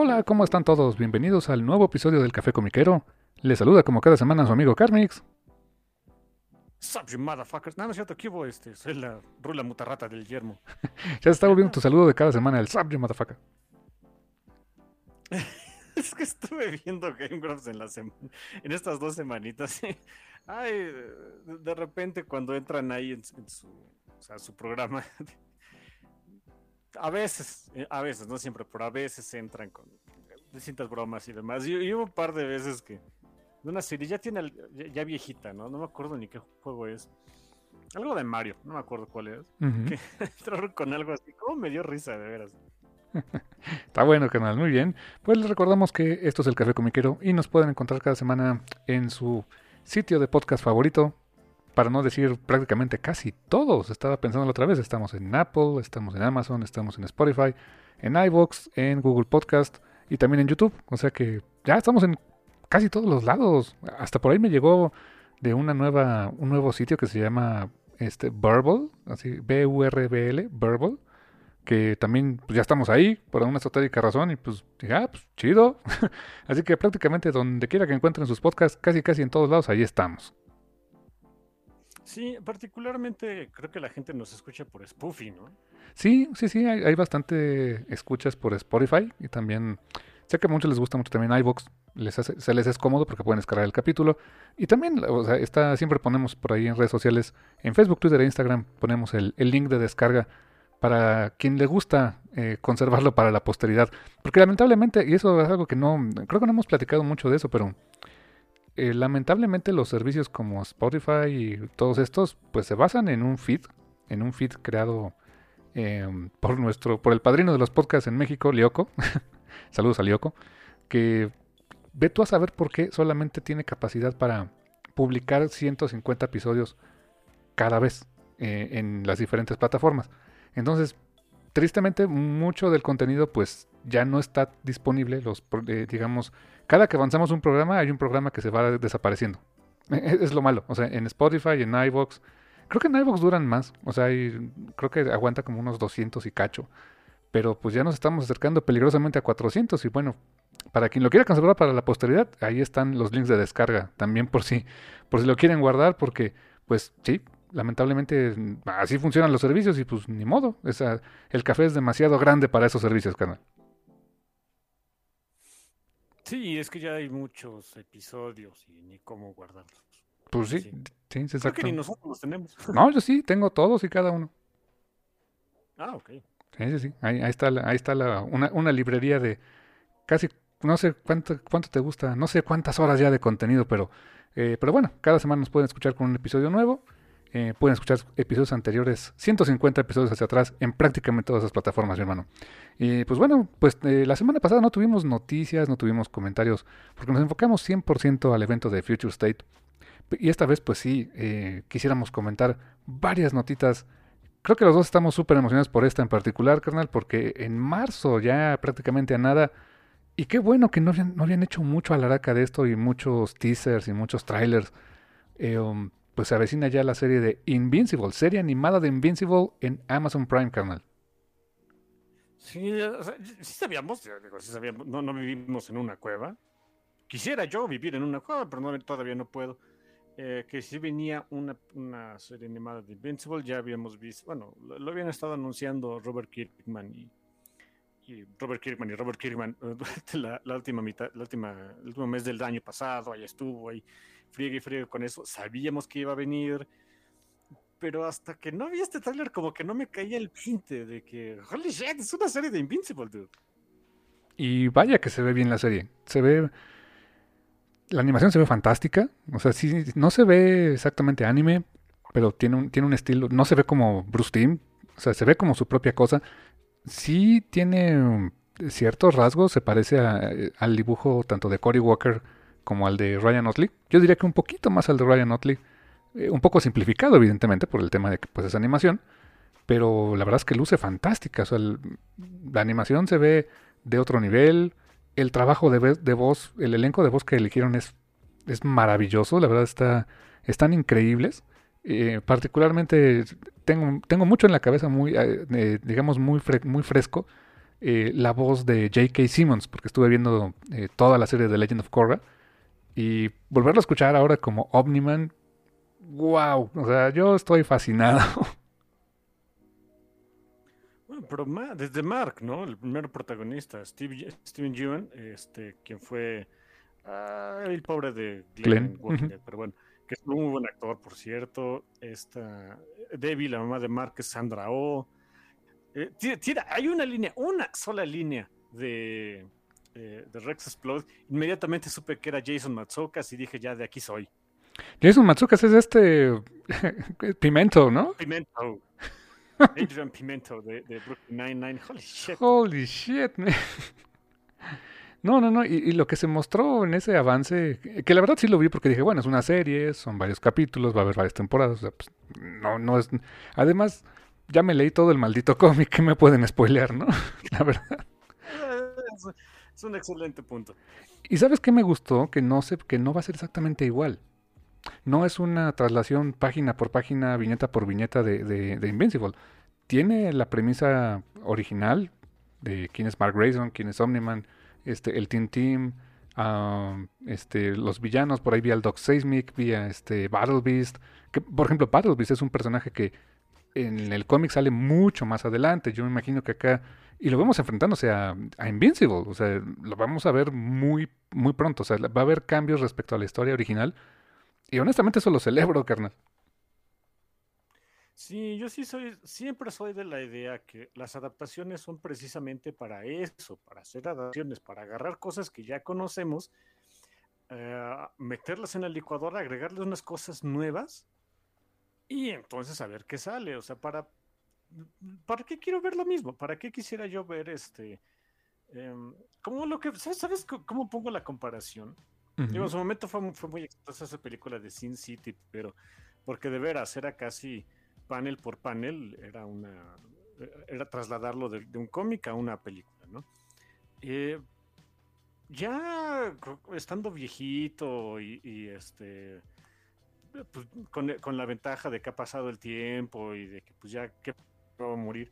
Hola, ¿cómo están todos? Bienvenidos al nuevo episodio del Café Comiquero. Les saluda como cada semana su amigo Carmix. Sup, you motherfuckers. No, no es cierto, aquí voy, este, soy la rula mutarrata del yermo. Ya se está volviendo tu saludo de cada semana, el Sup, you motherfucker. es que estuve viendo Game Grumps en, la sema- en estas dos semanitas. Ay, de- de repente cuando entran ahí en, su- en su, o sea, su programa, a veces, eh, a veces, no siempre, pero a veces entran con distintas bromas y demás. Y, y hubo un par de veces que de una serie ya tiene, ya, ya viejita, ¿no? No me acuerdo ni qué juego es. Algo de Mario, no me acuerdo cuál es. Entraron con algo así, como me dio risa, de veras. Está bueno, canal, muy bien. Pues les recordamos que esto es el Café Comiquero y nos pueden encontrar cada semana en su sitio de podcast favorito. Para no decir prácticamente casi todos. Estaba pensando la otra vez. Estamos en Apple, estamos en Amazon, estamos en Spotify, en iVoox, en Google Podcast y también en YouTube. O sea que ya estamos en casi todos los lados. Hasta por ahí me llegó de una nueva, un nuevo sitio que se llama este Burble, así B-U-R-B-L, Burble, que también pues, ya estamos ahí por una esotérica razón y pues dije, ah, pues chido. así que prácticamente donde quiera que encuentren sus podcasts, casi casi en todos lados, ahí estamos. Sí, particularmente creo que la gente nos escucha por Spoofy, ¿no? Sí, sí, sí, hay, hay bastante escuchas por Spotify y también sé que a muchos les gusta mucho también iVoox, les hace- se les es cómodo porque pueden descargar el capítulo y también, o sea, está, siempre ponemos por ahí en redes sociales, en Facebook, Twitter e Instagram, ponemos el, link de descarga para quien le gusta eh, conservarlo para la posteridad, porque lamentablemente, y eso es algo que no, creo que no hemos platicado mucho de eso, pero eh, lamentablemente los servicios como Spotify y todos estos, pues se basan en un feed, en un feed creado eh, por nuestro, por el padrino de los podcasts en México, Lioco. Saludos a Lioco. Que ve tú a saber por qué solamente tiene capacidad para publicar 150 episodios cada vez eh, en las diferentes plataformas. Entonces, tristemente, mucho del contenido pues ya no está disponible. Los, eh, digamos, cada que avanzamos un programa, hay un programa que se va desapareciendo. Es, es lo malo. O sea, en Spotify, en iVoox, Creo que en iVoox duran más. O sea, hay- creo que aguanta como unos 200 y cacho. Pero pues ya nos estamos acercando peligrosamente a 400. Y bueno, para quien lo quiera conservar para la posteridad, ahí están los links de descarga. También por si, por si lo quieren guardar, porque pues sí, lamentablemente así funcionan los servicios y pues ni modo. Esa, el café es demasiado grande para esos servicios, canal. Sí, es que ya hay muchos episodios y ni cómo guardarlos. Pues sí, Sí. sí, sí, Creo exacto. que ni nosotros los tenemos. No, yo sí, tengo todos y cada uno. Ah, ok. Sí, sí, sí. Ahí, ahí está, la- ahí está la, una, una librería de casi, no sé cuánto, cuánto te gusta, no sé cuántas horas ya de contenido, pero, eh, pero bueno, cada semana nos pueden escuchar con un episodio nuevo. Eh, pueden escuchar episodios anteriores, 150 episodios hacia atrás, en prácticamente todas esas plataformas, mi hermano. Y pues bueno, pues eh, la semana pasada no tuvimos noticias, no tuvimos comentarios, porque nos enfocamos 100% al evento de Future State. Y esta vez, pues sí, eh, quisiéramos comentar varias notitas Creo que los dos estamos súper emocionados por esta en particular, carnal, porque en marzo ya prácticamente a nada. Y qué bueno que no habían, no habían hecho mucho alaraca de esto y muchos teasers y muchos trailers. Um, pues se avecina ya la serie de Invincible, serie animada de Invincible en Amazon Prime, carnal. Sí, sí sabíamos, no, vivimos en una cueva. Quisiera yo vivir en una cueva, pero todavía no puedo. eh, que sí venía una, serie animada de Invincible, ya habíamos visto, bueno, lo, habían estado anunciando Robert Kirkman y, Robert Kirkman y Robert Kirkman durante la, la, última mitad, la última, el último mes del año pasado, ahí estuvo, ahí friegue y friegue con eso, sabíamos que iba a venir, pero hasta que no vi este trailer como que no me caía el pinte de que, holy shit, es una serie de Invincible, dude. Y vaya que se ve bien la serie, se ve la animación se ve fantástica. O sea, sí, no se ve exactamente anime, pero tiene un, tiene un estilo. No se ve como Bruce Team. O sea, se ve como su propia cosa. Sí tiene ciertos rasgos. Se parece al dibujo tanto de Cory Walker como al de Ryan Otley. Yo diría que un poquito más al de Ryan Otley. Eh, un poco simplificado, evidentemente, por el tema de que pues, es animación. Pero la verdad es que luce fantástica. O sea, la animación se ve de otro nivel el trabajo de, voz, el elenco de voz que eligieron es, es maravilloso, la verdad está, están increíbles. Eh, particularmente tengo, tengo mucho en la cabeza muy, eh, digamos, muy, muy fresco la voz de J.K. Simmons, porque estuve viendo toda la serie de Legend of Korra y volverlo a escuchar ahora como Omniman, wow, o sea, yo estoy fascinado. pero desde Mark, ¿no? El primer protagonista, Steve, Steven Yeun, este, quien fue ah, el pobre de Glenn, pero bueno, que es un muy buen actor, por cierto. Esta Debbie, la mamá de Mark, es Sandra Oh. Eh, tira, hay una línea, una sola línea de, eh, de Rex Explode. Inmediatamente supe que era Jason Matsukas y dije, ya de aquí soy. Jason Matsukas es este Pimento, ¿no? Pimento. Adrian Pimento de, Brooklyn Nine-Nine. Holy shit. Holy shit, No, no, no. Y, lo que se mostró en ese avance, que la verdad sí lo vi porque dije, bueno, es una serie, son varios capítulos, va a haber varias temporadas. O sea, pues, no, no es. Además, ya me leí todo el maldito cómic que me pueden spoilear, ¿no? la verdad. Es un excelente punto. ¿Y sabes qué me gustó? Que no, sé, que no va a ser exactamente igual. No es una traslación página por página, viñeta por viñeta de, de, Invincible. Tiene la premisa original de quién es Mark Grayson, quién es Omniman, este, el Team Team, este, los villanos, por ahí vi al Doc Seismic, vi a este Battle Beast, por ejemplo Battle Beast es un personaje que en el cómic sale mucho más adelante, yo me imagino que acá, y lo vemos enfrentándose a, a, Invincible, o sea, lo vamos a ver muy, muy pronto, o sea, va a haber cambios respecto a la historia original, y honestamente eso lo celebro, carnal. Sí, yo sí soy, siempre soy de la idea que las adaptaciones son precisamente para eso, para hacer adaptaciones, para agarrar cosas que ya conocemos, eh, meterlas en la licuadora, agregarle unas cosas nuevas y entonces a ver qué sale. O sea, para, ¿para qué quiero ver lo mismo? ¿Para qué quisiera yo ver este? Como lo que, ¿sabes cómo pongo la comparación? en su momento fue, fue, muy exitosa esa película de Sin City, pero porque de veras era casi panel por panel, era una era trasladarlo de, un cómic a una película, ¿no? Eh, ya estando viejito y, este pues, con, la ventaja de que ha pasado el tiempo y de que pues ya que va a morir,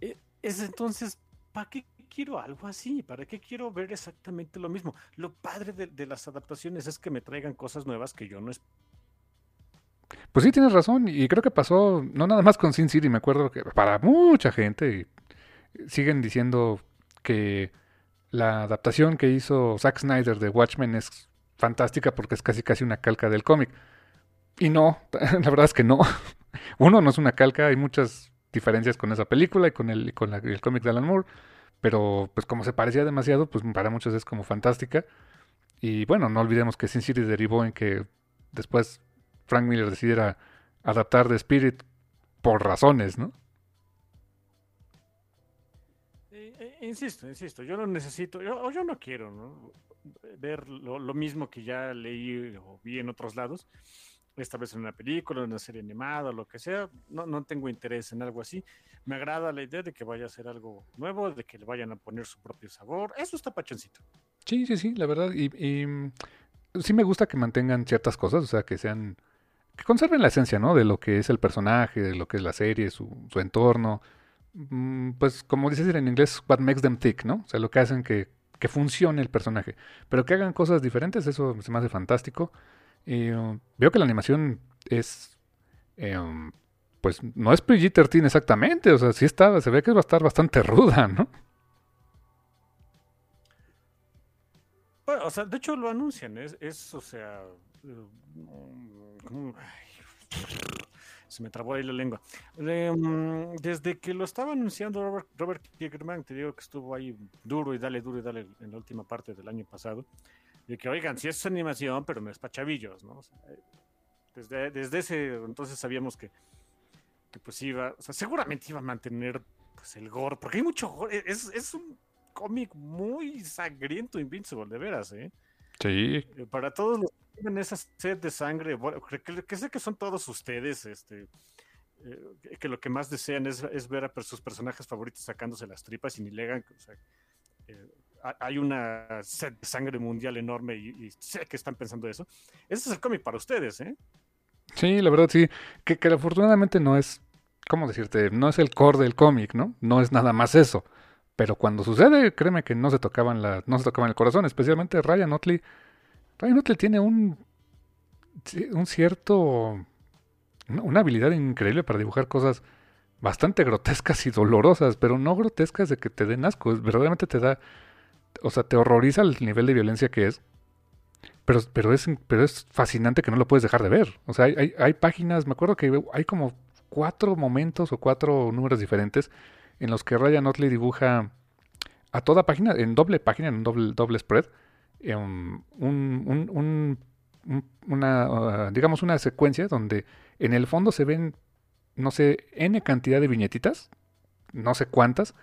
eh, es entonces, ¿para qué quiero algo así? ¿Para qué quiero ver exactamente lo mismo? Lo padre de, las adaptaciones es que me traigan cosas nuevas que yo no espero. Pues sí, tienes razón. Y creo que pasó, no nada más con Sin City, me acuerdo que para mucha gente siguen diciendo que la adaptación que hizo Zack Snyder de Watchmen es fantástica porque es casi casi una calca del cómic. Y no, la verdad es que no. Uno no es una calca, hay muchas diferencias con esa película y con el, con el cómic de Alan Moore pero pues como se parecía demasiado, pues para muchos es como fantástica. Y bueno, no olvidemos que Sin City derivó en que después Frank Miller decidiera adaptar The Spirit por razones, ¿no? Eh, eh, insisto, insisto, yo no necesito, yo, yo no quiero ¿no? ver lo, lo, mismo que ya leí o vi en otros lados esta vez en una película, en una serie animada, lo que sea, no, no tengo interés en algo así. Me agrada la idea de que vaya a ser algo nuevo, de que le vayan a poner su propio sabor. Eso está pachoncito. Sí, sí, sí, la verdad. Y, y mm, sí me gusta que mantengan ciertas cosas, o sea, que sean, que conserven la esencia, ¿no? De lo que es el personaje, de lo que es la serie, su, su entorno. Mm, pues como dices en inglés, what makes them tick, ¿no? O sea, lo que hacen que, que funcione el personaje. Pero que hagan cosas diferentes, eso se me hace fantástico. Eh, veo que la animación es. em, pues no es PG-13 exactamente. O sea, sí está, se ve que va a estar bastante ruda, ¿no? Bueno, o sea, de hecho lo anuncian, es, o sea, eh, se me trabó ahí la lengua. Eh, mm, desde que lo estaba anunciando Robert, Robert Kirkman, te digo que estuvo ahí duro y dale, duro y dale en la última parte del año pasado, de que, oigan, sí es animación, pero no es para chavillos, ¿no? O sea, eh, desde, desde ese entonces sabíamos que, que pues iba, o sea, seguramente iba a mantener pues el gore, porque hay mucho gore, es, es un cómic muy sangriento, Invincible, de veras, ¿eh? Sí. Eh, Para todos los que tienen esa sed de sangre, bueno, que, que- sé que son todos ustedes, este, eh, que- lo que más desean es, es ver a sus personajes favoritos sacándose las tripas y ni legan. O sea, eh, hay una sed de sangre mundial enorme y, sé que están pensando eso. Ese es el cómic para ustedes, ¿eh? Sí, la verdad sí. Que, que afortunadamente no es, ¿cómo decirte? No es el core del cómic, ¿no? No es nada más eso. Pero cuando sucede, créeme que no se tocaban la, no se tocaban el corazón, especialmente Ryan Otley. Ryan Otley tiene un, un cierto, una, habilidad increíble para dibujar cosas bastante grotescas y dolorosas, pero no grotescas de que te den asco, verdaderamente te da, o sea, te horroriza el nivel de violencia que es. Pero, pero, es, pero es fascinante que no lo puedes dejar de ver. O sea, hay, hay, páginas, me acuerdo que hay como cuatro momentos o cuatro números diferentes en los que Ryan Otley dibuja a toda página, en doble página, en doble, doble spread, em, un, un- un- un- una, uh, digamos, una secuencia donde en el fondo se ven, no sé, n cantidad de viñetitas, no sé cuántas,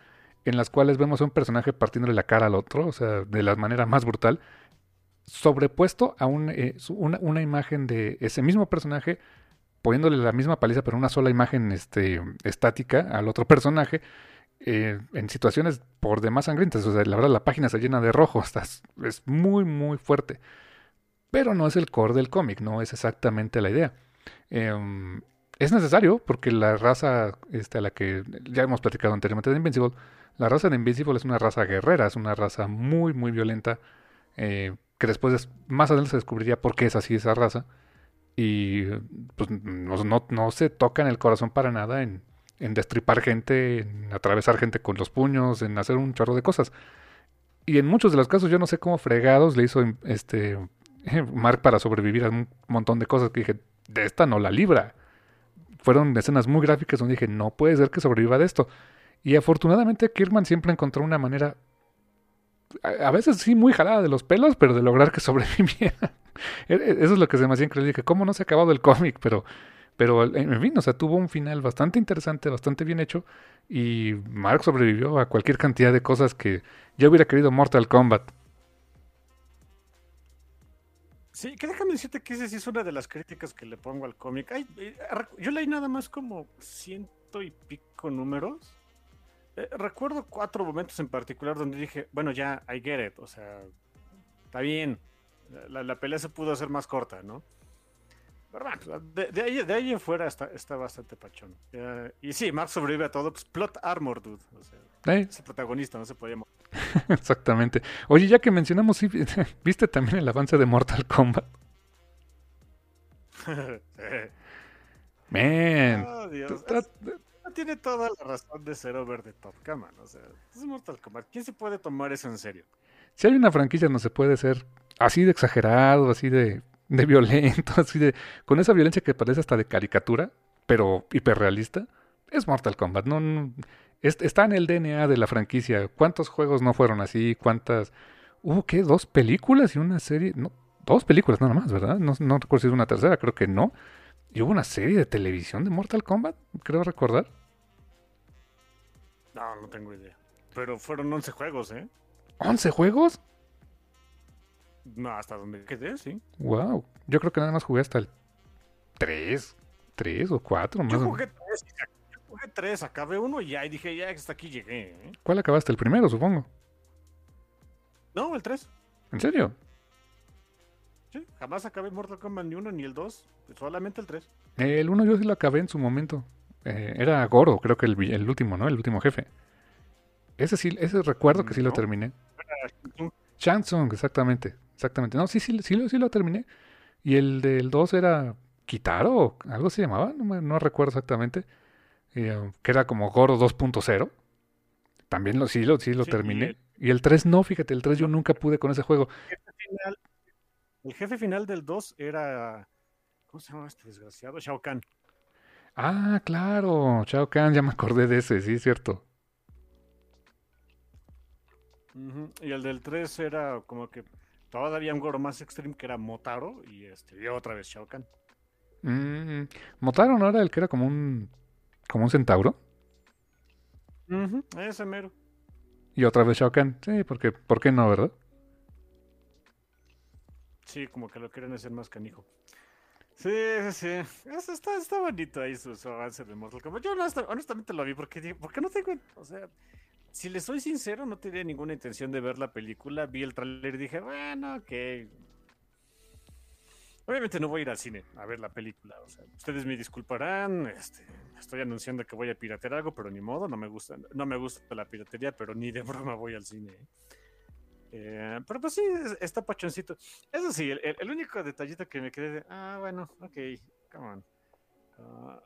en las cuales vemos a un personaje partiéndole la cara al otro, o sea, de la manera más brutal, sobrepuesto a un, eh, una imagen de ese mismo personaje poniéndole la misma paliza, pero una sola imagen este, estática al otro personaje, eh, en situaciones por demás sangrientas. O sea, la verdad, la página se llena de rojo, está- es muy, muy fuerte. Pero no es el core del cómic, no es exactamente la idea. Em, es necesario porque la raza este, a la que ya hemos platicado anteriormente de Invincible, la raza de Invincible es una raza guerrera, es una raza muy, muy violenta, eh, que después, es- más adelante se descubriría por qué es así esa raza. Y pues no, no, se tocan el corazón para nada en, en destripar gente, en atravesar gente con los puños, en hacer un chorro de cosas. Y en muchos de los casos yo no sé cómo fregados le hizo este Mark para sobrevivir a un montón de cosas que dije, de esta no la libra. Fueron escenas muy gráficas donde dije, no puede ser que sobreviva de esto. Y afortunadamente Kirman siempre encontró una manera, a, veces sí muy jalada de los pelos, pero de lograr que sobreviviera. E- e- Eso es lo que se me hacía increíble. Dije, ¿cómo no se ha acabado el cómic? Pero, pero en fin, o sea, tuvo un final bastante interesante, bastante bien hecho. Y Mark sobrevivió a cualquier cantidad de cosas que yo hubiera querido Mortal Kombat. Sí, que déjame decirte que esa sí es una de las críticas que le pongo al cómic. Eh, yo leí nada más como ciento y pico números. Eh, recuerdo cuatro momentos en particular donde dije, bueno, ya, I get it, o sea, está bien. La, la pelea se pudo hacer más corta, ¿no? Pero bueno, de, de ahí, de ahí en fuera está, está bastante pachón. Eh, y sí, Mark sobrevive a todo, pues plot armor, dude. O sea, Eh, es el protagonista, no se podía morir. exactamente. Oye, ya que mencionamos, ¿sí ¿viste también el avance de Mortal Kombat? Man. Oh, Dios. Tiene toda la razón de ser over the top, come on, O sea, es Mortal Kombat. ¿Quién se puede tomar eso en serio? Si hay una franquicia donde se puede ser así de exagerado, así de, de violento, así de. con esa violencia que parece hasta de caricatura, pero hiperrealista, es Mortal Kombat. No, no- es- está en el DNA de la franquicia. ¿Cuántos juegos no fueron así? ¿Cuántas? ¿Hubo qué? ¿Dos películas y una serie? No, dos películas nada más, ¿verdad? No, no recuerdo si es una tercera, creo que no. Y hubo una serie de televisión de Mortal Kombat, creo recordar. No, no tengo idea. Pero fueron 11 juegos, ¿eh? ¿11 juegos? No, hasta donde quedé, sí. Wow. Yo creo que nada más jugué hasta el 3, 3 o 4 más. Yo jugué 3, yo jugué 3, acabé uno y ya y dije, ya hasta aquí llegué, ¿eh? ¿Cuál acabaste? El primero, supongo. No, el 3. ¿En serio? Sí, jamás acabé Mortal Kombat ni uno ni el 2, solamente el 3. El 1 yo sí lo acabé en su momento. Eh, era Goro, creo que el, el último, ¿no? El último jefe. Ese sí, ese recuerdo que sí lo terminé. Shang Tsung, exactamente. Exactamente. No, sí, sí, sí, lo, sí lo terminé. Y el del 2 era Kitaro, algo se llamaba, no, me- no recuerdo exactamente. eh, que era como Goro 2.0. También lo, sí, lo, sí lo Sí, y terminé. el- Y el 3 no, fíjate, el 3 yo nunca pude con ese juego. El jefe final, el jefe final del 2 era. ¿Cómo se llama este desgraciado? Shao Kahn. Ah, claro, Chao Kahn, ya me acordé de ese, sí, es cierto. Y el del 3 era como que todavía un Goro más extreme que era Motaro y este y otra vez Shao Kahn. Mm, Motaro no era el que era como un, como un centauro. Ujú, Ese mero. Y otra vez Shao Kahn. Sí, porque, ¿por qué no, verdad? Sí, como que lo quieren hacer más canijo. Sí, sí, sí. Es- está, está bonito ahí su, avance de Mortal Kombat. Yo honesta- honestamente lo vi porque, porque no tengo, o sea, si le soy sincero, no tenía ninguna intención de ver la película. Vi el tráiler y dije, bueno, ok. Obviamente no voy a ir al cine a ver la película. O sea, ustedes me disculparán. Este, estoy anunciando que voy a piratear algo, pero ni modo. No me gusta, no me gusta la piratería, pero ni de broma voy al cine. ¿eh? Eh, pero pues sí, es- está pachoncito. Eso sí, el, único detallito que me quedé de, ah, bueno, ok, come on. Ah,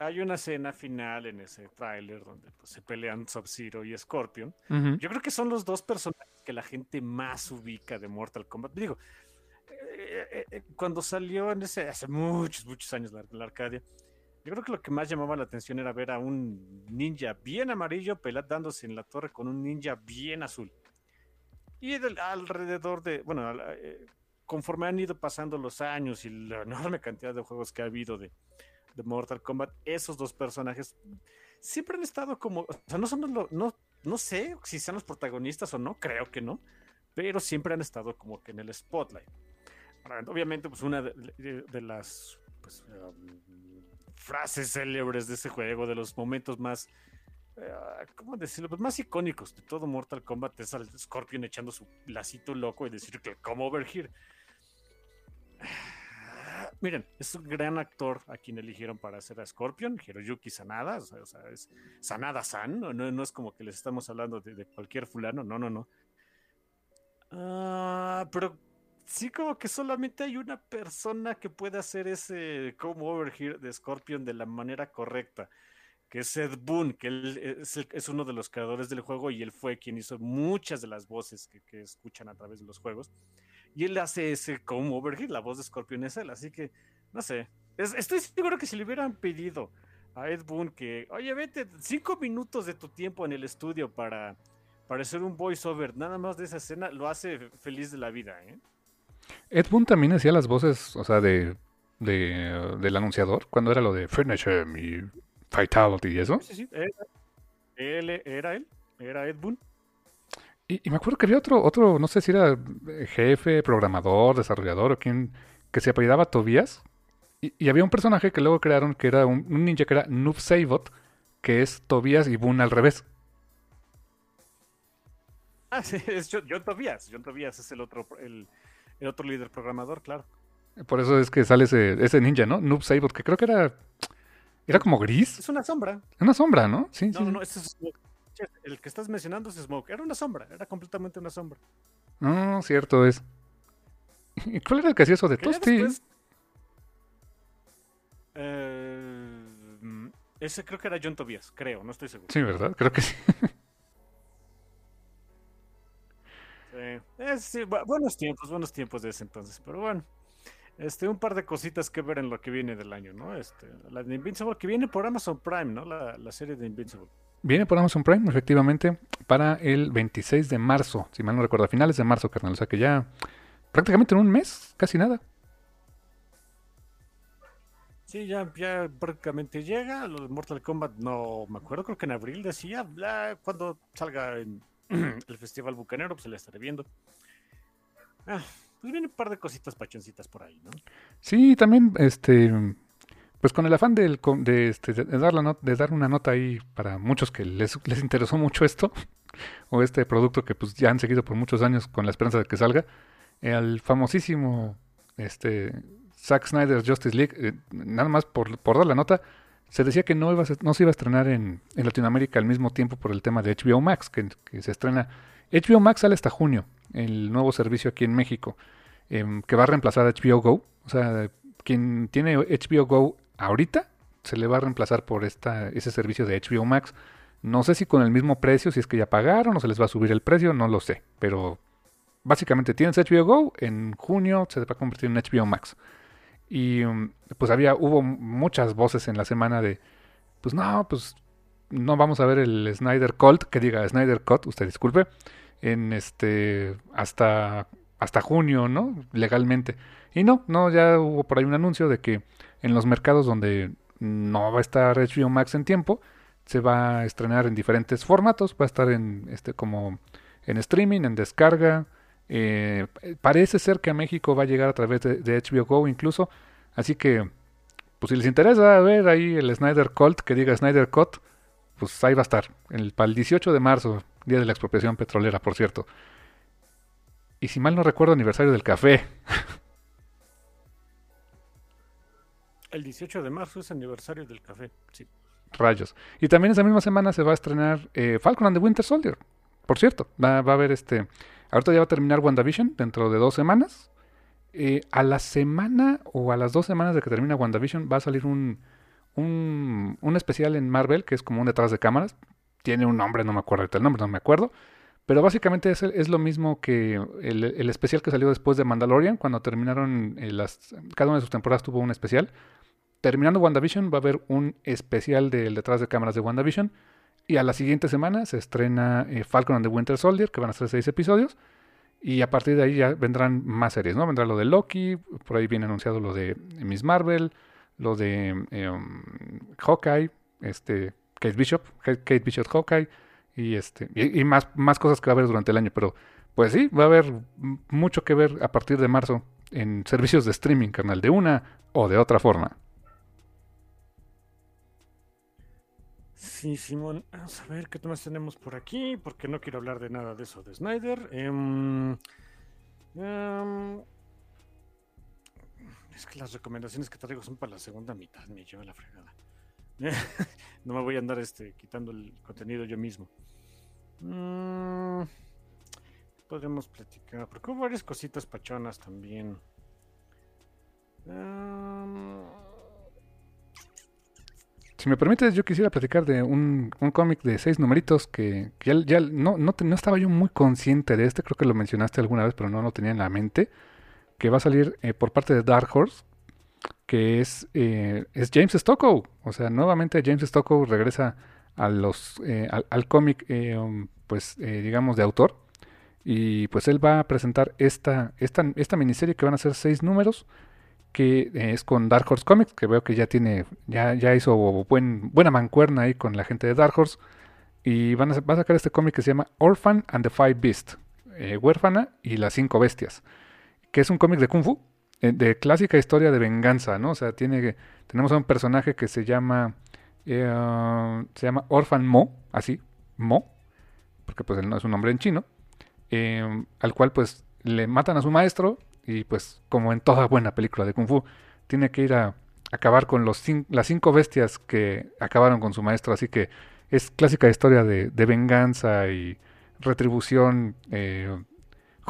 hay una escena final en ese tráiler donde pues, se pelean Sub-Zero y Scorpion. Ujú. Yo creo que son los dos personajes que la gente más ubica de Mortal Kombat. Digo, eh, eh, eh, cuando salió en ese, hace muchos, muchos años la, la Arcadia, yo creo que lo que más llamaba la atención era ver a un ninja bien amarillo pelear dándose en la torre con un ninja bien azul. Y alrededor de, bueno, eh, conforme han ido pasando los años y la enorme cantidad de juegos que ha habido de, de Mortal Kombat, esos dos personajes siempre han estado como, o sea, no son lo- no, no sé si sean los protagonistas o no, creo que no, pero siempre han estado como que en el spotlight. Obviamente, pues una de, las pues, um, frases célebres de ese juego, de los momentos más, ¿cómo decirlo? Pues más icónicos de todo Mortal Kombat es al Scorpion echando su lacito loco y decir que come over here. Miren, es un gran actor a quien eligieron para hacer a Scorpion, Hiroyuki Sanada, o sea, es Sanada-san, no, no, no es como que les estamos hablando de, cualquier fulano, no, no, no. Ah, pero sí como que solamente hay una persona que puede hacer ese come over de Scorpion de la manera correcta, que es Ed Boon, que él es, el- es uno de los creadores del juego y él fue quien hizo muchas de las voces que, escuchan a través de los juegos. Y él hace ese come over here, la voz de Scorpion es él, así que, no sé. Es- estoy seguro que si le hubieran pedido a Ed Boon que, oye, vete cinco minutos de tu tiempo en el estudio para, para hacer un voiceover, nada más de esa escena, lo hace feliz de la vida, ¿eh? Ed Boon también hacía las voces, o sea, de, de, del anunciador, cuando era lo de him y Fatality y eso. Sí, sí, él, era él, era Ed Boon. Y, y me acuerdo que había otro, otro, no sé si era eh, jefe, programador, desarrollador o quien, que se apellidaba Tobias. Y, y había un personaje que luego crearon que era un, un ninja que era Noob Saibot, que es Tobias y Boon al revés. Ah, sí, es John, John Tobias. John Tobias es el otro, el, el otro líder programador, claro. Por eso es que sale ese, ese ninja, ¿no? Noob Saibot, que creo que era, era como gris. Es una sombra. Una sombra, ¿no? Sí, No, sí. no, no, ese es Smoke. El que estás mencionando es Smoke. Era una sombra, era completamente una sombra. No, cierto es. ¿Y cuál era el que hacía eso de Tosti? Eh, ese creo que era John Tobias, creo, no estoy seguro. Sí, ¿verdad? Creo que sí. Sí. Es- sí, bu- buenos tiempos, buenos tiempos de ese entonces, pero bueno. Este, un par de cositas que ver en lo que viene del año, ¿no? Este, la de Invincible que viene por Amazon Prime, ¿no? La, la serie de Invincible. Viene por Amazon Prime, efectivamente, para el 26 de marzo, si mal no recuerdo, a finales de marzo, carnal. O sea que ya prácticamente en un mes, casi nada. Sí, ya, ya prácticamente llega. Lo de Mortal Kombat, no me acuerdo, creo que en abril decía. bla, cuando salga en el Festival Bucanero, pues se la estaré viendo. Ah, pues viene un par de cositas pachoncitas por ahí, ¿no? Sí, también, este, pues con el afán con- de, este, de dar la not- de dar una nota ahí para muchos que les, les interesó mucho esto, o este producto que pues ya han seguido por muchos años con la esperanza de que salga, el famosísimo, este, Zack Snyder's Justice League, eh, nada más por, dar la nota, se decía que no, iba a no se iba a estrenar en, en Latinoamérica al mismo tiempo por el tema de HBO Max, que se estrena. HBO Max sale hasta junio, el nuevo servicio aquí en México. em, que va a reemplazar a HBO Go. O sea, quien tiene HBO Go ahorita se le va a reemplazar por esta, ese servicio de HBO Max. No sé si con el mismo precio, si es que ya pagaron o se les va a subir el precio, no lo sé. Pero básicamente tienes HBO Go, en junio se va a convertir en HBO Max. Y mm, pues había, hubo muchas voces en la semana de, pues no, pues no vamos a ver el Snyder Colt, que diga Snyder Cut, usted disculpe, en este, hasta, hasta junio, ¿no? Legalmente. Y no, no, ya hubo por ahí un anuncio de que en los mercados donde no va a estar HBO Max en tiempo, se va a estrenar en diferentes formatos, va a estar en este como en streaming, en descarga, eh, parece ser que a México va a llegar a través de, HBO Go incluso. Así que, pues si les interesa ver ahí el Snyder Colt, que diga Snyder Cut, pues ahí va a estar. El, para el 18 de marzo, día de la expropiación petrolera, por cierto. Y si mal no recuerdo, aniversario del café. El 18 de marzo es aniversario del café, sí. Rayos. Y también esa misma semana se va a estrenar eh, Falcon and the Winter Soldier. Por cierto, va, va a haber este Ahorita ya va a terminar WandaVision dentro de dos semanas. Eh, a la semana o a las dos semanas de que termina WandaVision va a salir un, un, un, especial en Marvel que es como un detrás de cámaras. Tiene un nombre, no me acuerdo el nombre, no me acuerdo. Pero básicamente es, es lo mismo que el, especial que salió después de Mandalorian, cuando terminaron eh, las... Cada una de sus temporadas tuvo un especial. Terminando WandaVision va a haber un especial del detrás de cámaras de WandaVision y a la siguiente semana se estrena eh, Falcon and the Winter Soldier, que van a ser seis episodios. Y a partir de ahí ya vendrán más series, ¿no? Vendrá lo de Loki, por ahí viene anunciado lo de Miss Marvel, lo de em, Hawkeye, este, Kate Bishop, Kate Bishop Hawkeye, y este, y, más, más cosas que va a haber durante el año. Pero, pues sí, va a haber mucho que ver a partir de marzo en servicios de streaming, carnal, de una o de otra forma. Sí, Simón. Vamos a ver qué más tenemos por aquí, porque no quiero hablar de nada de eso de Snyder. Em, em, es que las recomendaciones que traigo son para la segunda mitad, me lleva la fregada. no me voy a andar este, quitando el contenido yo mismo. Mm, podemos platicar, porque hubo varias cositas pachonas también. Em, si me permites, yo quisiera platicar de un, cómic de seis numeritos que, ya, no, no, estaba yo muy consciente de este, creo que lo mencionaste alguna vez, pero no lo tenía en la mente, que va a salir eh, por parte de Dark Horse, que es, eh, es James Stockow. O sea, nuevamente James Stockow regresa a los, eh, al, cómic, um, pues digamos, de autor. Y pues él va a presentar esta, esta, esta miniserie que van a ser seis números que es con Dark Horse Comics, que veo que ya tiene, ya, ya hizo buen, buena mancuerna ahí con la gente de Dark Horse. Y van a, va a sacar este cómic que se llama Orphan and the Five Beasts, eh, huérfana y las cinco bestias, que es un cómic de Kung Fu, eh, de clásica historia de venganza, ¿no? O sea, tiene, tenemos a un personaje que se llama, eh, se llama Orphan Mo, así, Mo, porque pues él no es un nombre en chino, al cual pues le matan a su maestro y pues como en toda buena película de Kung Fu, tiene que ir a acabar con los las cinco bestias que acabaron con su maestro. Así que es clásica historia de, venganza y retribución eh,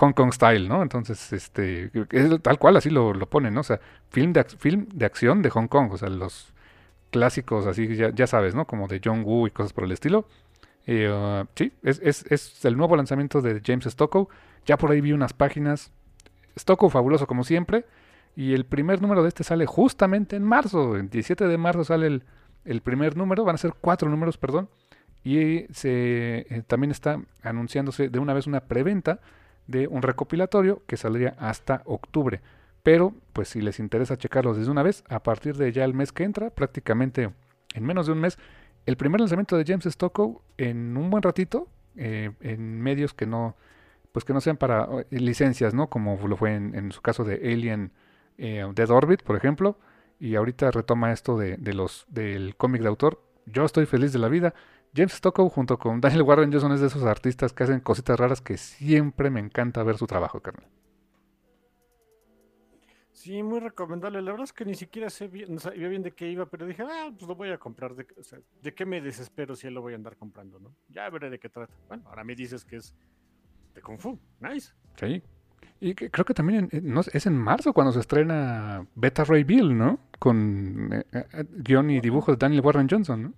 Hong Kong style, ¿no? Entonces, este, es tal cual así lo, lo ponen, ¿no? O sea, film de, film de acción de Hong Kong, o sea, los clásicos así, ya, ya sabes, ¿no? Como de John Woo y cosas por el estilo. Uh, sí, es, es, es, el nuevo lanzamiento de James Stockow. Ya por ahí vi unas páginas Stocko fabuloso como siempre. Y el primer número de este sale justamente en marzo. El 17 de marzo sale el, primer número. Van a ser cuatro números, perdón. Y se, eh, también está anunciándose de una vez una preventa de un recopilatorio que saldría hasta octubre. Pero, pues si les interesa checarlos desde una vez, a partir de ya el mes que entra, prácticamente en menos de un mes, el primer lanzamiento de James Stockow en un buen ratito, eh, en medios que no, pues que no sean para eh, licencias, ¿no? Como lo fue en, su caso de Alien eh, Dead Orbit, por ejemplo, y ahorita retoma esto de, los del cómic de autor. Yo estoy feliz de la vida. James Stockow junto con Daniel Warren Johnson es de esos artistas que hacen cositas raras que siempre me encanta ver su trabajo, carnal. Sí, muy recomendable. La verdad es que ni siquiera sé bien, no sabía bien de qué iba, pero dije, ah, pues lo voy a comprar. De, o sea, ¿de qué me desespero si lo voy a andar comprando, no? Ya veré de qué trata. Bueno, ahora me dices que es de Kung Fu. Nice. Sí. Y creo que también no, es en marzo cuando se estrena Beta Ray Bill, ¿no? Con eh, eh, guion y dibujo de Daniel Warren Johnson, ¿no?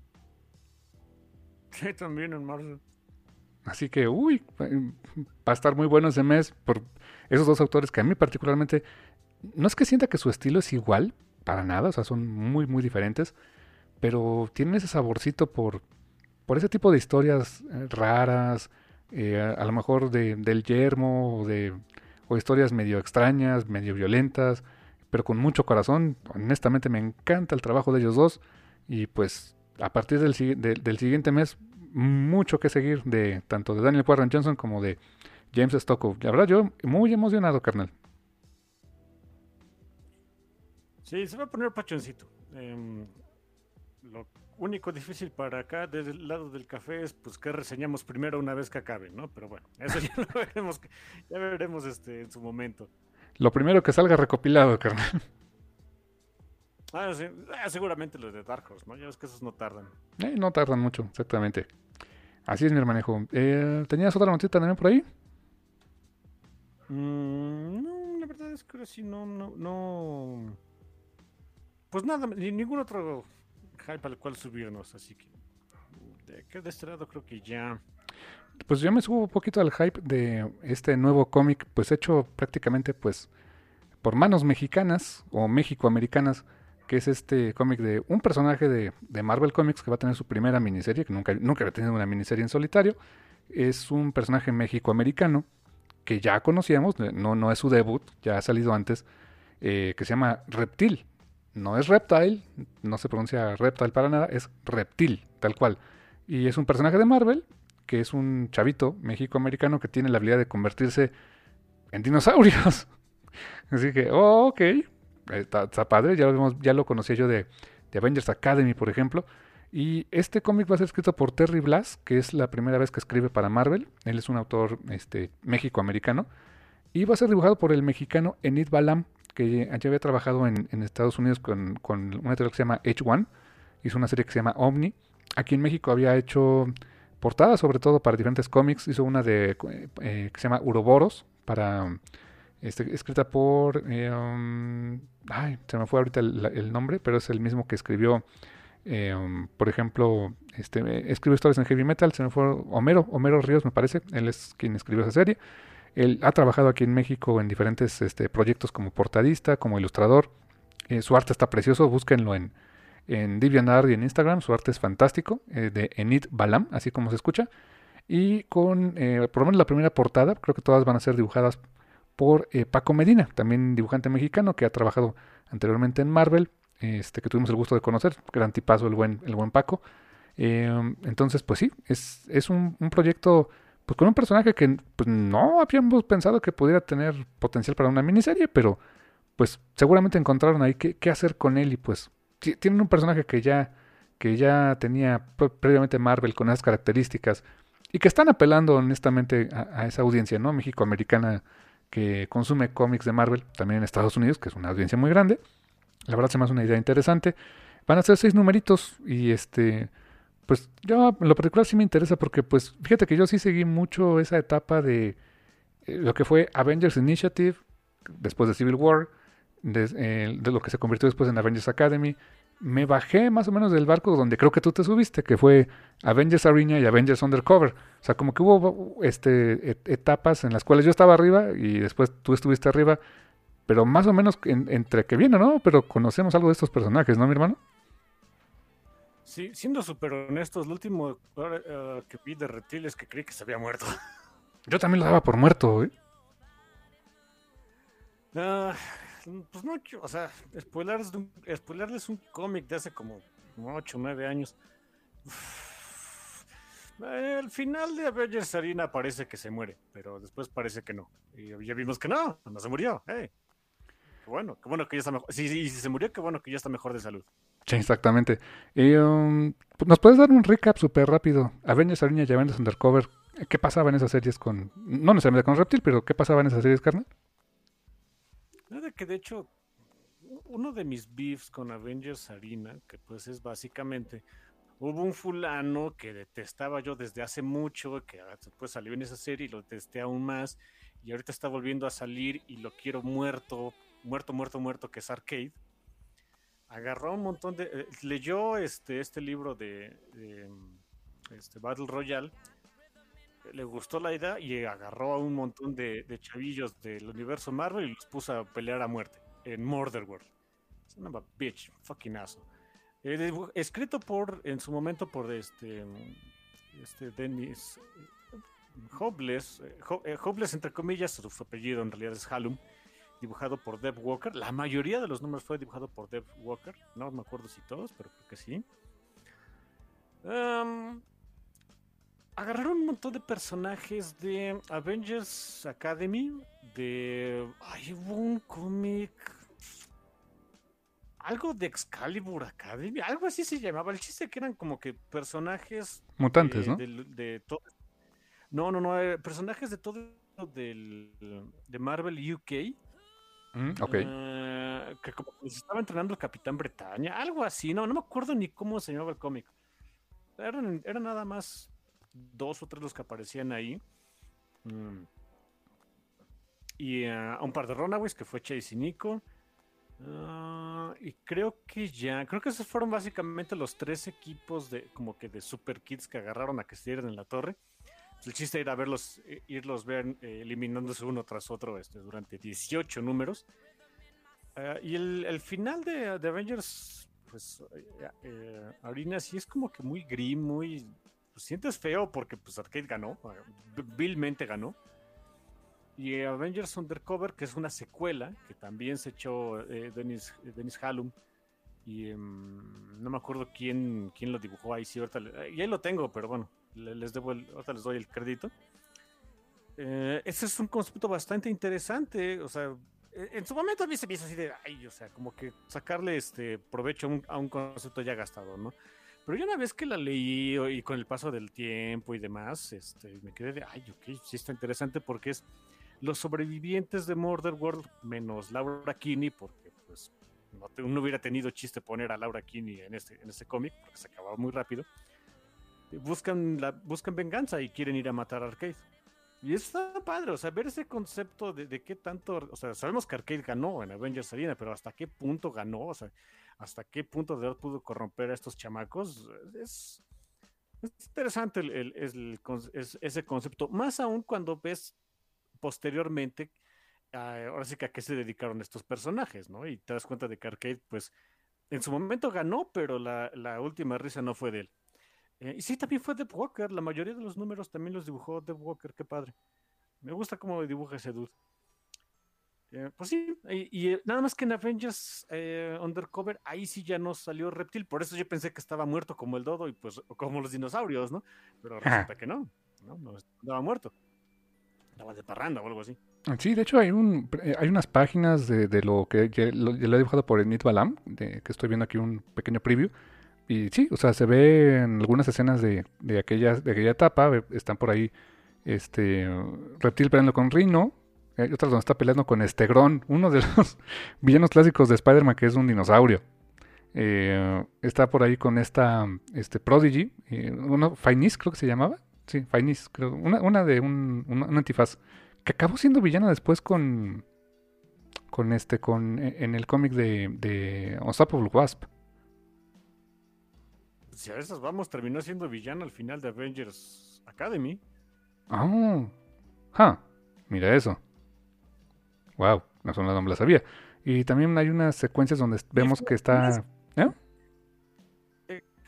Sí, también en marzo. Así que, uy, va a estar muy bueno ese mes por esos dos autores que a mí particularmente, no es que sienta que su estilo es igual, para nada, o sea, son muy, muy diferentes, pero tienen ese saborcito por, por ese tipo de historias eh, raras, a, lo mejor de, del yermo o de o historias medio extrañas, medio violentas, pero con mucho corazón. Honestamente me encanta el trabajo de ellos dos y pues a partir del, del siguiente mes mucho que seguir de tanto de Daniel Warren Johnson como de James Stockow. La verdad yo muy emocionado, carnal. Sí, se va a poner pachoncito. Em, lo único difícil para acá, desde el lado del café, es pues que reseñamos primero una vez que acabe, ¿no? Pero bueno, eso ya lo veremos, ya veremos este, en su momento. Lo primero que salga recopilado, carnal. Ah, sí. Ah, seguramente los de Dark Horse, ¿no? Ya ves que esos no tardan. Eh, no tardan mucho, exactamente. Así es mi hermanejo. Eh, ¿Tenías otra noticia también por ahí? Mm, no, la verdad es que ahora sí no, no, no. Pues nada, ni ningún otro hype al cual subirnos, así que de, de este lado creo que ya... Pues yo me subo un poquito al hype de este nuevo cómic, pues hecho prácticamente pues por manos mexicanas o mexicoamericanas, que es este cómic de un personaje de, de, Marvel Comics que va a tener su primera miniserie, que nunca, nunca había tenido una miniserie en solitario. Es un personaje mexicoamericano que ya conocíamos, no, no es su debut, ya ha salido antes, eh, que se llama Reptil no es Reptile, no se pronuncia Reptile para nada, es Reptil, tal cual. Y es un personaje de Marvel, que es un chavito mexicoamericano que tiene la habilidad de convertirse en dinosaurios. Así que, oh, ok, está, padre, ya lo, ya lo conocía yo de, Avengers Academy, por ejemplo. Y este cómic va a ser escrito por Terry Blass, que es la primera vez que escribe para Marvel. Él es un autor este, mexicoamericano. Y va a ser dibujado por el mexicano Enid Balam, que ya había trabajado en, Estados Unidos con, una editorial que se llama H1, hizo una serie que se llama Omni. Aquí en México había hecho portadas sobre todo para diferentes cómics, hizo una de eh, que se llama Uroboros, para este, escrita por eh, um, ay, se me fue ahorita el, nombre, pero es el mismo que escribió eh, um, por ejemplo, este, escribió historias en heavy metal, se me fue Homero, Homero Ríos me parece, él es quien escribió esa serie. Él ha trabajado aquí en México en diferentes este, proyectos como portadista, como ilustrador. Eh, su arte está precioso, búsquenlo en, en DeviantArt y en Instagram. Su arte es fantástico, de Enid Balam, así como se escucha. Y con, por lo menos la primera portada, creo que todas van a ser dibujadas por Paco Medina, también dibujante mexicano que ha trabajado anteriormente en Marvel, este, que tuvimos el gusto de conocer, gran tipazo el buen, el buen Paco. entonces, pues sí, es, es un, un proyecto pues con un personaje que pues, no habíamos pensado que pudiera tener potencial para una miniserie, pero pues seguramente encontraron ahí qué, hacer con él y pues tienen un personaje que ya que ya tenía previamente Marvel con esas características y que están apelando honestamente a, esa audiencia, ¿no? México-americana que consume cómics de Marvel, también en Estados Unidos, que es una audiencia muy grande. La verdad se me hace una idea interesante. Van a ser seis numeritos y este pues yo en lo particular sí me interesa porque pues fíjate que yo sí seguí mucho esa etapa de eh, lo que fue Avengers Initiative, después de Civil War, eh, de, lo que se convirtió después en Avengers Academy. Me bajé más o menos del barco donde creo que tú te subiste, que fue Avengers Arena y Avengers Undercover. O sea, como que hubo este, etapas en las cuales yo estaba arriba y después tú estuviste arriba, pero más o menos entre que viene, ¿no? Pero conocemos algo de estos personajes, ¿no, mi hermano? Sí, siendo súper honestos, lo último uh, que vi de Reptil es que creí que se había muerto. Yo también lo daba por muerto, ¿eh? Uh, pues no, o sea, spoilerles, un, spoilerles un cómic de hace como 8 o 9 años. El final de Avengers Arena parece que se muere, pero después parece que no. Y ya vimos que no, no se murió. Qué bueno, qué bueno que ya está mejor. Sí, si se murió, qué bueno que ya está mejor de salud. Sí, exactamente. Um, ¿Nos puedes dar un recap súper rápido? Avengers Arena y Avengers Undercover. ¿Qué pasaba en esas series con... No necesariamente con Reptil, pero ¿qué pasaba en esas series, carnal? Nada que de hecho, uno de mis beefs con Avengers Arena, que pues es básicamente hubo un fulano que detestaba yo desde hace mucho, que después salió en esa serie y lo detesté aún más, y ahorita está volviendo a salir y lo quiero muerto, muerto, muerto, muerto, que es Arcade. Agarró un montón de... Eh, leyó este, este libro de, este, Battle Royale, le gustó la idea y agarró a un montón de, chavillos del universo Marvel y los puso a pelear a muerte en Murder World. Una bitch, fucking aso. Eh, escrito por, en su momento, por este, este Dennis eh, Hopeless, eh, Hopeless entre comillas, su, apellido en realidad es Halum, dibujado por Deb Walker. La mayoría de los números fue dibujado por Deb Walker, no me acuerdo si todos, pero creo que sí. Agarraron un montón de personajes de Avengers Academy, de... Ay, hubo un cómic algo de Excalibur Academy, algo así se llamaba. El chiste que eran como que personajes. Mutantes, ¿no? De, todo. No, no, no, eh, personajes de todo del, de Marvel UK. Mm, ok. Ah, que como se estaba entrenando el Capitán Bretaña, algo así, no, no me acuerdo ni cómo se llamaba el cómic. Eran, eran nada más dos o tres los que aparecían ahí. Mm. Y ah, un par de Runaways, que fue Chase y Nico. Ah, y creo que ya, creo que esos fueron básicamente los tres equipos de como que de Super Kids que agarraron a que estuvieran en la torre. Pues el chiste era verlos, eh, irlos ver eh, eliminándose uno tras otro este, durante 18 números. Ah, y el, final de, Avengers, pues eh, Arena sí es como que muy grim, muy... Pues, sientes feo porque pues Arcade ganó, vilmente ganó. Y Avengers Undercover, que es una secuela, que también se echó eh, Dennis, Dennis Hallum. Y em, no me acuerdo quién, quién lo dibujó ahí, sí, ahorita y ahí lo tengo, pero bueno, les debo ahorita les doy el crédito. Eh, ese es un concepto bastante interesante, o sea, e, en su momento a mí se me así de, ay, o sea, como que sacarle este provecho a un, a un concepto ya gastado, ¿no? Pero yo una vez que la leí y con el paso del tiempo y demás, este, me quedé de, ay, ok, sí está interesante porque es los sobrevivientes de Murder World, menos Laura Kinney, porque pues no, hubiera tenido chiste poner a Laura Kinney en este, en este cómic, porque se acababa muy rápido, buscan, la, buscan venganza y quieren ir a matar a Arcade. Y está padre, o sea, ver ese concepto de, de, qué tanto, o sea, sabemos que Arcade ganó en Avengers Arena, pero hasta qué punto ganó, o sea, hasta qué punto de verdad pudo corromper a estos chamacos, es, interesante el, ese concepto, más aún cuando ves posteriormente, ahora sí que a qué se dedicaron estos personajes, ¿no? Y te das cuenta de que Arcade, pues, en su momento ganó, pero la, última risa no fue de él. Eh, y sí, también fue Deb Walker, la mayoría de los números también los dibujó Deb Walker, qué padre. Me gusta cómo dibuja ese dude. Eh, pues sí, y, eh, nada más que en Avengers Undercover, ahí sí ya no salió Reptil, por eso yo pensé que estaba muerto como el dodo y pues como los dinosaurios, ¿no? Pero resulta que no, no, no estaba muerto de parranda o algo así. Sí, de hecho hay un eh, hay unas páginas de, de lo que lo, he dibujado por Enid Balam, de, que estoy viendo aquí un pequeño preview. Y sí, o sea, se ve en algunas escenas de, de, aquella, de aquella etapa, están por ahí este Reptil peleando con Rino, hay otras donde está peleando con Estegrón, uno de los villanos clásicos de Spider-Man que es un dinosaurio. Eh, está por ahí con esta este Prodigy, eh, uno, Finis creo que se llamaba, Sí, creo. Una, una de un, antifaz. Que acabó siendo villana después con. Con este. con e, En el cómic de. de Unstoppable Wasp. Si a esas vamos, terminó siendo villana al final de Avengers Academy. Ah. ah mira eso. Wow, no, no me la sabía. Y también hay unas secuencias donde vemos que está. ¿Eh?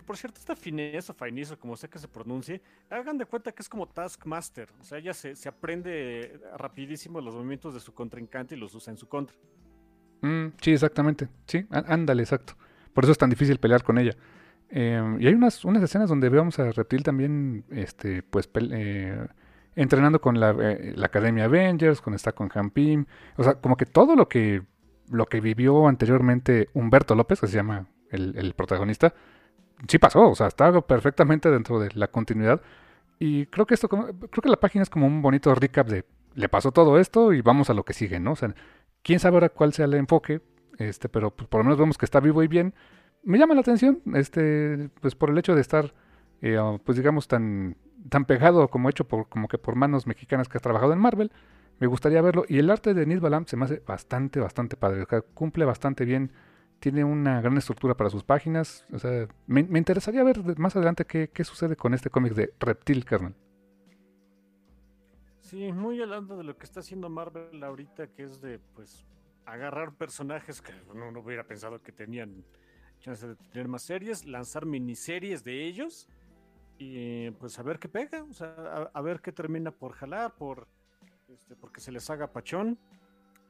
por cierto, esta fineza o Finis, como sea que se pronuncie, hagan de cuenta que es como Taskmaster. O sea, ella se, aprende rapidísimo los movimientos de su contrincante y los usa en su contra. Mm, sí, exactamente. Sí, ándale, exacto. Por eso es tan difícil pelear con ella. Em, y hay unas, unas escenas donde vemos a Reptil también, este, pues, eh, entrenando con la, eh, la, Academia Avengers, con está con Pym. O sea, como que todo lo que, lo que vivió anteriormente Humberto López, que se llama el, el protagonista, sí pasó, o sea, está perfectamente dentro de la continuidad. Y creo que esto, creo que la página es como un bonito recap de le pasó todo esto y vamos a lo que sigue, ¿no? O sea, quién sabe ahora cuál sea el enfoque, este, pero pues, por lo menos vemos que está vivo y bien. me llama la atención, este, pues por el hecho de estar, eh, pues digamos, tan, tan pegado como hecho por, como que por manos mexicanas que has trabajado en Marvel. Me gustaría verlo. Y el arte de Balam se me hace bastante, bastante padre. O sea, cumple bastante bien. Tiene una gran estructura para sus páginas. O sea, me, interesaría ver más adelante qué, qué sucede con este cómic de Reptil Kernel. Sí, muy hablando de lo que está haciendo Marvel ahorita, que es de, pues, agarrar personajes que uno no hubiera pensado que tenían chance de tener más series, lanzar miniseries de ellos y pues a ver qué pega, o sea, a, ver qué termina por jalar, por este, porque se les haga pachón.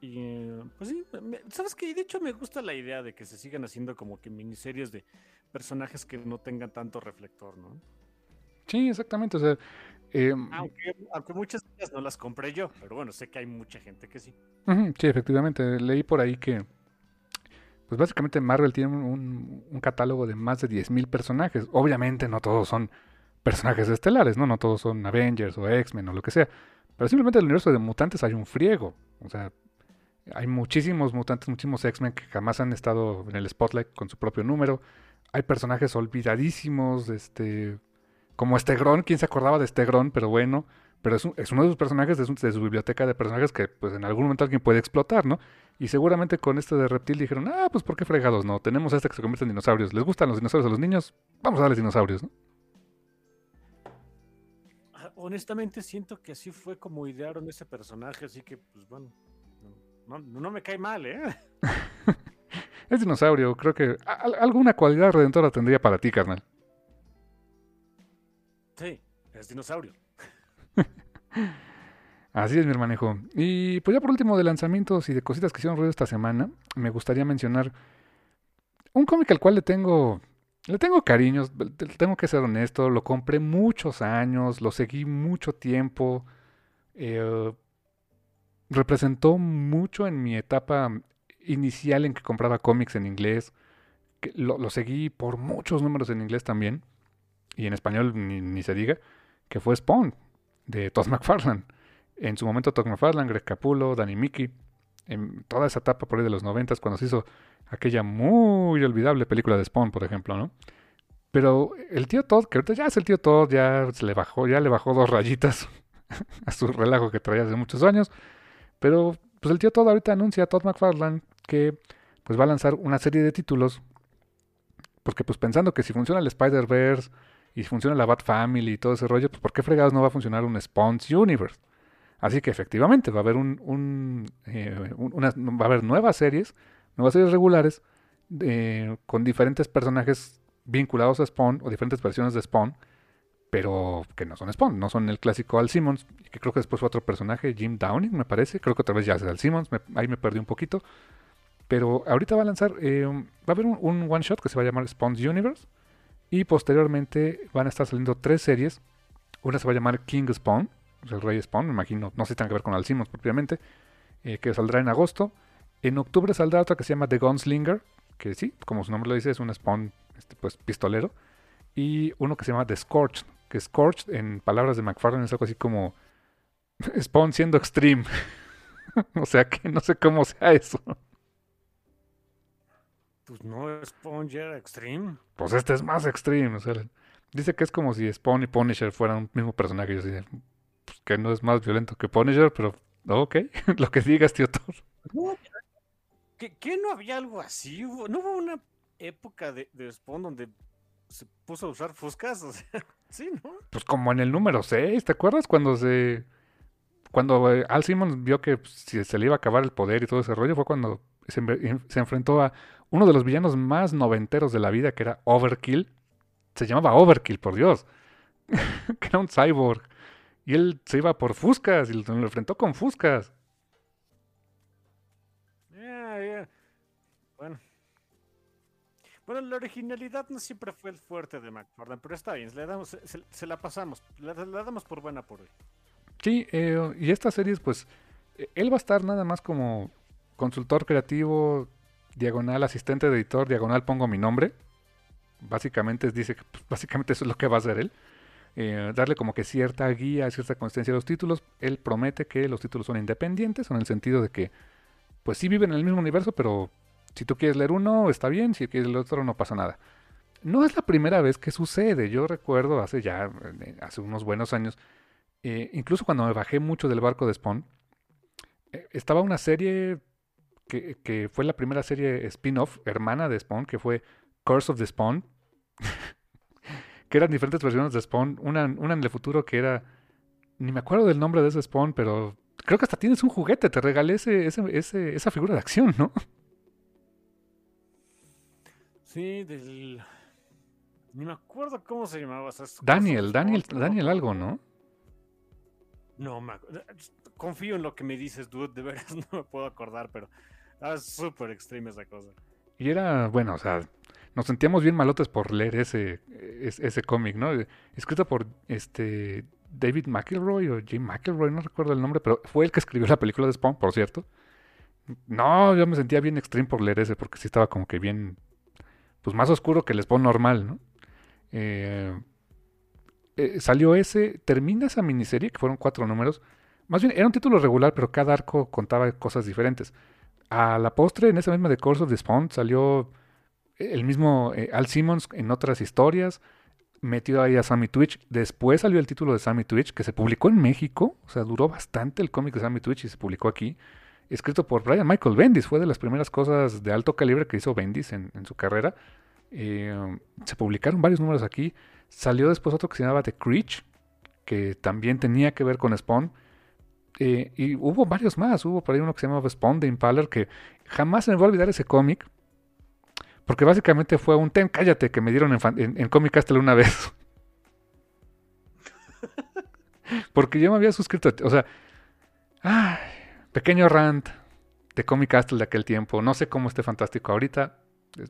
Y pues sí, ¿sabes qué? De hecho me gusta la idea de que se sigan haciendo como que miniseries de personajes que no tengan tanto reflector, ¿no? Sí, exactamente, o sea... Em, aunque, muchas de ellas no las compré yo, pero bueno, sé que hay mucha gente que sí. sí, efectivamente, leí por ahí que pues básicamente Marvel tiene un, un catálogo de más de 10.000 personajes. Obviamente no todos son personajes estelares, ¿no? No todos son Avengers o X-Men o lo que sea. Pero simplemente en el universo de mutantes hay un friego. O sea, hay muchísimos mutantes, muchísimos X-Men que jamás han estado en el spotlight con su propio número. Hay personajes olvidadísimos, este, como Stegron, ¿quién se acordaba de Stegron? Pero bueno, pero es, es uno de sus personajes de su, de su, biblioteca de personajes que pues en algún momento alguien puede explotar, ¿no? Y seguramente con este de reptil dijeron, ah, pues ¿por qué fregados? No, tenemos este que se convierte en dinosaurios. ¿Les gustan los dinosaurios a los niños? Vamos a darles dinosaurios, ¿no? Honestamente siento que así fue como idearon ese personaje, así que, pues bueno, no, me cae mal, ¿eh? es dinosaurio, creo que alguna cualidad redentora tendría para ti, carnal. Sí, es dinosaurio. Así es, mi hermanejo. Y pues ya por último de lanzamientos y de cositas que hicieron ruido esta semana, me gustaría mencionar un cómic al cual le tengo le tengo cariños, tengo que ser honesto, lo compré muchos años, lo seguí mucho tiempo, eh, representó mucho en mi etapa inicial en que compraba cómics en inglés, lo, seguí por muchos números en inglés también, y en español ni, se diga, que fue Spawn, de Todd McFarlane. En su momento Todd McFarlane, Greg Capullo, Danny Mickey, en toda esa etapa por ahí de los noventas, cuando se hizo aquella muy olvidable película de Spawn, por ejemplo, ¿no? Pero el tío Todd, que ahorita ya es el tío Todd, ya se le bajó, ya le bajó dos rayitas a su relajo que traía hace muchos años. Pero pues el tío Todd ahorita anuncia a Todd McFarlane que pues va a lanzar una serie de títulos. Porque pues pensando que si funciona el Spider-Verse y si funciona la Bat Family y todo ese rollo, pues ¿por qué fregados no va a funcionar un Spawn's Universe? Así que efectivamente va a haber un, eh, va a haber nuevas series nuevas series regulares eh, con diferentes personajes vinculados a Spawn o diferentes versiones de Spawn, pero que no son Spawn, no son el clásico Al Simmons, que creo que después fue otro personaje, Jim Downing, me parece, creo que otra vez ya es Al Simmons, ahí me perdí un poquito. Pero ahorita va a lanzar, eh, va a haber un, un, one shot que se va a llamar Spawn's Universe. Y posteriormente van a estar saliendo tres series. Una se va a llamar King Spawn, el rey Spawn, me imagino, no sé si tiene que ver con Al Simmons propiamente, eh, que saldrá en agosto. En octubre saldrá otra que se llama The Gunslinger, que sí, como su nombre lo dice, es un spawn este, pues, pistolero. Y uno que se llama The Scorched, que Scorched en palabras de McFarlane es algo así como Spawn siendo extreme. o sea que no sé cómo sea eso. Pues no, Spawn ya era extreme. Pues este es más extreme. O sea, dice que es como si Spawn y Punisher fueran un mismo personaje. Yo pues que no es más violento que Punisher, pero ok, lo que digas, tío Thor. ¿Qué, no había algo así? ¿No hubo una época de, de Spawn donde se puso a usar fuscas? O sea, sí, ¿no? Pues como en el número 6, ¿te acuerdas? Cuando se. Cuando eh, Al Simmons vio que pues, si se le iba a acabar el poder y todo ese rollo, fue cuando se, se enfrentó a uno de los villanos más noventeros de la vida, que era Overkill. Se llamaba Overkill, por Dios. que era un cyborg. Y él se iba por fuscas y lo enfrentó con fuscas. Bueno. Bueno, la originalidad no siempre fue el fuerte de McFarlane, pero está bien, le damos, se, la pasamos, la, damos por buena por hoy. Sí, eh, y estas series, pues, él va a estar nada más como consultor creativo, diagonal asistente de editor, diagonal pongo mi nombre. Básicamente dice que pues, básicamente eso es lo que va a hacer él. Eh, darle como que cierta guía, cierta consistencia a los títulos. Él promete que los títulos son independientes, en el sentido de que, pues sí viven en el mismo universo, pero Si tú quieres leer uno, está bien, si quieres leer otro, no pasa nada. No es la primera vez que sucede. Yo recuerdo hace ya, eh, hace unos buenos años, eh, incluso cuando me bajé mucho del barco de Spawn, estaba una serie que, que, fue la primera serie spin-off, hermana de Spawn, que fue Curse of the Spawn, que eran diferentes versiones de Spawn. Una, una en el futuro que era, ni me acuerdo del nombre de ese Spawn, pero creo que hasta tienes un juguete, te regalé ese, ese, esa figura de acción, ¿no? Sí, del... Ni me acuerdo cómo se llamaba. Daniel, Daniel, Daniel algo, ¿no? No, me confío en lo que me dices, dude. De veras no me puedo acordar, pero es súper extreme esa cosa. Y era, bueno, o sea, nos sentíamos bien malotes por leer ese, ese, cómic, ¿no? Escrito por este David McElroy o Jim McElroy, no recuerdo el nombre, pero fue el que escribió la película de Spawn, por cierto. No, yo me sentía bien extreme por leer ese, porque sí estaba como que bien, pues más oscuro que el Spawn normal, ¿no? Eh, eh, salió ese, termina esa miniserie, que fueron cuatro números. Más bien, era un título regular, pero cada arco contaba cosas diferentes. A la postre, en esa misma de Course of the Spawn, salió el mismo eh, Al Simmons en otras historias metido ahí a Sammy Twitch. Después salió el título de Sammy Twitch, que se publicó en México. O sea, duró bastante el cómic de Sammy Twitch y se publicó aquí. Escrito por Brian Michael Bendis. Fue de las primeras cosas de alto calibre que hizo Bendis en, su carrera. Eh, se publicaron varios números aquí. Salió después otro que se llamaba The Creech, que también tenía que ver con Spawn. Eh, y hubo varios más. Hubo por ahí uno que se llamaba Spawn de Impaler, que jamás se me va a olvidar ese cómic porque básicamente fue un ten, cállate, que me dieron en, Comic Castle una vez. Porque yo me había suscrito, o sea, ay, pequeño rant de Comic Castle de aquel tiempo. No sé cómo esté fantástico ahorita.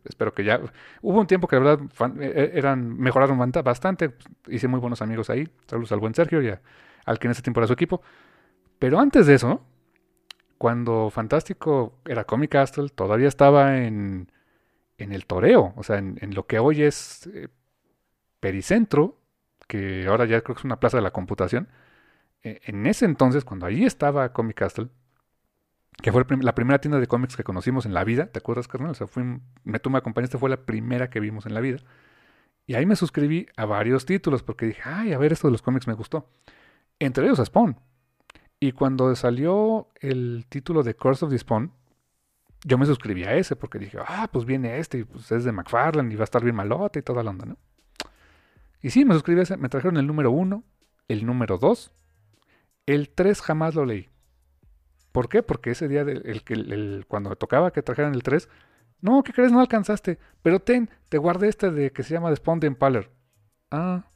Espero que ya. Hubo un tiempo que la verdad e, e, eran, mejoraron bastante. Hice muy buenos amigos ahí. Saludos al buen Sergio y al que en ese tiempo era su equipo. Pero antes de eso, cuando Fantástico era Comic Castle, todavía estaba en en el toreo, o sea, en, lo que hoy es eh, Pericentro, que ahora ya creo que es una plaza de la computación. E, en ese entonces, cuando ahí estaba Comic Castle, que fue la primera tienda de cómics que conocimos en la vida, ¿te acuerdas, carnal? O sea, fui, me, tú me acompañaste, fue la primera que vimos en la vida. Y ahí me suscribí a varios títulos porque dije, ay, a ver, esto de los cómics me gustó. Entre ellos a Spawn. Y cuando salió el título de Curse of the Spawn, yo me suscribí a ese porque dije, ah, pues viene este y pues es de McFarlane y va a estar bien malote y toda la onda, ¿no? Y sí, me suscribí a ese, me trajeron el número uno, el número dos, el tres jamás lo leí. ¿Por qué? Porque ese día, el, el, cuando tocaba que trajeran el 3, no, ¿qué crees? No alcanzaste. Pero ten, te guardé este de que se llama The Spawn Impaler. Ah,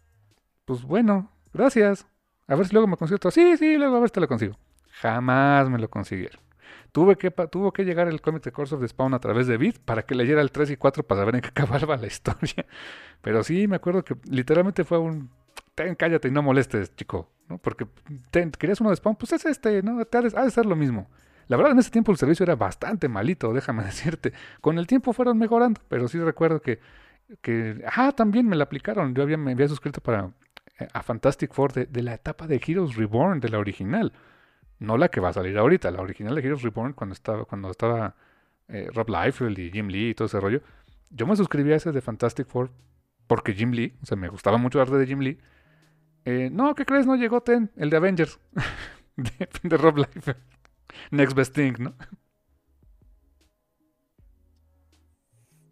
pues bueno, gracias. A ver si luego me consigo. Sí, sí, luego a ver si te lo consigo. Jamás me lo consiguieron. Tuve que, tuvo que llegar el cómic de Course of the Spawn a través de Beat para que leyera el 3 y 4 para saber en qué acababa la historia. Pero sí, me acuerdo que literalmente fue un... Ten, cállate y no molestes, chico. Porque querías uno de Spawn, pues es este, ¿no? Te ha, de, ser lo mismo. La verdad, en ese tiempo el servicio era bastante malito, déjame decirte. Con el tiempo fueron mejorando, pero sí recuerdo que... que ah, también me la aplicaron. Yo había, me había suscrito para eh, a Fantastic Four de la etapa de Heroes Reborn, de la original. No la que va a salir ahorita, la original de Heroes Reborn, cuando estaba, cuando estaba eh, Rob Liefeld y Jim Lee y todo ese rollo. Yo me suscribí a ese de Fantastic Four porque Jim Lee, o sea, me gustaba mucho el arte de Jim Lee. Eh, no, ¿qué crees? No llegó Ten, el de Avengers, de, Rob Liefeld. Next Best Thing, ¿no?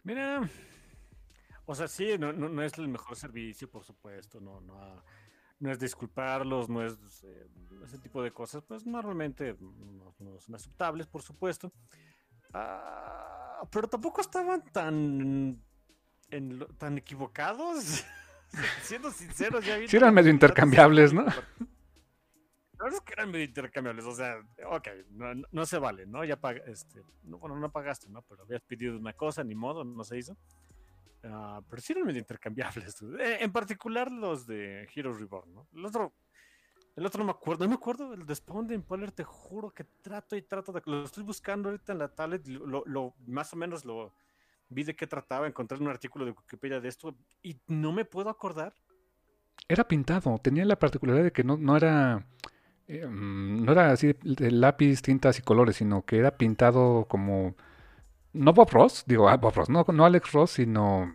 Mira, o sea, sí, no, no, no, es el mejor servicio, por supuesto, no, no, no es disculparlos, no es eh, ese tipo de cosas, pues normalmente no, son aceptables, por supuesto. Ah, pero tampoco estaban tan, tan equivocados. Siendo sinceros, ya vi. Sí, eran medio intercambiables, ¿no? No es que eran medio intercambiables, o sea, ok, no, se vale, ¿no? Ya este, no, bueno, no pagaste, ¿no? Pero habías pedido una cosa, ni modo, no se hizo. Ah, pero sí eran medio intercambiables. Eh, en particular los de Heroes Reborn, ¿no? El otro, el otro no me acuerdo, no me acuerdo, el de Spawn de Impaler, te juro que trato y trato de... Lo estoy buscando ahorita en la tablet, más o menos lo vi de qué trataba, encontré un artículo de Wikipedia de esto y no me puedo acordar. Era pintado, tenía la particularidad de que no, no era... Eh, mm, no era así de lápiz, tintas y colores, sino que era pintado como no Bob Ross, digo, ah, Bob Ross, no, no Alex Ross, sino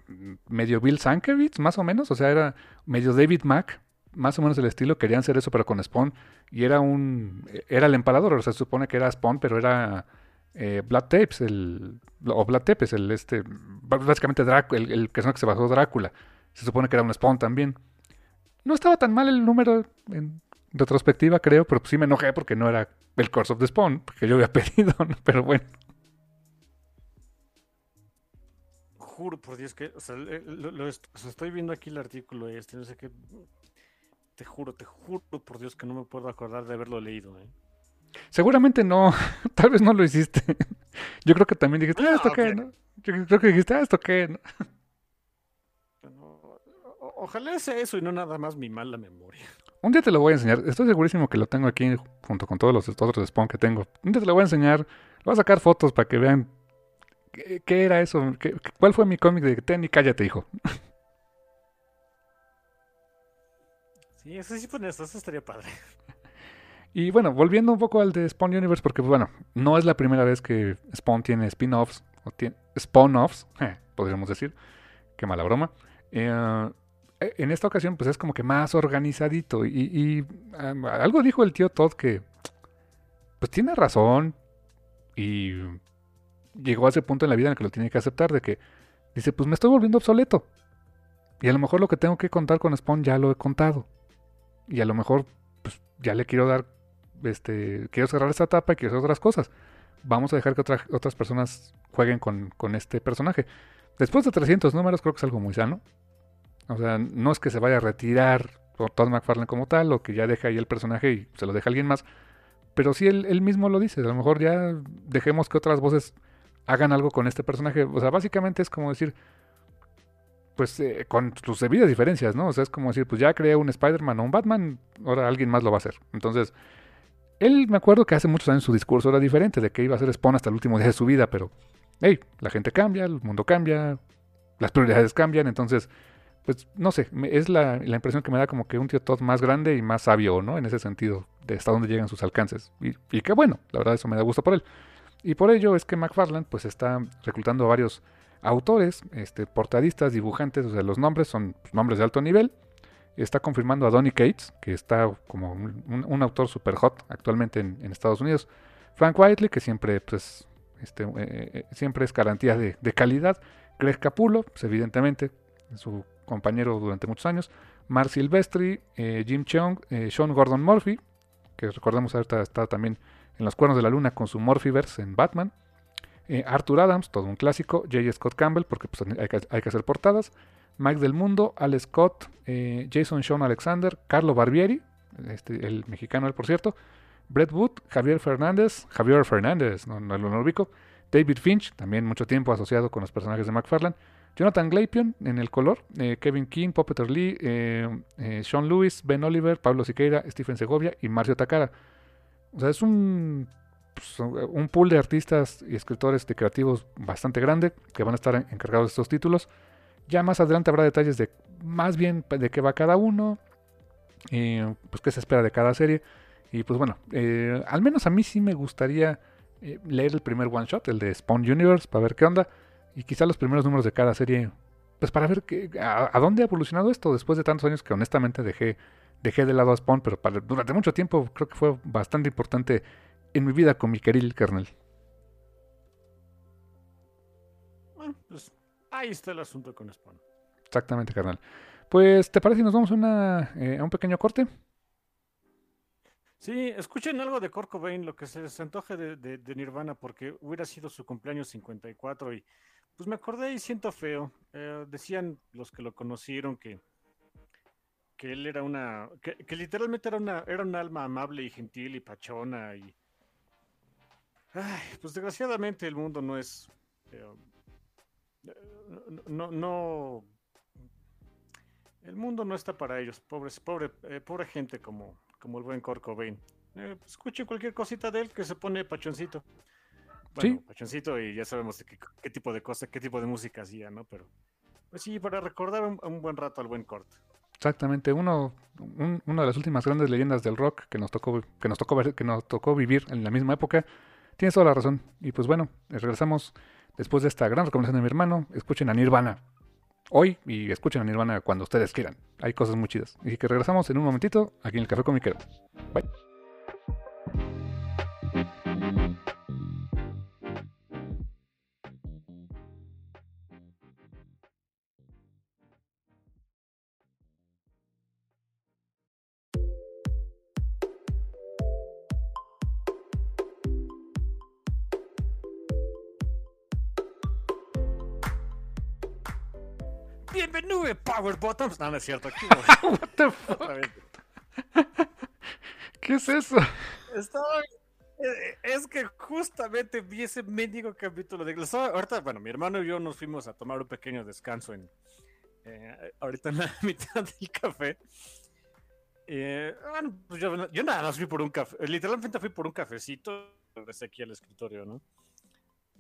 medio Bill Sankiewicz, más o menos, o sea, era medio David Mack, más o menos el estilo, querían hacer eso pero con Spawn, y era un, era el empalador, o sea, se supone que era Spawn, pero era eh, Blood Tapes, el, o Blood Tapes, el este, básicamente Drácula, el, el que se basó Drácula, se supone que era un Spawn también. No estaba tan mal el número en retrospectiva, creo, pero sí me enojé porque no era el Course of the Spawn, que yo había pedido, pero bueno. Juro por Dios que, o sea, lo, estoy viendo aquí el artículo este, no sé qué. Te juro, te juro por Dios que no me puedo acordar de haberlo leído. ¿eh? Seguramente no, tal vez no lo hiciste. Yo creo que también dijiste, ah, esto qué, ¿no? Yo creo que dijiste, ah, esto qué, ¿no? Ojalá sea eso y no nada más mi mala memoria. Un día te lo voy a enseñar. Estoy segurísimo que lo tengo aquí junto con todos los otros Spawn que tengo. Un día te lo voy a enseñar. Le voy a sacar fotos para que vean qué, era eso. ¿Cuál fue mi cómic de Ten y cállate, hijo? Sí, eso sí pues eso, estaría padre. Y bueno, volviendo un poco al de Spawn Universe, porque bueno, no es la primera vez que Spawn tiene spin-offs, o tiene spawn-offs, podríamos decir. Qué mala broma. Eh, en esta ocasión pues es como que más organizadito y, algo dijo el tío Todd que pues tiene razón y llegó a ese punto en la vida en el que lo tiene que aceptar de que dice pues me estoy volviendo obsoleto y a lo mejor lo que tengo que contar con Spawn ya lo he contado. Y a lo mejor pues ya le quiero dar este quiero cerrar esta etapa y quiero hacer otras cosas. Vamos a dejar que otras personas jueguen con, con este personaje. Después de 300 números creo que es algo muy sano. O sea, no es que se vaya a retirar Todd McFarlane como tal, o que ya deje ahí el personaje y se lo deja alguien más. Pero sí él, mismo lo dice, a lo mejor ya dejemos que otras voces hagan algo con este personaje. O sea, básicamente es como decir, pues eh, con sus debidas diferencias, ¿no? O sea, es como decir, pues ya creé un Spider-Man o un Batman, ahora alguien más lo va a hacer. Entonces, él me acuerdo que hace muchos años su discurso era diferente, de que iba a ser Spawn hasta el último día de su vida, pero, hey, la gente cambia, el mundo cambia, las prioridades cambian, entonces pues no sé, es la, impresión que me da como que un tío Todd más grande y más sabio, ¿no? En ese sentido, de hasta dónde llegan sus alcances. Y, y qué bueno, la verdad eso me da gusto por él. Y por ello es que McFarland pues está reclutando a varios autores, este, portadistas, dibujantes, o sea, los nombres son nombres de alto nivel. Está confirmando a Donny Cates, que está como un, autor super hot actualmente en, Estados Unidos. Frank Whiteley, que siempre, pues, este, eh, eh, siempre es garantía de, de calidad. Greg Capullo, pues, evidentemente, su compañero durante muchos años, Mark Silvestri, eh, Jim Cheong, eh, Sean Gordon Murphy, que recordemos ahorita está también en Los Cuernos de la Luna con su Morphyverse en Batman, eh, Arthur Adams, todo un clásico, J. Scott Campbell, porque pues, hay, que, hacer portadas, Mike del Mundo, Alex Scott, Jason Sean Alexander, Carlo Barbieri, este, el mexicano él por cierto, Brett Wood, Javier Fernández, Javier Fernández, no, no lo ubico, David Finch, también mucho tiempo asociado con los personajes de McFarlane, Jonathan Glapion en el color, eh, Kevin King, Puppeter Lee, eh, eh, Sean Lewis, Ben Oliver, Pablo Siqueira, Stephen Segovia y Marcio Takara. O sea, es un, pues, un pool de artistas y escritores de creativos bastante grande que van a estar encargados de estos títulos. Ya más adelante habrá detalles de más bien de qué va cada uno, pues qué se espera de cada serie. Y pues bueno, al menos a mí sí me gustaría leer el primer one shot, el de Spawn Universe, para ver qué onda y quizá los primeros números de cada serie, pues para ver que, a, dónde ha evolucionado esto después de tantos años que honestamente dejé, dejé de lado a Spawn, pero durante mucho tiempo creo que fue bastante importante en mi vida con mi querido kernel. Bueno, pues ahí está el asunto con Spawn. Exactamente, carnal. Pues, ¿te parece si nos vamos a, una, eh, a un pequeño corte? Sí, escuchen algo de Kurt Cobain, lo que se les antoje de, de, Nirvana, porque hubiera sido su cumpleaños 54 y pues me acordé y siento feo. Eh, decían los que lo conocieron que, que él era una, que, literalmente era una, era un alma amable y gentil y pachona y... Ay, pues desgraciadamente el mundo no es... Eh, no, no, el mundo no está para ellos, pobres, pobre, eh, pobre gente como, como el buen Kurt Cobain. escuchen cualquier cosita de él que se pone pachoncito. Bueno, sí. pachoncito y ya sabemos qué, tipo de cosa, qué tipo de música hacía, ¿no? Pero, pues sí, para recordar un, buen rato al buen Kurt. Exactamente, uno, una de las últimas grandes leyendas del rock que nos tocó, que nos tocó ver, que nos tocó vivir en la misma época. Tienes toda la razón. Y pues bueno, regresamos después de esta gran recomendación de mi hermano, escuchen a Nirvana hoy y escuchen a Nirvana cuando ustedes quieran. Hay cosas muy chidas. Y que regresamos en un momentito aquí en el Café Comiquero. Bye. Bienvenido Power Bottoms. No, no es cierto. Aquí, What the fuck? ¿Qué es eso? Estaba- eh, Es que justamente vi ese mendigo capítulo de estaba- Ahorita, bueno, mi hermano y yo nos fuimos a tomar un pequeño descanso en eh, ahorita en la mitad del café. Eh, bueno, pues yo, yo nada más fui por un café. Literalmente fui por un cafecito. Regresé aquí al escritorio, ¿no?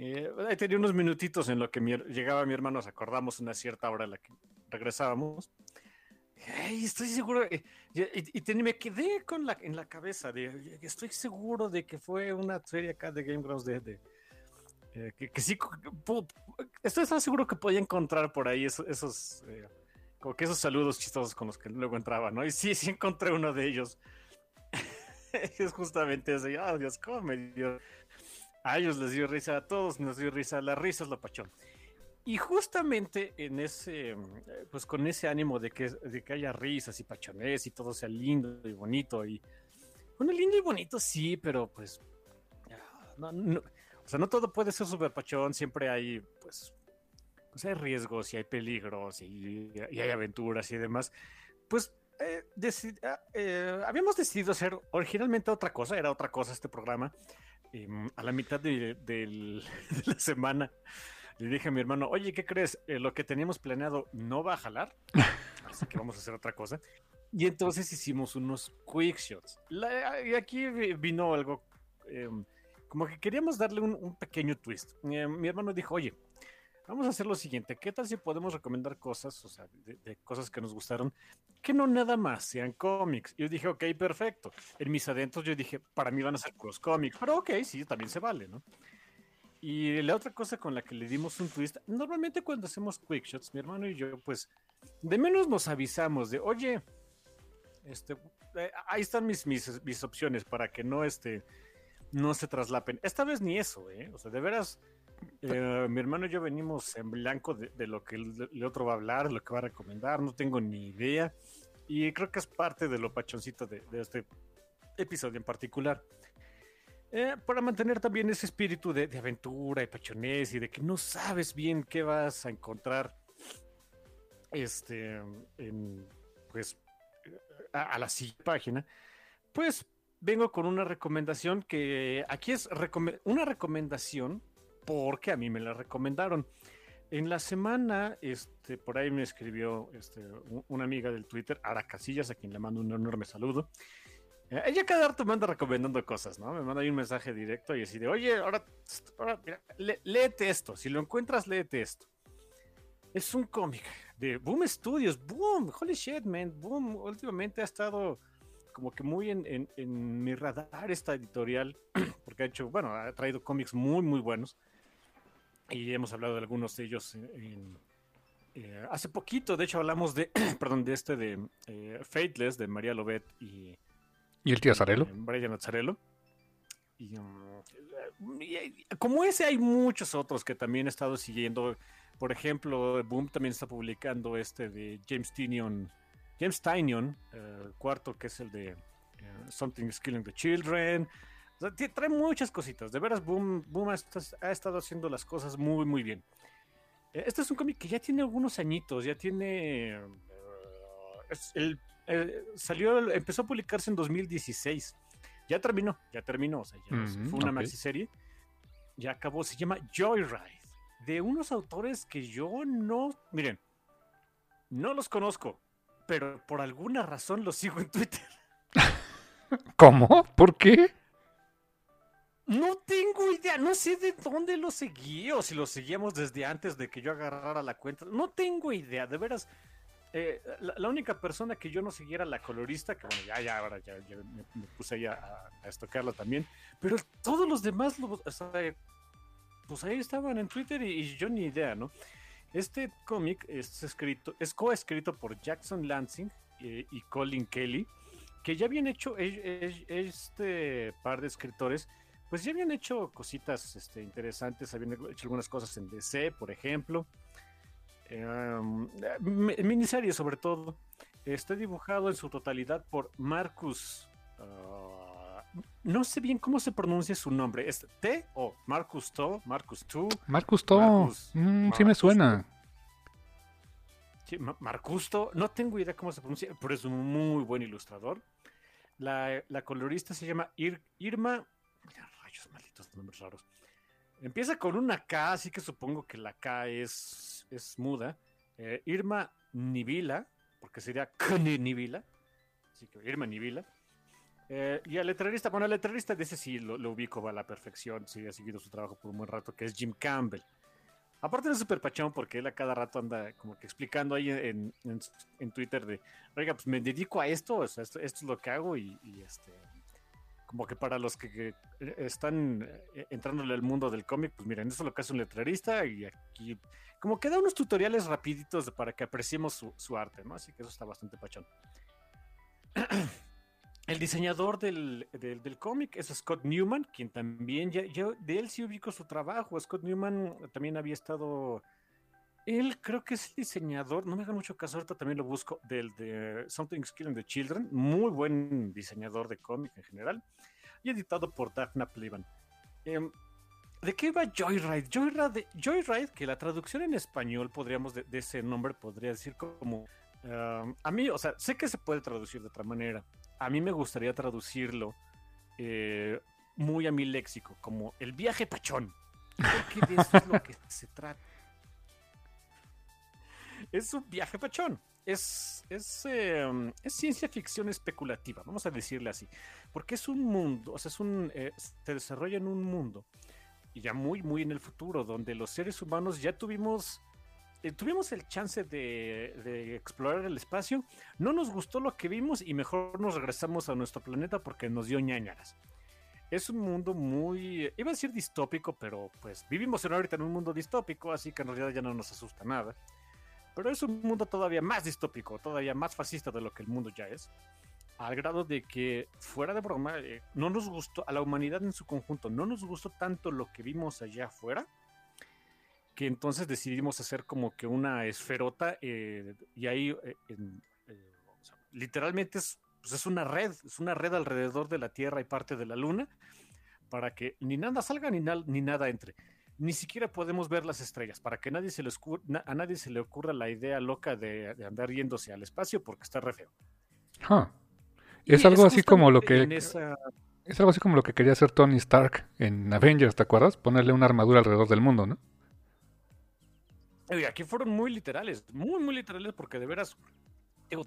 Eh, tenía unos minutitos en lo que mi llegaba mi hermano, nos acordamos una cierta hora en la que regresábamos. Estoy seguro, eh, y, y- me quedé con la, en la cabeza de, estoy seguro de que fue una serie acá de Game Grumps de, de, eh, que, que sí, estoy seguro que podía encontrar por ahí esos, esos eh, como que esos saludos chistosos con los que luego entraba, ¿no? Y sí, sí encontré uno de ellos. es justamente ese, ah, Dios, cómo me dio. A ellos les dio risa, a todos nos dio risa, la risa es lo pachón. Y justamente en ese, pues con ese ánimo de que, de que haya risas y pachones y todo sea lindo y bonito y, bueno, lindo y bonito sí, pero pues, ah, no, no, o sea, no todo puede ser súper pachón, siempre hay, pues, pues hay riesgos y hay peligros y, y hay aventuras y demás. Pues eh, ah, eh, habíamos decidido hacer originalmente otra cosa, era otra cosa este programa. Em, a la mitad de, del- de la semana le dije a mi hermano, oye, ¿qué crees? Eh, lo que teníamos planeado no va a jalar, así que vamos a hacer otra cosa. Y entonces hicimos unos quick shots. La- y aquí vi- vino algo, em, como que queríamos darle un, un pequeño twist. Eh, mi hermano dijo, oye, vamos a hacer lo siguiente, ¿qué tal si podemos recomendar cosas, o sea, de, cosas que nos gustaron, que no nada más sean cómics? Y yo dije, ok, perfecto. En mis adentros yo dije, para mí van a ser puros cómics, pero ok, sí, también se vale, ¿no? Y la otra cosa con la que le dimos un twist, normalmente cuando hacemos quick shots, mi hermano y yo, pues, de menos nos avisamos de, oye, este, eh, ahí están mis, mis, mis opciones para que no, este, no se traslapen. Esta vez ni eso, ¿eh? O sea, de veras, eh, mi hermano y yo venimos en blanco de, de lo que el, el otro va a hablar, lo que va a recomendar, no tengo ni idea. Y creo que es parte de lo pachoncito de, de este episodio en particular. Eh, para mantener también ese espíritu de, de aventura y pachonés y de que no sabes bien qué vas a encontrar este, en, pues, a, a la siguiente página, pues vengo con una recomendación que aquí es recome- una recomendación porque a mí me la recomendaron. En la semana, este, por ahí me escribió este, una amiga del Twitter, Ara Casillas, a quien le mando un enorme saludo. Eh, Ella cada rato me anda recomendando cosas, ¿no? Me manda ahí un mensaje directo y así de, oye, ahora, ahora mira, lé- léete esto, si lo encuentras, léete esto. Es un cómic de Boom Studios, Boom, holy shit, man, Boom, últimamente ha estado como que muy en, en- en mi radar esta editorial, porque ha hecho, bueno, ha traído cómics muy, muy buenos. Y hemos hablado de algunos de ellos en, eh, hace poquito, de hecho, hablamos de, perdón, de este de eh, Fateless, de María Lobet y ¿Y el tío Azarelo? eh, Brian Azzarello. Y, um, y, y como ese hay muchos otros que también he estado siguiendo. Por ejemplo, Boom también está publicando este de James Tynion, James Tynion, eh, el cuarto que es el de eh, Something is Killing the Children. O sea, trae muchas cositas. De veras, Boom, Boom ha, ha estado haciendo las cosas muy, muy bien. Eh, Este es un cómic que ya tiene algunos añitos, ya tiene... eh, es el eh, salió, empezó a publicarse en 2016. Ya terminó, ya terminó. O sea, ya Ujú, fue una ok. maxiserie. Ya acabó. Se llama Joyride. De unos autores que yo no. Miren, no los conozco. Pero por alguna razón los sigo en Twitter. ¿Cómo? ¿Por qué? No tengo idea, no sé de dónde lo seguí o si lo seguíamos desde antes de que yo agarrara la cuenta. No tengo idea, de veras. eh, la, única persona que yo no siguiera la colorista, que bueno, ya, ya, ahora ya, me, puse ahí a, a, a estoquearla también, pero todos los demás, pues ahí estaban en Twitter y, yo ni idea, ¿no? Este cómic es escrito, es coescrito por Jackson Lansing eh, y Colin Kelly, que ya habían hecho este par de escritores, pues ya habían hecho cositas este, interesantes, habían hecho algunas cosas en DC, por ejemplo, em, miniseries sobre todo. Está dibujado en su totalidad por Marcus. Ah, no sé bien cómo se pronuncia su nombre. ¿Es T o Marcus To? Marcus Tu? Marcus To. Mm, sí me suena. Marcusto, no tengo idea cómo se pronuncia, pero es un muy buen ilustrador. La, colorista se llama Irma. Rayos, malditos nombres raros. Empieza con una K, así que supongo que la K es, es muda. Eh, Irma Nibila, porque sería Nibila. Así que Irma Nibila. Eh, y al letrerista, bueno, al letrerista de ese sí lo, lo ubico a la perfección, sí ha seguido su trabajo por un buen rato, que es Jim Campbell. Aparte es súper pachón porque él a cada rato anda como que explicando ahí en, en, Twitter de, oiga, pues me dedico a esto, o sea, esto, es lo que hago y, este, como que para los que, están eh, entrándole al mundo del cómic, pues miren, eso es lo que hace un letrerista y aquí como que da unos tutoriales rapiditos para que apreciemos su, su arte, ¿no? Así que eso está bastante pachón. El diseñador del, cómic es Scott Newman, quien también, ya, yo de él sí ubico su trabajo. Scott Newman también había estado, él creo que es el diseñador, no me hagan mucho caso, ahorita también lo busco, del de Something's Killing the Children, muy buen diseñador de cómic en general, y editado por Daphne Pleban. Em, ¿De qué va Joyride? Joyride? Joyride, que la traducción en español podríamos, de, ese nombre, podría decir como... Um, a mí, o sea, sé que se puede traducir de otra manera, a mí me gustaría traducirlo eh, muy a mi léxico, como el viaje pachón. Porque de eso es lo que se trata. Es un viaje pachón. Es, es, em, es, ciencia ficción especulativa, vamos a decirle así. Porque es un mundo, o sea, es un, eh, se desarrolla en un mundo, y ya muy, muy en el futuro, donde los seres humanos ya tuvimos eh, tuvimos el chance de, explorar el espacio, no nos gustó lo que vimos y mejor nos regresamos a nuestro planeta porque nos dio ñañaras. Es un mundo muy, iba a decir distópico, pero pues vivimos ahorita en un mundo distópico, así que en realidad ya no nos asusta nada. Pero es un mundo todavía más distópico, todavía más fascista de lo que el mundo ya es. Al grado de que, fuera de broma, eh, no nos gustó, a la humanidad en su conjunto, no nos gustó tanto lo que vimos allá afuera, que entonces decidimos hacer como que una esferota eh, y ahí eh, eh, literalmente es, pues es una red, es una red alrededor de la Tierra y parte de la Luna para que ni nada salga ni, ni nada entre. Ni siquiera podemos ver las estrellas, para que nadie se le a nadie se le ocurra la idea loca de, andar yéndose al espacio porque está re feo. Es algo así como lo que... Es algo así como lo que quería hacer Tony Stark en Avengers, ¿te acuerdas? Ponerle una armadura alrededor del mundo, ¿no? aquí fueron muy literales, muy, muy literales, porque de veras,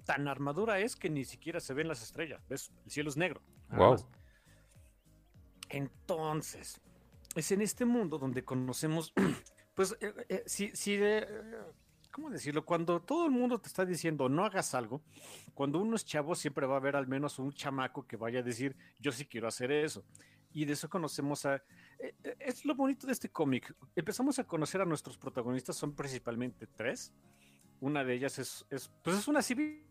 tan armadura es que ni siquiera se ven las estrellas. ¿Ves? El cielo es negro. Wow. Entonces, es en este mundo donde conocemos, pues, eh, eh, si, si ¿cómo decirlo? Cuando todo el mundo te está diciendo no hagas algo, cuando uno es chavo siempre va a haber al menos un chamaco que vaya a decir yo sí quiero hacer eso. Y de eso conocemos a, eh, eh, es lo bonito de este cómic. Empezamos a conocer a nuestros protagonistas, son principalmente tres. Una de ellas es, pues es una civil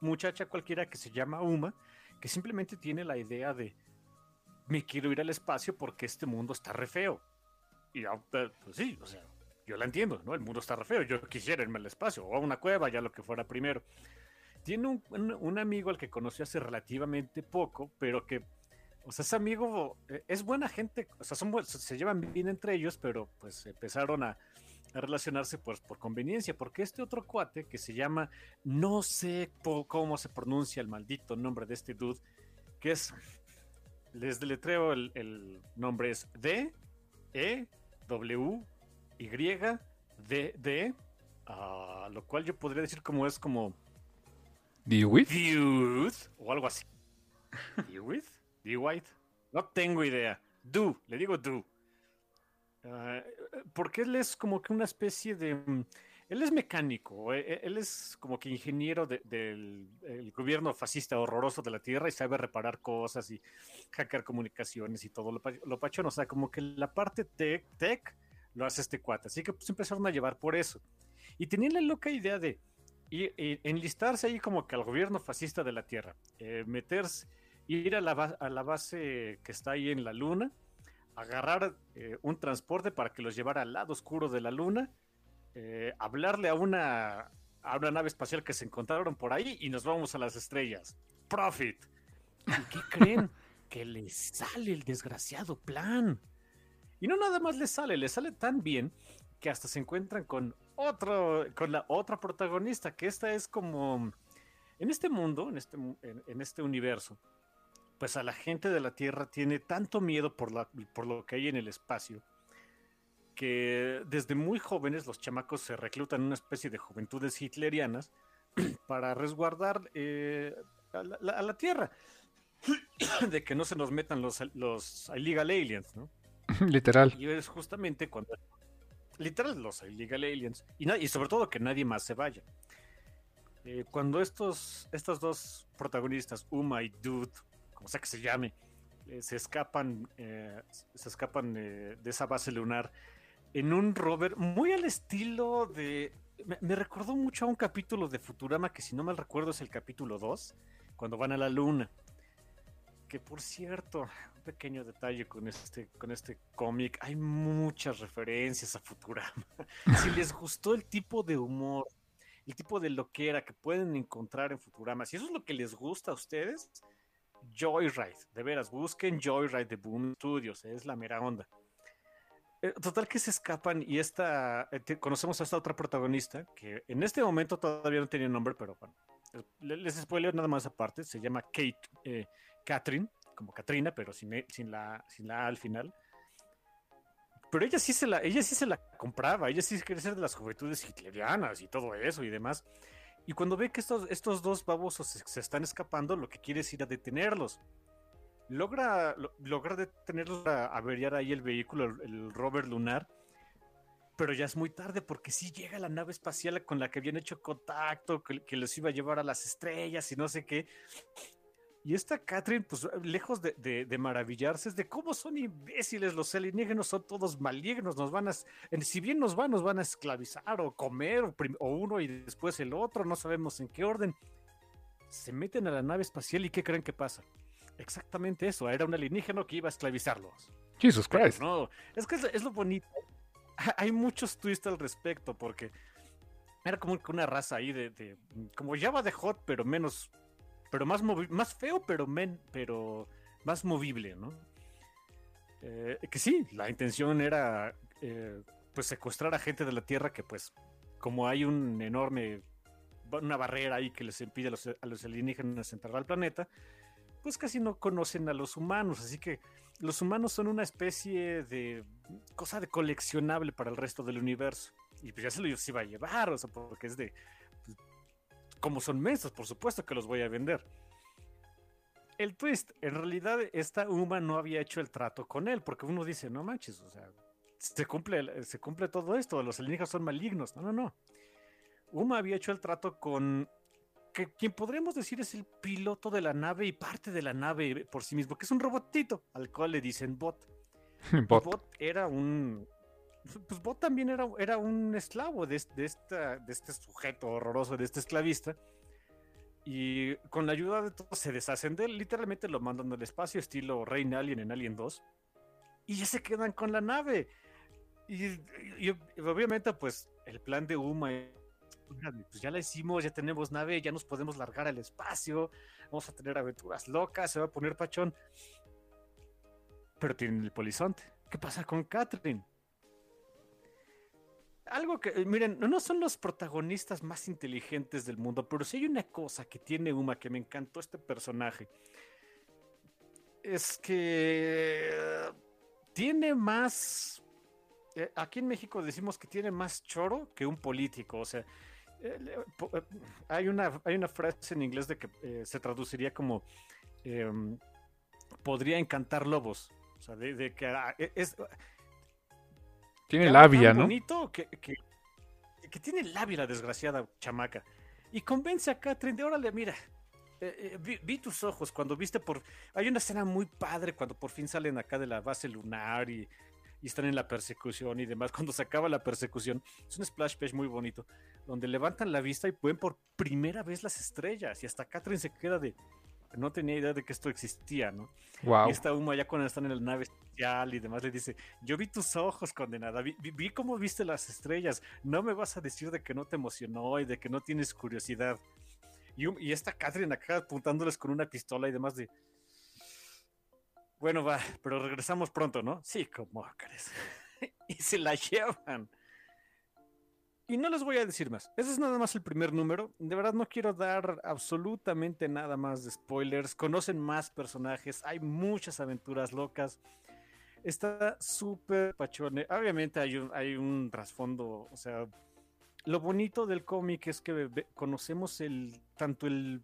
muchacha cualquiera que se llama Uma, que simplemente tiene la idea de me quiero ir al espacio porque este mundo está re feo. Y pues sí, o sea, yo la entiendo, ¿no? El mundo está re feo, yo quisiera irme al espacio o a una cueva, ya lo que fuera primero. Tiene un, un amigo al que conoció hace relativamente poco, pero que o sea, ese amigo eh, es buena gente, o sea, son, se llevan bien entre ellos, pero pues empezaron a, relacionarse pues por conveniencia, porque este otro cuate que se llama, no sé cómo se pronuncia el maldito nombre de este dude, que es, les deletreo el, el nombre es D, E, W, Y, D, D, uh, lo cual yo podría decir como es como... with? o algo así. with? D. White? No tengo idea. Do, le digo do. Ah, porque él es como que una especie de... Él es mecánico, e, e, él es como que ingeniero del gobierno fascista horroroso de la Tierra y sabe reparar cosas y hackear comunicaciones y todo lo, lo pachón. O sea, como que la parte tech, tech lo hace este cuate. Así que pues empezaron a llevar por eso. Y tenían la loca idea de enlistarse ahí como que al gobierno fascista de la Tierra, eh, meterse, ir a la, a la base que está ahí en la Luna, agarrar eh, un transporte para que los llevara al lado oscuro de la Luna eh, hablarle a una, a una nave espacial que se encontraron por ahí y nos vamos a las estrellas. Profit. ¿Y qué creen? que les sale el desgraciado plan. Y no nada más les sale, les sale tan bien que hasta se encuentran con otro, con la otra protagonista, que esta es como en este mundo, en este, en, este universo, pues a la gente de la Tierra tiene tanto miedo por, la, por lo que hay en el espacio, que desde muy jóvenes los chamacos se reclutan en una especie de juventudes hitlerianas para resguardar eh, a, la, Tierra, de que no se nos metan los, los illegal aliens, ¿no? Literal. Y es justamente cuando... Literal, los illegal aliens. Y, y sobre todo que nadie más se vaya. Eh, cuando estos, estos dos protagonistas, Uma y Dude, como sea que se llame, eh, se escapan, se escapan de esa base lunar en un rover muy al estilo de... Me, recordó mucho a un capítulo de Futurama que si no mal recuerdo es el capítulo 2, cuando van a la luna. Que por cierto, un pequeño detalle con este, con este cómic, hay muchas referencias a Futurama. si les gustó el tipo de humor, el tipo de loquera que pueden encontrar en Futurama, si eso es lo que les gusta a ustedes, Joyride, de veras, busquen Joyride de Boom Studios, es la mera onda. Eh, total que se escapan y esta, eh, conocemos a esta otra protagonista que en este momento todavía no tenía nombre, pero bueno, les spoileo nada más aparte, se llama Kate, eh, Catherine, como Katrina, pero sin, e, sin, la, sin la A al final. Pero ella sí se la, ella sí se la compraba, ella sí quiere ser de las juventudes hitlerianas y todo eso y demás. Y cuando ve que estos, estos dos babosos se están escapando, lo que quiere es ir a detenerlos logra, logra detenerlos a averiar ahí el vehículo, el, rover lunar, pero ya es muy tarde porque sí llega la nave espacial con la que habían hecho contacto, que, que les iba a llevar a las estrellas y no sé qué. Y esta Catherine, pues lejos de, maravillarse, es de cómo son imbéciles los alienígenas, son todos malignos, nos van a, si bien nos van, nos van a esclavizar o comer, o, uno y después el otro, no sabemos en qué orden. Se meten a la nave espacial y ¿qué creen que pasa? Exactamente eso, era un alienígena que iba a esclavizarlos. Jesus Christ. no, es que es, lo bonito. Hay muchos twists al respecto, porque era como una raza ahí de, como Java de Hot, pero menos, pero más más feo, pero men, pero más movible, ¿no? Eh, que sí, la intención era eh, pues secuestrar a gente de la Tierra que pues como hay un enorme una barrera ahí que les impide a los, a los alienígenas entrar al planeta, pues casi no conocen a los humanos, así que los humanos son una especie de cosa de coleccionable para el resto del universo. Y pues ya se los iba a llevar, o sea, porque es de... Pues, como son mesas, por supuesto que los voy a vender. El twist, en realidad esta Uma no había hecho el trato con él, porque uno dice, no manches, o sea, se cumple, se cumple todo esto, los alienígenas son malignos. No, no, no. Uma había hecho el trato con que quien podríamos decir es el piloto de la nave y parte de la nave por sí mismo, que es un robotito al cual le dicen bot. bot. era un. Pues Bot también era, era un esclavo de, de, esta, de este sujeto horroroso, de este esclavista. Y con la ayuda de todos se deshacen de él. Literalmente lo mandan al espacio, estilo Rein Alien en Alien 2. Y ya se quedan con la nave. Y, y obviamente, pues el plan de Uma pues ya la hicimos, ya tenemos nave, ya nos podemos largar al espacio, vamos a tener aventuras locas, se va a poner pachón. Pero tienen el polizonte. ¿Qué pasa con Catherine? Algo que, miren, no son los protagonistas más inteligentes del mundo, pero si hay una cosa que tiene Uma que me encantó este personaje. Es que tiene más eh, aquí en México decimos que tiene más choro que un político. O sea, eh, eh, hay, una, hay una frase en inglés de que eh, se traduciría como em, podría encantar lobos. O sea, de, que ah, e, es, tiene labia, ¿no? bonito que, que tiene labia la desgraciada chamaca. Y convence a Catherine de, órale, mira, eh, eh, vi, tus ojos cuando viste por... Hay una escena muy padre cuando por fin salen acá de la base lunar y, y, están en la persecución y demás. Cuando se acaba la persecución, es un splash page muy bonito, donde levantan la vista y ven por primera vez las estrellas. Y hasta Catherine se queda de... No tenía idea de que esto existía, ¿no? Wow. Y está Humo allá cuando están en la nave espacial y demás le dice, yo vi tus ojos, condenada, vi, vi cómo viste las estrellas, no me vas a decir de que no te emocionó y de que no tienes curiosidad. Y, esta Catherine acá apuntándoles con una pistola y demás de. Bueno, va, pero regresamos pronto, ¿no? Sí, como crees. y se la llevan. Y no les voy a decir más. Ese es nada más el primer número. De verdad no quiero dar absolutamente nada más de spoilers. Conocen más personajes. Hay muchas aventuras locas. Está súper pachone. Obviamente hay un, hay un trasfondo, o sea, lo bonito del cómic es que conocemos el tanto el,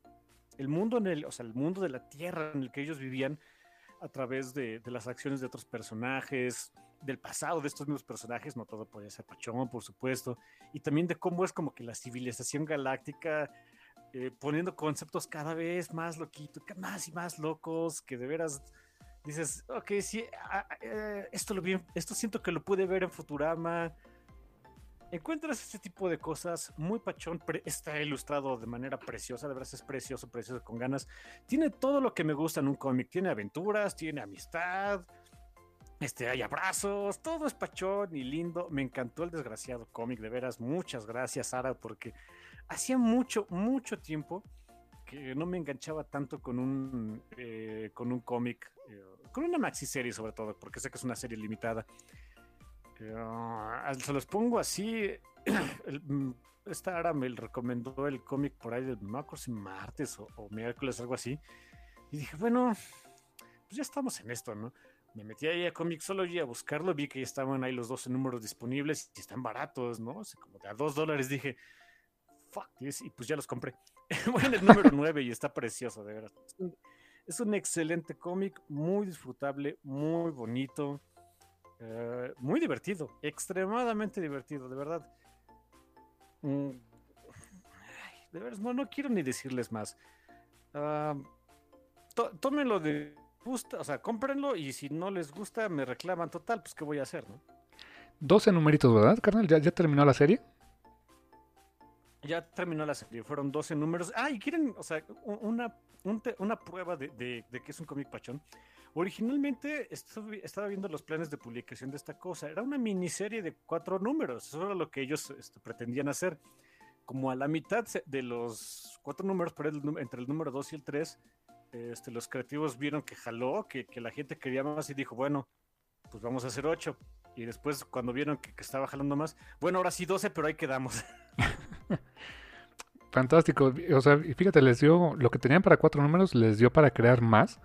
mundo en el, o sea, el mundo de la tierra en el que ellos vivían a través de, las acciones de otros personajes, del pasado de estos mismos personajes, no todo puede ser Pachón, por supuesto, y también de cómo es como que la civilización galáctica eh, poniendo conceptos cada vez más loquitos, más y más locos, que de veras dices, ok, sí, ah, ah, eh, esto lo vi, esto siento que lo pude ver en Futurama, encuentras este tipo de cosas muy pachón, está ilustrado de manera preciosa, de verdad es precioso, precioso, con ganas. Tiene todo lo que me gusta en un cómic, tiene aventuras, tiene amistad, este, hay abrazos, todo es pachón y lindo. Me encantó el desgraciado cómic, de veras, muchas gracias Sara, porque hacía mucho, mucho tiempo que no me enganchaba tanto con un, eh, con un cómic, eh, con una maxi serie sobre todo, porque sé que es una serie limitada. Ah, se los pongo así. Mm, esta Ara me recomendó el cómic por ahí de martes martes o, miércoles, algo así. Y dije, bueno, pues ya estamos en esto, ¿no? Me metí ahí a Comixology a buscarlo, vi que ya estaban ahí los 12 números disponibles y están baratos, ¿no? O como de a 2 dólares dije, fuck this, y pues ya los compré. Voy en el número 9 y está precioso, de verdad. Es un excelente cómic, muy disfrutable, muy bonito. Eh, muy divertido, extremadamente divertido, de verdad. Mm, de verdad, no, no quiero ni decirles más. tómenlo de gusta, o sea, cómprenlo y si no les gusta, me reclaman total, pues qué voy a hacer, ¿no? 12 numeritos, ¿verdad, carnal? ¿Ya, ya terminó la serie? Ya terminó la serie, fueron 12 números. Ah, y quieren, o sea, una, una prueba de, de, que es un cómic pachón. Originalmente estaba viendo los planes de publicación de esta cosa. Era una miniserie de cuatro números. Eso era lo que ellos este, pretendían hacer. Como a la mitad de los cuatro números, entre el número 2 y el 3, este, los creativos vieron que jaló, que, la gente quería más y dijo, bueno, pues vamos a hacer 8. Y después, cuando vieron que, estaba jalando más, bueno, ahora sí 12, pero ahí quedamos. Fantástico. O sea, fíjate, les dio lo que tenían para cuatro números, les dio para crear más.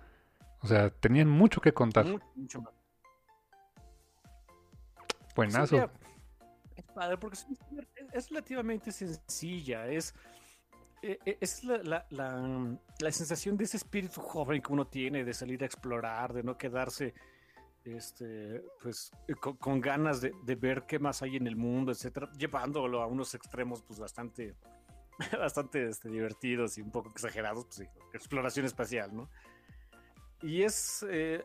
O sea, tenían mucho que contar. Mucho, más. Buenazo. es padre porque es, relativamente sencilla. Es, e, e, es la, la, sensación de ese espíritu joven que uno tiene de salir a explorar, de no quedarse este, pues, con, ganas de, ver qué más hay en el mundo, etcétera, llevándolo a unos extremos pues bastante, bastante este, divertidos y un poco exagerados, pues sí, exploración espacial, ¿no? Y es. Eh,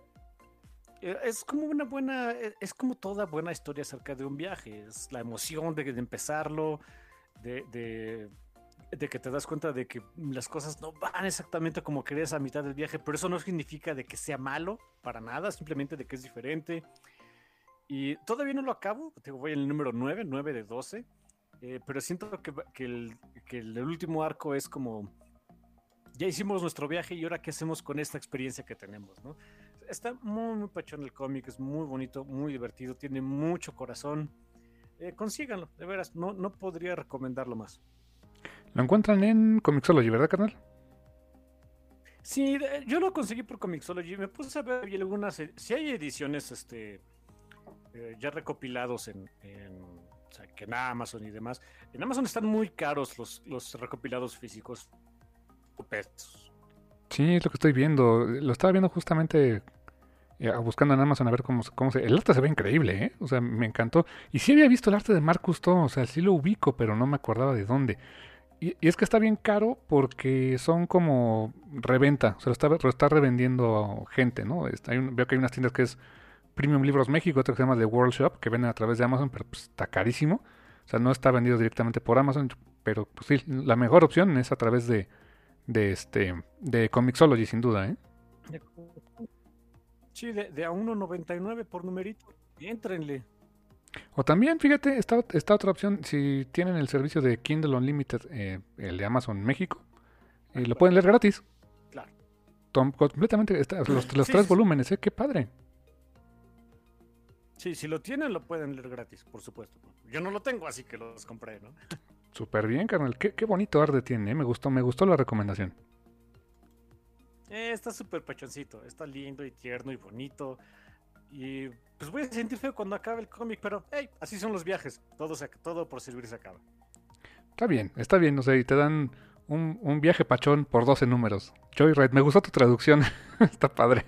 eh, es como una buena. Eh, es como toda buena historia acerca de un viaje. Es la emoción de, empezarlo, de, de, que te das cuenta de que las cosas no van exactamente como querías a mitad del viaje, pero eso no significa de que sea malo para nada, simplemente de que es diferente. Y todavía no lo acabo, voy en el número 9, 9 de 12, pero siento que, que, el, que el último arco es como ya hicimos nuestro viaje y ahora qué hacemos con esta experiencia que tenemos, ¿no? Está muy, muy pachón el cómic, es muy bonito, muy divertido, tiene mucho corazón. Eh, consíganlo, de veras, no, no podría recomendarlo más. Lo encuentran en Comixology, ¿verdad, carnal? Sí, yo lo conseguí por Comixology. Me puse a ver algunas. Eh, si hay ediciones este, eh, ya recopilados en, o sea, que en Amazon y demás. En Amazon están muy caros los, los recopilados físicos pesos. Sí, es lo que estoy viendo. Lo estaba viendo justamente eh, buscando en Amazon a ver cómo, cómo se... El arte se ve increíble, ¿eh? O sea, me encantó. Y sí había visto el arte de Marcus Cousteau, o sea, sí lo ubico, pero no me acordaba de dónde. Y, es que está bien caro porque son como reventa, o sea, lo está, lo está revendiendo gente, ¿no? Hay veo que hay unas tiendas que es Premium Libros México, otra que se llama The World Shop, que venden a través de Amazon, pero pues, está carísimo. O sea, no está vendido directamente por Amazon, pero pues sí, la mejor opción es a través de, de este de Comixology, sin duda, ¿eh? Sí, de, a 1.99 por numerito. Entrenle. O también, fíjate, está, otra opción, si tienen el servicio de Kindle Unlimited, eh, el de Amazon México, y lo pueden leer gratis. Claro. completamente, los, tres volúmenes, ¿eh? Qué padre. Sí, si lo tienen, lo pueden leer gratis, por supuesto. Yo no lo tengo, así que los compré, ¿no? Súper bien, carnal. Qué, qué bonito arte tiene, ¿eh? me gustó, me gustó la recomendación. Eh, está súper pachoncito, está lindo y tierno y bonito. Y pues voy a sentir feo cuando acabe el cómic, pero hey, así son los viajes. Todo, se, todo por servir se acaba. Está bien, está bien, no sé, y te dan un, un viaje pachón por 12 números. Joyride, me gustó tu traducción, está padre.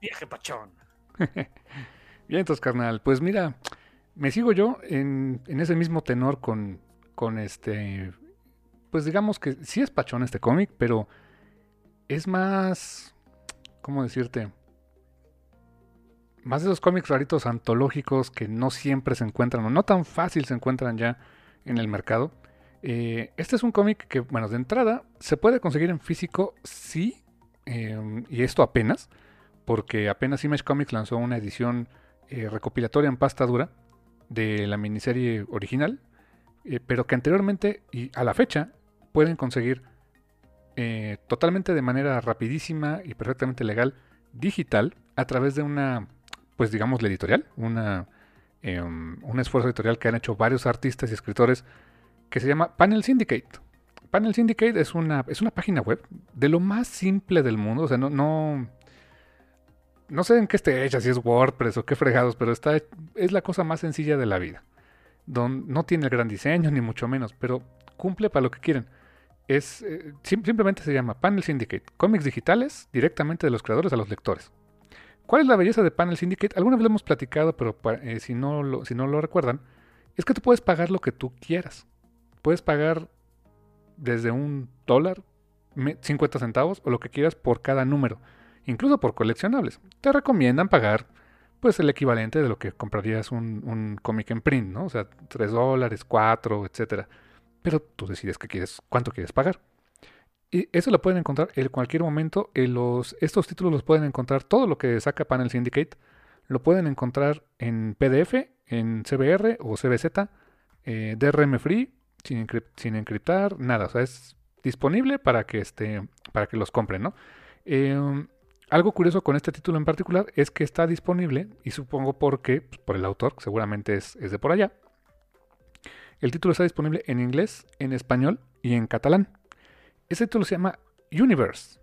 Viaje pachón. bien, entonces, carnal, pues mira, me sigo yo en, en ese mismo tenor con, con este... Pues digamos que sí es pachón este cómic, pero es más, ¿cómo decirte? Más de esos cómics raritos antológicos que no siempre se encuentran o no tan fácil se encuentran ya en el mercado. Eh, este es un cómic que, bueno, de entrada se puede conseguir en físico, sí, em, y esto apenas, porque apenas Image Comics lanzó una edición eh, recopilatoria en pasta dura de la miniserie original, eh, pero que anteriormente y a la fecha pueden conseguir totalmente de manera rapidísima y perfectamente legal digital a través de una, pues digamos, la editorial, una, em, un esfuerzo editorial que han hecho varios artistas y escritores que se llama Panel Syndicate. Panel Syndicate es una, es una página web de lo más simple del mundo, o sea, no, no, no sé en qué esté hecha, si es WordPress o qué fregados, pero está, es la cosa más sencilla de la vida. No tiene el gran diseño, ni mucho menos, pero cumple para lo que quieren es eh, simplemente se llama Panel Syndicate, cómics digitales directamente de los creadores a los lectores. ¿Cuál es la belleza de Panel Syndicate? Alguna vez lo hemos platicado, pero eh, si, no lo, si no lo recuerdan, es que tú puedes pagar lo que tú quieras. Puedes pagar desde un dólar, 50 centavos o lo que quieras por cada número, incluso por coleccionables. Te recomiendan pagar pues el equivalente de lo que comprarías un, cómic en print, ¿no? O sea, 3 dólares, 4, etcétera pero tú decides qué quieres, cuánto quieres pagar. Y eso lo pueden encontrar en cualquier momento. En los, estos títulos los pueden encontrar, todo lo que saca Panel Syndicate, lo pueden encontrar en PDF, en CBR o CBZ, eh, DRM free, sin, sin, encriptar, nada. O sea, es disponible para que, este, para que los compren, ¿no? Em, algo curioso con este título en particular es que está disponible, y supongo porque, pues, por el autor, seguramente es de por allá, el título está disponible en inglés, en español y en catalán. Ese título se llama Universe.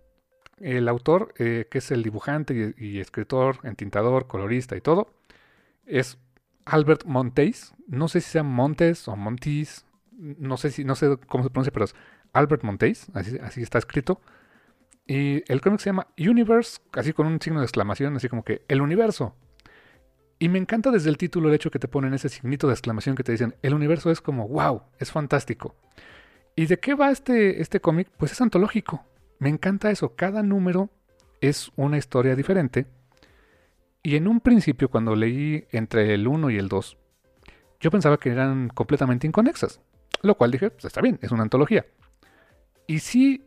El autor, eh, que es el dibujante y, escritor, entintador, colorista y todo, es Albert Montes. No sé si sea Montes o Montes. No sé si, no sé cómo se pronuncia, pero es Albert Montes. Así, así está escrito. Y el cómic se llama Universe, así con un signo de exclamación, así como que el universo. Y me encanta desde el título el hecho que te ponen ese signito de exclamación que te dicen, el universo es como, wow, es fantástico. ¿Y de qué va este, este cómic? Pues es antológico. Me encanta eso. Cada número es una historia diferente. Y en un principio, cuando leí entre el 1 y el 2, yo pensaba que eran completamente inconexas. Lo cual dije, pues está bien, es una antología. Y sí,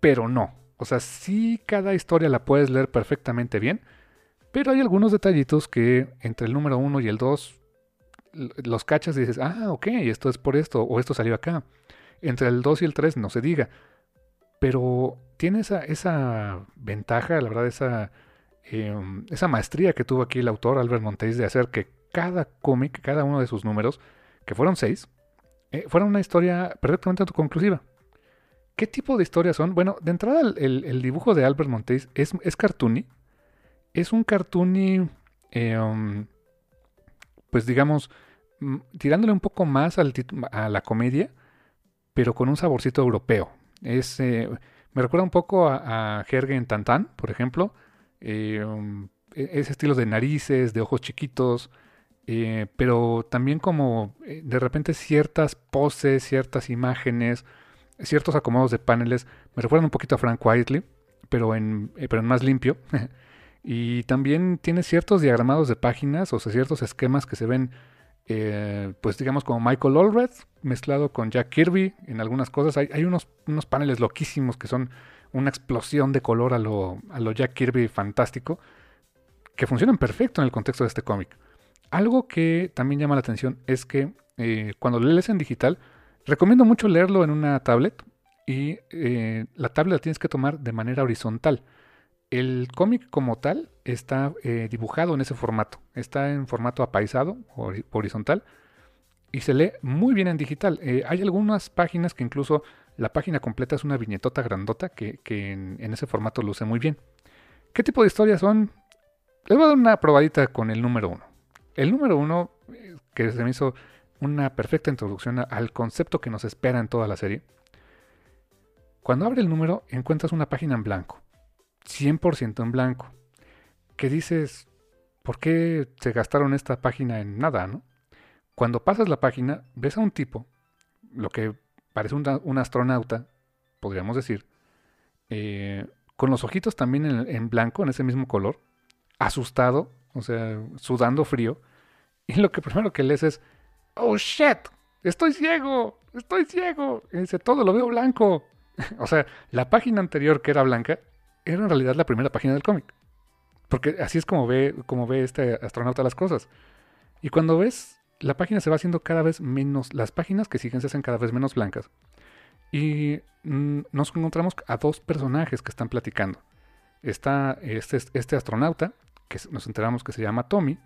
pero no. O sea, sí cada historia la puedes leer perfectamente bien pero hay algunos detallitos que entre el número 1 y el 2 los cachas y dices, ah, ok, esto es por esto, o esto salió acá. Entre el 2 y el 3 no se diga. Pero tiene esa, esa ventaja, la verdad, esa, em, esa maestría que tuvo aquí el autor Albert Montes de hacer que cada cómic, cada uno de sus números, que fueron seis, eh, fuera una historia perfectamente autoconclusiva. ¿Qué tipo de historias son? Bueno, de entrada el, dibujo de Albert Montes es, es cartoony, es un cartoony, um, pues digamos, mm, tirándole un poco más al a la comedia, pero con un saborcito europeo. Es, eh, me recuerda un poco a, a Tantan, por ejemplo. eh, um, e-, ese estilo de narices, de ojos chiquitos, eh, pero también como eh, de repente ciertas poses, ciertas imágenes, ciertos acomodos de paneles me recuerdan un poquito a Frank Whiteley, pero en, pero en más limpio. y también tiene ciertos diagramados de páginas, o sea, ciertos esquemas que se ven, pues digamos como Michael Allred mezclado con Jack Kirby en algunas cosas. Hay, hay unos, unos paneles loquísimos que son una explosión de color a lo, a lo Jack Kirby fantástico, que funcionan perfecto en el contexto de este cómic. Algo que también llama la atención es que eh, cuando lees en digital, recomiendo mucho leerlo en una tablet y eh, la tablet la tienes que tomar de manera horizontal. El cómic como tal está eh, dibujado en ese formato, está en formato apaisado, horizontal, y se lee muy bien en digital. hay algunas páginas que incluso la página completa es una viñetota grandota que, en, ese formato luce muy bien. ¿Qué tipo de historias son? Les voy a dar una probadita con el número uno. El número uno, eh, que se me hizo una perfecta introducción al concepto que nos espera en toda la serie. Cuando abre el número, encuentras una página en blanco. 100% en blanco. Que dices, ¿por qué se gastaron esta página en nada, no? Cuando pasas la página, ves a un tipo, lo que parece un, astronauta, podríamos decir, eh, con los ojitos también en, blanco, en ese mismo color, asustado, o sea, sudando frío, y lo que primero que lees es, oh shit, estoy ciego, estoy ciego, y dice, todo lo veo blanco. o sea, la página anterior que era blanca, era en realidad la primera página del cómic. Porque así es como ve, como ve este astronauta las cosas. Y cuando ves la página se va haciendo cada vez menos, las páginas que siguen se hacen cada vez menos blancas. Y mm, nos encontramos a dos personajes que están platicando. Está este, este astronauta, que nos enteramos que se llama Tommy,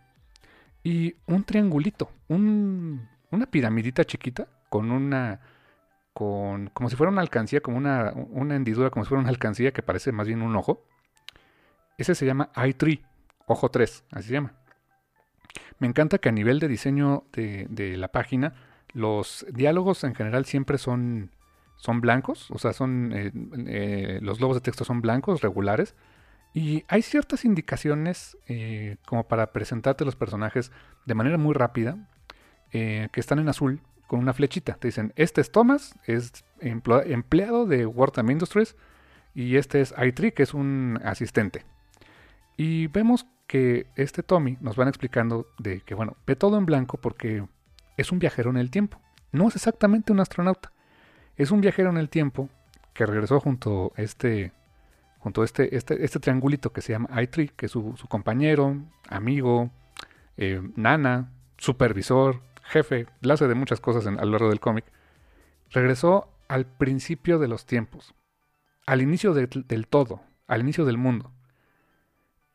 y un triangulito, una piramidita chiquita con una, con, como si fuera una alcancía, como una, una hendidura, como si fuera una alcancía que parece más bien un ojo. Ese se llama i3, ojo 3, así se llama. Me encanta que a nivel de diseño de, la página, los diálogos en general siempre son, blancos, o sea, son eh, eh, los globos de texto son blancos, regulares, y hay ciertas indicaciones eh, como para presentarte los personajes de manera muy rápida, que están en azul con una flechita. Te dicen, este es Thomas, es empleado de Wartime Industries, y este es i que es un asistente. Y vemos que este Tommy nos van explicando de que, bueno, ve todo en blanco porque es un viajero en el tiempo. No es exactamente un astronauta. Es un viajero en el tiempo que regresó junto a este, junto este, este, este triangulito que se llama i que es su, compañero, amigo, eh, nana, supervisor, jefe, clase de muchas cosas a lo largo del cómic. Regresó al principio de los tiempos, al inicio del todo, al inicio del mundo.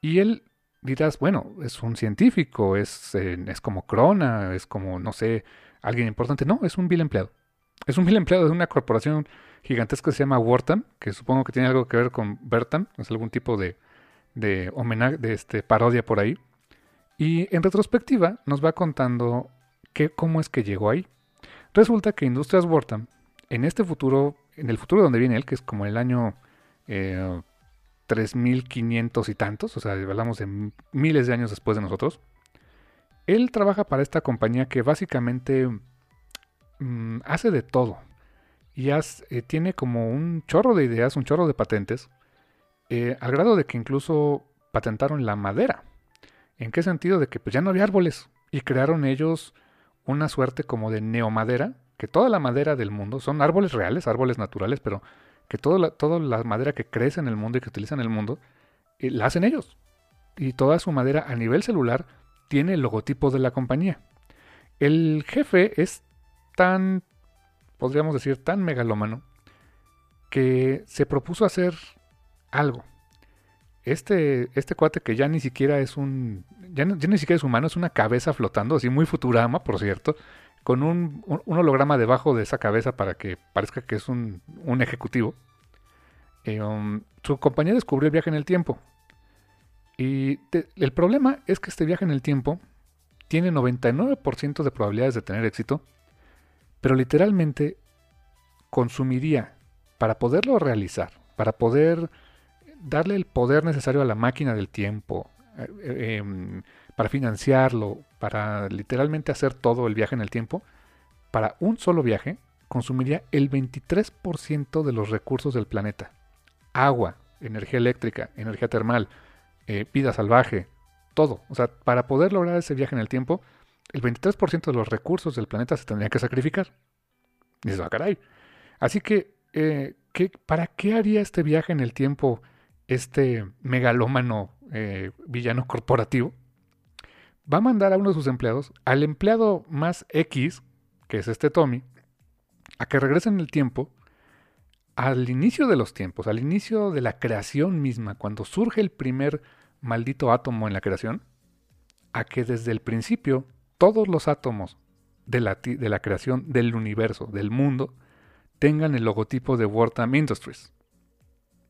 Y él dirás, bueno, es un científico, es, eh, es como Crona, es como, no sé, alguien importante. No, es un vil empleado. Es un vil empleado de una corporación gigantesca que se llama Wartam, que supongo que tiene algo que ver con Bertam, es algún tipo de, de homenaje, de este, parodia por ahí. Y en retrospectiva nos va contando que, cómo es que llegó ahí. Resulta que Industrias Wartam, en este futuro, en el futuro donde viene él, que es como el año eh, 3.500 y tantos, o sea, hablamos de miles de años después de nosotros. Él trabaja para esta compañía que básicamente mm, hace de todo. Y eh, tiene como un chorro de ideas, un chorro de patentes, eh, al grado de que incluso patentaron la madera. ¿En qué sentido? De que pues, ya no había árboles y crearon ellos una suerte como de neomadera, que toda la madera del mundo son árboles reales, árboles naturales, pero que toda la, toda la madera que crece en el mundo y que utiliza en el mundo, eh, la hacen ellos. Y toda su madera a nivel celular tiene el logotipo de la compañía. El jefe es tan, podríamos decir, tan megalómano, que se propuso hacer algo. Este, este cuate que ya ni siquiera es un, ya, ya ni siquiera es humano, es una cabeza flotando, así muy Futurama, por cierto, con un, holograma debajo de esa cabeza para que parezca que es un, ejecutivo. Eh, um, su compañía descubrió el viaje en el tiempo. Y el problema es que este viaje en el tiempo tiene 99% de probabilidades de tener éxito, pero literalmente consumiría para poderlo realizar, para poder darle el poder necesario a la máquina del tiempo, eh, em, para financiarlo, para literalmente hacer todo el viaje en el tiempo, para un solo viaje consumiría el 23% de los recursos del planeta. Agua, energía eléctrica, energía termal, eh, vida salvaje, todo. O sea, para poder lograr ese viaje en el tiempo, el 23% de los recursos del planeta se tendría que sacrificar. Y eso, ah, caray. Así que, eh, ¿para qué haría este viaje en el tiempo este megalómano eh, villano corporativo? Va a mandar a uno de sus empleados, al empleado más X, que es este Tommy, a que regrese en el tiempo al inicio de los tiempos, al inicio de la creación misma, cuando surge el primer maldito átomo en la creación, a que desde el principio todos los átomos de la, de la creación del universo, del mundo, tengan el logotipo de Wartime Industries.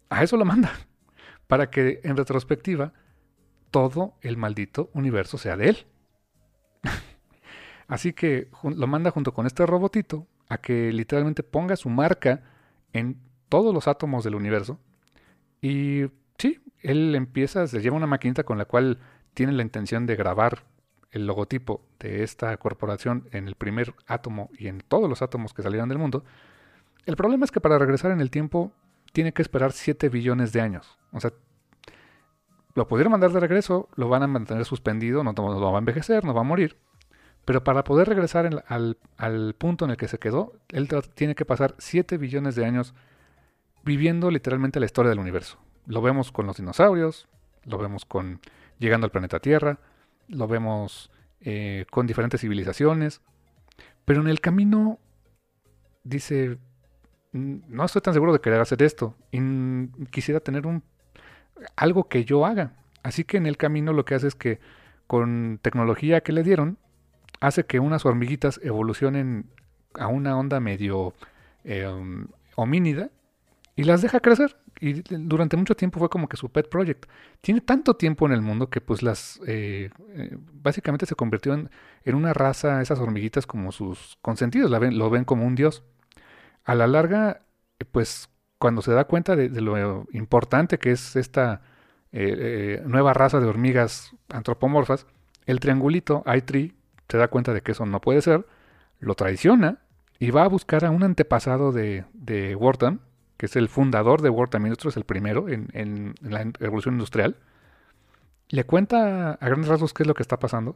A eso lo manda, para que en retrospectiva todo el maldito universo sea de él. Así que lo manda junto con este robotito a que literalmente ponga su marca en todos los átomos del universo. Y sí, él empieza, se lleva una maquinita con la cual tiene la intención de grabar el logotipo de esta corporación en el primer átomo y en todos los átomos que salieran del mundo. El problema es que para regresar en el tiempo tiene que esperar 7 billones de años. O sea, lo pudieron mandar de regreso, lo van a mantener suspendido, no, no va a envejecer, no va a morir. Pero para poder regresar al, punto en el que se quedó, él tiene que pasar 7 billones de años viviendo literalmente la historia del universo. Lo vemos con los dinosaurios, lo vemos con llegando al planeta Tierra, lo vemos eh, con diferentes civilizaciones, pero en el camino dice, no estoy tan seguro de querer hacer esto y quisiera tener un algo que yo haga. Así que en el camino lo que hace es que con tecnología que le dieron, hace que unas hormiguitas evolucionen a una onda medio em, homínida y las deja crecer. Y durante mucho tiempo fue como que su pet project. Tiene tanto tiempo en el mundo que pues las... Eh, eh, básicamente se convirtió en, una raza, esas hormiguitas como sus consentidos, la ven, lo ven como un dios. A la larga, pues cuando se da cuenta de, lo importante que es esta eh, nueva raza de hormigas antropomorfas, el triangulito, i se da cuenta de que eso no puede ser, lo traiciona y va a buscar a un antepasado de, de Wharton, que es el fundador de Wartime Industries, el primero en, la revolución industrial. Le cuenta a grandes rasgos qué es lo que está pasando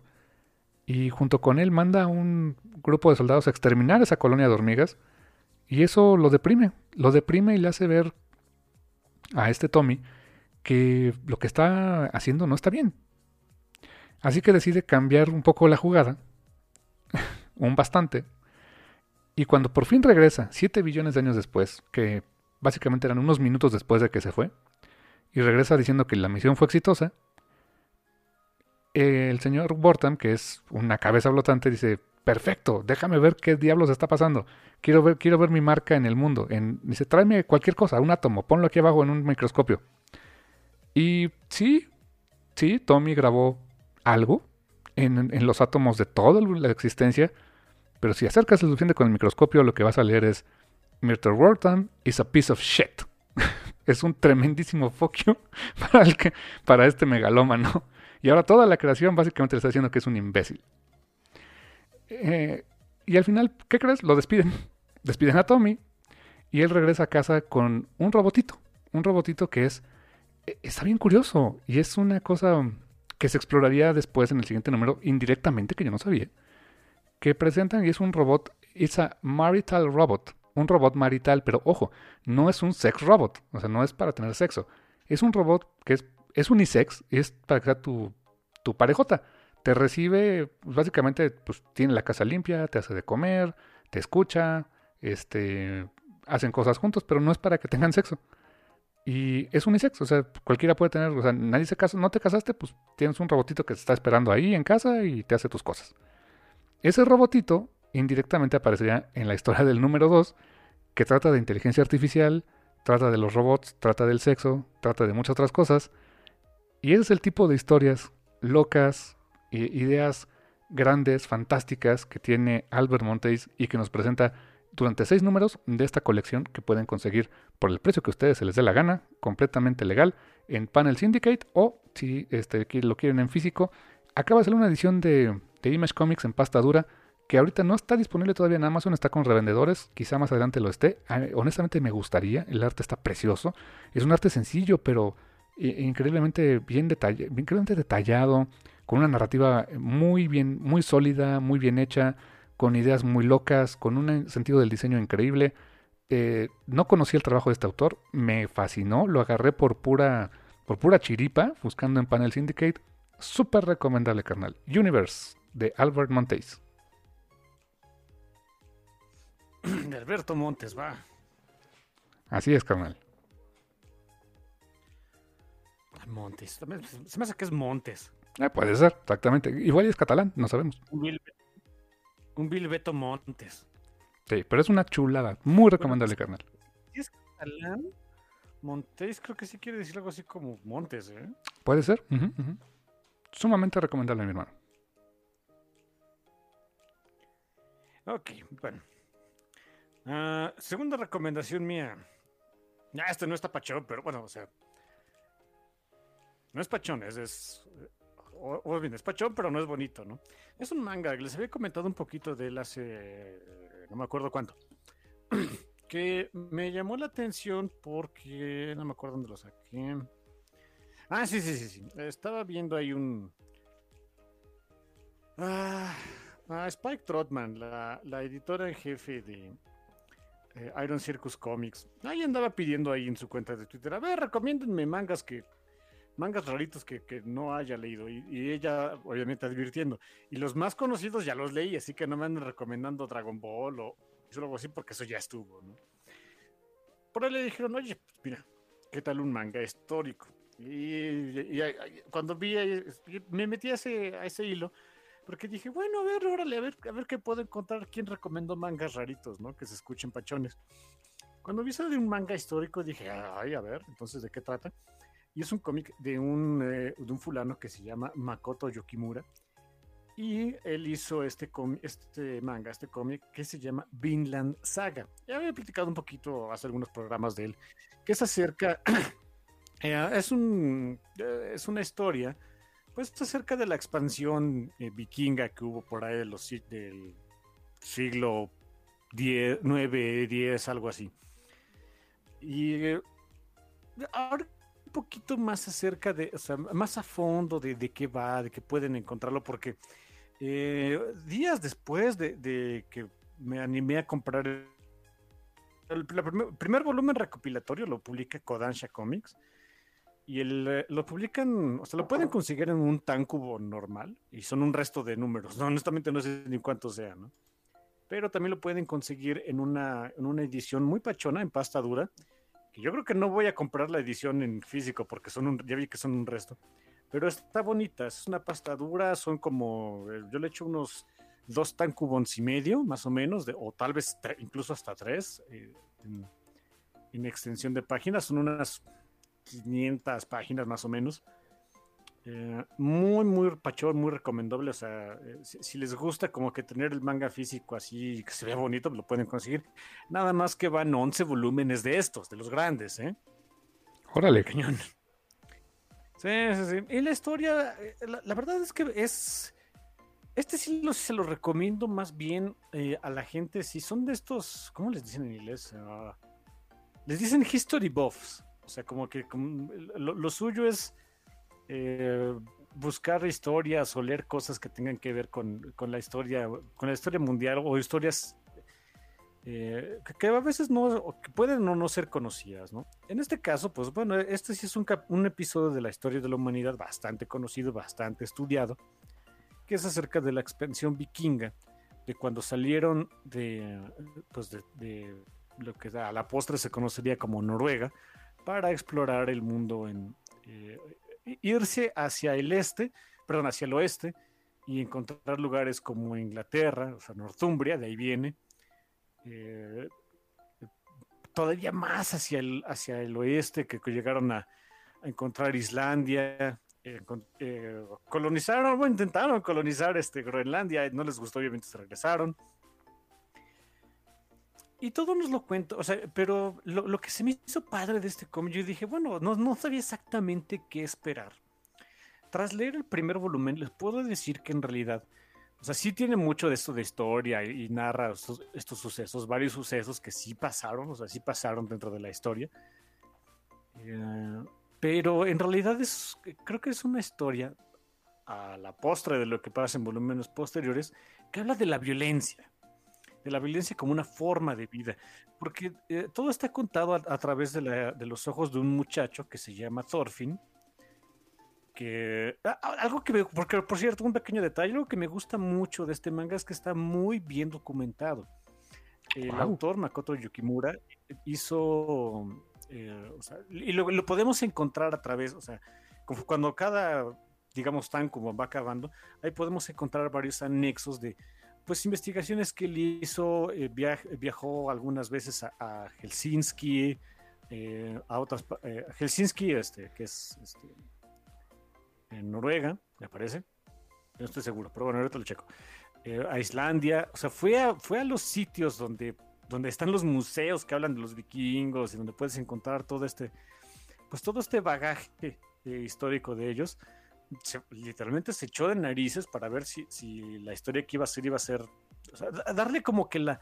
y junto con él manda a un grupo de soldados a exterminar esa colonia de hormigas y eso lo deprime, lo deprime y le hace ver a este Tommy que lo que está haciendo no está bien, Así que decide cambiar un poco la jugada, un bastante, y cuando por fin regresa, 7 billones de años después, que básicamente eran unos minutos después de que se fue, y regresa diciendo que la misión fue exitosa, el señor Bortam, que es una cabeza flotante, dice, perfecto, déjame ver qué diablos está pasando. Quiero ver, quiero ver mi marca en el mundo. Dice, tráeme cualquier cosa, un átomo, ponlo aquí abajo en un microscopio. Y sí, sí, Tommy grabó algo en, los átomos de toda la existencia, pero si acercas el suficiente con el microscopio, lo que vas a leer es Mr. Wharton is a piece of shit. es un tremendísimo foquio para, para este megalómano. Y ahora toda la creación básicamente le está diciendo que es un imbécil. Eh, y al final, ¿qué crees? Lo despiden. Despiden a Tommy y él regresa a casa con un robotito. Un robotito que es... E, está bien curioso y es una cosa que se exploraría después en el siguiente número indirectamente, que yo no sabía, que presentan y es un robot, es a marital robot, un robot marital, pero ojo, no es un sex robot, o sea, no es para tener sexo, es un robot que es, es unisex, es para que sea tu, tu parejota. Te recibe, pues, básicamente, pues tiene la casa limpia, te hace de comer, te escucha, este, hacen cosas juntos, pero no es para que tengan sexo. Y es unisex, o sea, cualquiera puede tener, o sea, nadie se casa, no te casaste, pues tienes un robotito que te está esperando ahí en casa y te hace tus cosas. Ese robotito indirectamente aparecería en la historia del número 2, que trata de inteligencia artificial, trata de los robots, trata del sexo, trata de muchas otras cosas. Y ese es el tipo de historias locas, ideas grandes, fantásticas que tiene Albert Montes y que nos presenta durante seis números de esta colección que pueden conseguir por el precio que a ustedes se les dé la gana, completamente legal, en Panel Syndicate o si este, lo quieren en físico. Acaba de salir una edición de, Image Comics en pasta dura que ahorita no está disponible todavía en Amazon, está con revendedores, quizá más adelante lo esté. honestamente me gustaría, el arte está precioso, es un arte sencillo, pero increíblemente bien increíblemente detallado, con una narrativa muy bien, muy sólida, muy bien hecha, con ideas muy locas, con un sentido del diseño increíble. Eh, no conocí el trabajo de este autor, me fascinó, lo agarré por pura, por pura chiripa, buscando en Panel Syndicate. Súper recomendable, carnal. Universe, de Albert Montes. De Alberto Montes, va. Así es, carnal. Montes. Se me hace que es Montes. Eh, puede ser, exactamente. Igual es catalán, no sabemos. Un, Bilbeto Montes. Sí, pero es una chulada. Muy recomendable, carnal. Si es catalán, Montes creo que sí quiere decir algo así como Montes, ¿eh? Puede ser. Sumamente recomendable, mi hermano. Ok, bueno. Ah, segunda recomendación mía. Ya, este no está pachón, pero bueno, o sea. No es pachón, es. es o, bien, es pachón, pero no es bonito, ¿no? Es un manga, les había comentado un poquito de él hace. No me acuerdo cuánto. que me llamó la atención porque. No me acuerdo dónde lo saqué. Ah, sí, sí, sí, sí. Estaba viendo ahí un. Ah, ah Spike Trotman, la, la editora en jefe de, eh, Iron Circus Comics. Ahí andaba pidiendo ahí en su cuenta de Twitter, a ver, recomiéndenme mangas que mangas raritos que, no haya leído y, ella obviamente advirtiendo. Y los más conocidos ya los leí, así que no me anden recomendando Dragon Ball o algo así porque eso ya estuvo, Por ahí le dijeron, oye, pues mira, ¿qué tal un manga histórico? Y, cuando vi, me metí a ese, a ese hilo porque dije, bueno, a ver, órale, a ver, a ver qué puedo encontrar. ¿Quién recomendó mangas raritos, no? Que se escuchen pachones. Cuando vi eso de un manga histórico, dije, ay, a ver, entonces, ¿de qué trata? Y es un cómic de un, eh, de un fulano que se llama Makoto Yokimura. Y él hizo este, este manga, este cómic, que se llama Vinland Saga. Ya había platicado un poquito hace algunos programas de él, que es acerca, eh, es, un, eh, es una historia pues acerca de la expansión vikinga que hubo por ahí del siglo 9, 10, algo así. Y ahora poquito más acerca de, o sea, más a fondo de, qué va, de qué pueden encontrarlo, porque eh, días después de, que me animé a comprar el, primer, volumen recopilatorio, lo publica Kodansha Comics y el, eh, lo publican, o sea, lo pueden conseguir en un tancubo normal y son un resto de números. No, honestamente no sé ni cuántos sean, ¿no? Pero también lo pueden conseguir en una, en una edición muy pachona, en pasta dura. Yo creo que no voy a comprar la edición en físico porque son un, ya vi que son un resto. Pero está bonita, es una pasta dura, son como, eh, yo le echo unos dos tancubons y medio, más o menos, o tal vez incluso hasta tres eh, en extensión de páginas. Son unas 500 páginas más o menos. Eh, muy, muy pachón, muy recomendable. O sea, eh, si, les gusta como que tener el manga físico así, que se vea bonito, lo pueden conseguir. Nada más que van 11 volúmenes de estos, de los grandes, ¿eh? Órale. Cañón. Sí, sí, sí. Y la historia, eh, la, verdad es que es... Este sí lo, se lo recomiendo más bien a la gente, si son de estos, ¿cómo les dicen en inglés? Ah, les dicen history buffs. O sea, como que lo, suyo es eh, buscar historias o leer cosas que tengan que ver con, la historia, con la historia mundial o historias eh, que, a veces no, pueden o no ser conocidas, ¿no? En este caso, pues bueno, este sí es un, un episodio de la historia de la humanidad bastante conocido, bastante estudiado, que es acerca de la expansión vikinga, de cuando salieron de, pues de lo que a la postre se conocería como Noruega, para explorar el mundo en eh, irse hacia el este, perdón, hacia el oeste y encontrar lugares como Inglaterra, o sea, Northumbria, de ahí viene, eh, todavía más hacia el, hacia el oeste, que llegaron a, encontrar Islandia, eh, colonizaron, bueno, intentaron colonizar este, Groenlandia, no les gustó, obviamente se regresaron. Y todo nos lo cuento, o sea, pero lo, que se me hizo padre de este cómic, yo dije, bueno, no, no sabía exactamente qué esperar. Tras leer el primer volumen, les puedo decir que en realidad, o sea, sí tiene mucho de esto de historia y, narra estos, sucesos, varios sucesos que sí pasaron, o sea, sí pasaron dentro de la historia. Eh, pero en realidad es, creo que es una historia a la postre de lo que pasa en volúmenes posteriores, que habla de la violencia de la violencia como una forma de vida, porque eh, todo está contado a, través de, los ojos de un muchacho que se llama Thorfinn, que algo que me, porque por cierto un pequeño detalle, algo que me gusta mucho de este manga es que está muy bien documentado. El autor Makoto Yukimura hizo, eh, y lo, lo, podemos encontrar a través, o sea, cuando cada, digamos, tan como va acabando, ahí podemos encontrar varios anexos de pues investigaciones que él hizo, eh, viajó algunas veces a, Helsinki, eh, a otras, eh, Helsinki, este, que es este, en Noruega, me parece, no estoy seguro, pero bueno, ahorita lo checo, a Islandia, o sea, fue a, fue a los sitios donde, donde están los museos que hablan de los vikingos y donde puedes encontrar todo este, pues todo este bagaje histórico de ellos literalmente se echó de narices para ver si, si, la historia que iba a ser iba a ser, darle como que la,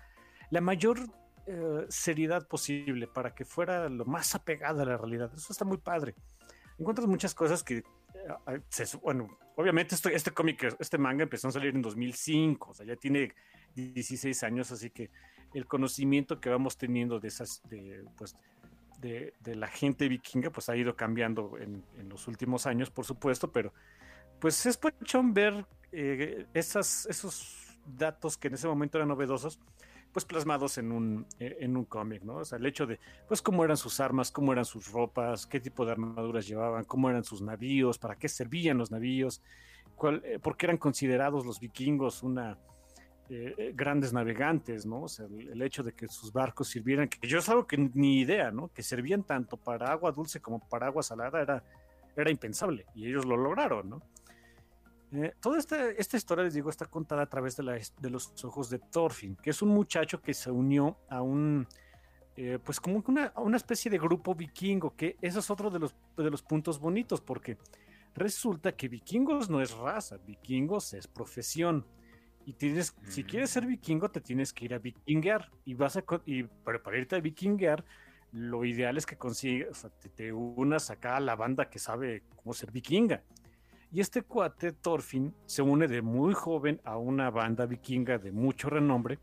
la mayor eh, seriedad posible para que fuera lo más apegada a la realidad. Eso está muy padre. Encuentras muchas cosas que, eh, bueno, obviamente este, este cómic, este manga empezó a salir en 2005, o sea, ya tiene 16 años, así que el conocimiento que vamos teniendo de esas, de, pues, de, la gente vikinga pues ha ido cambiando en, los últimos años, por supuesto, pero pues es pochón ver eh, esas, esos datos que en ese momento eran novedosos, pues plasmados en un, eh, en un cómic, ¿no? O sea, el hecho de, pues, cómo eran sus armas, cómo eran sus ropas, qué tipo de armaduras llevaban, cómo eran sus navíos, para qué servían los navíos, cuál, eh, por qué eran considerados los vikingos una, eh, eh, grandes navegantes, ¿no? O sea, el, hecho de que sus barcos sirvieran, que yo es algo que ni idea, ¿no? Que servían tanto para agua dulce como para agua salada era, impensable y ellos lo lograron, ¿no? Eh, toda esta, historia, les digo, está contada a través de, los ojos de Thorfinn, que es un muchacho que se unió a un, pues como una, una, especie de grupo vikingo, que eso es otro de los puntos bonitos, porque resulta que vikingos no es raza, vikingos es profesión. Y tienes, si quieres ser vikingo, te tienes que ir a vikingear. Y vas a, y para, irte a vikingear, lo ideal es que consigas, o sea, te, unas acá a la banda que sabe cómo ser vikinga. Y este cuate, Thorfinn, se une de muy joven a una banda vikinga de mucho renombre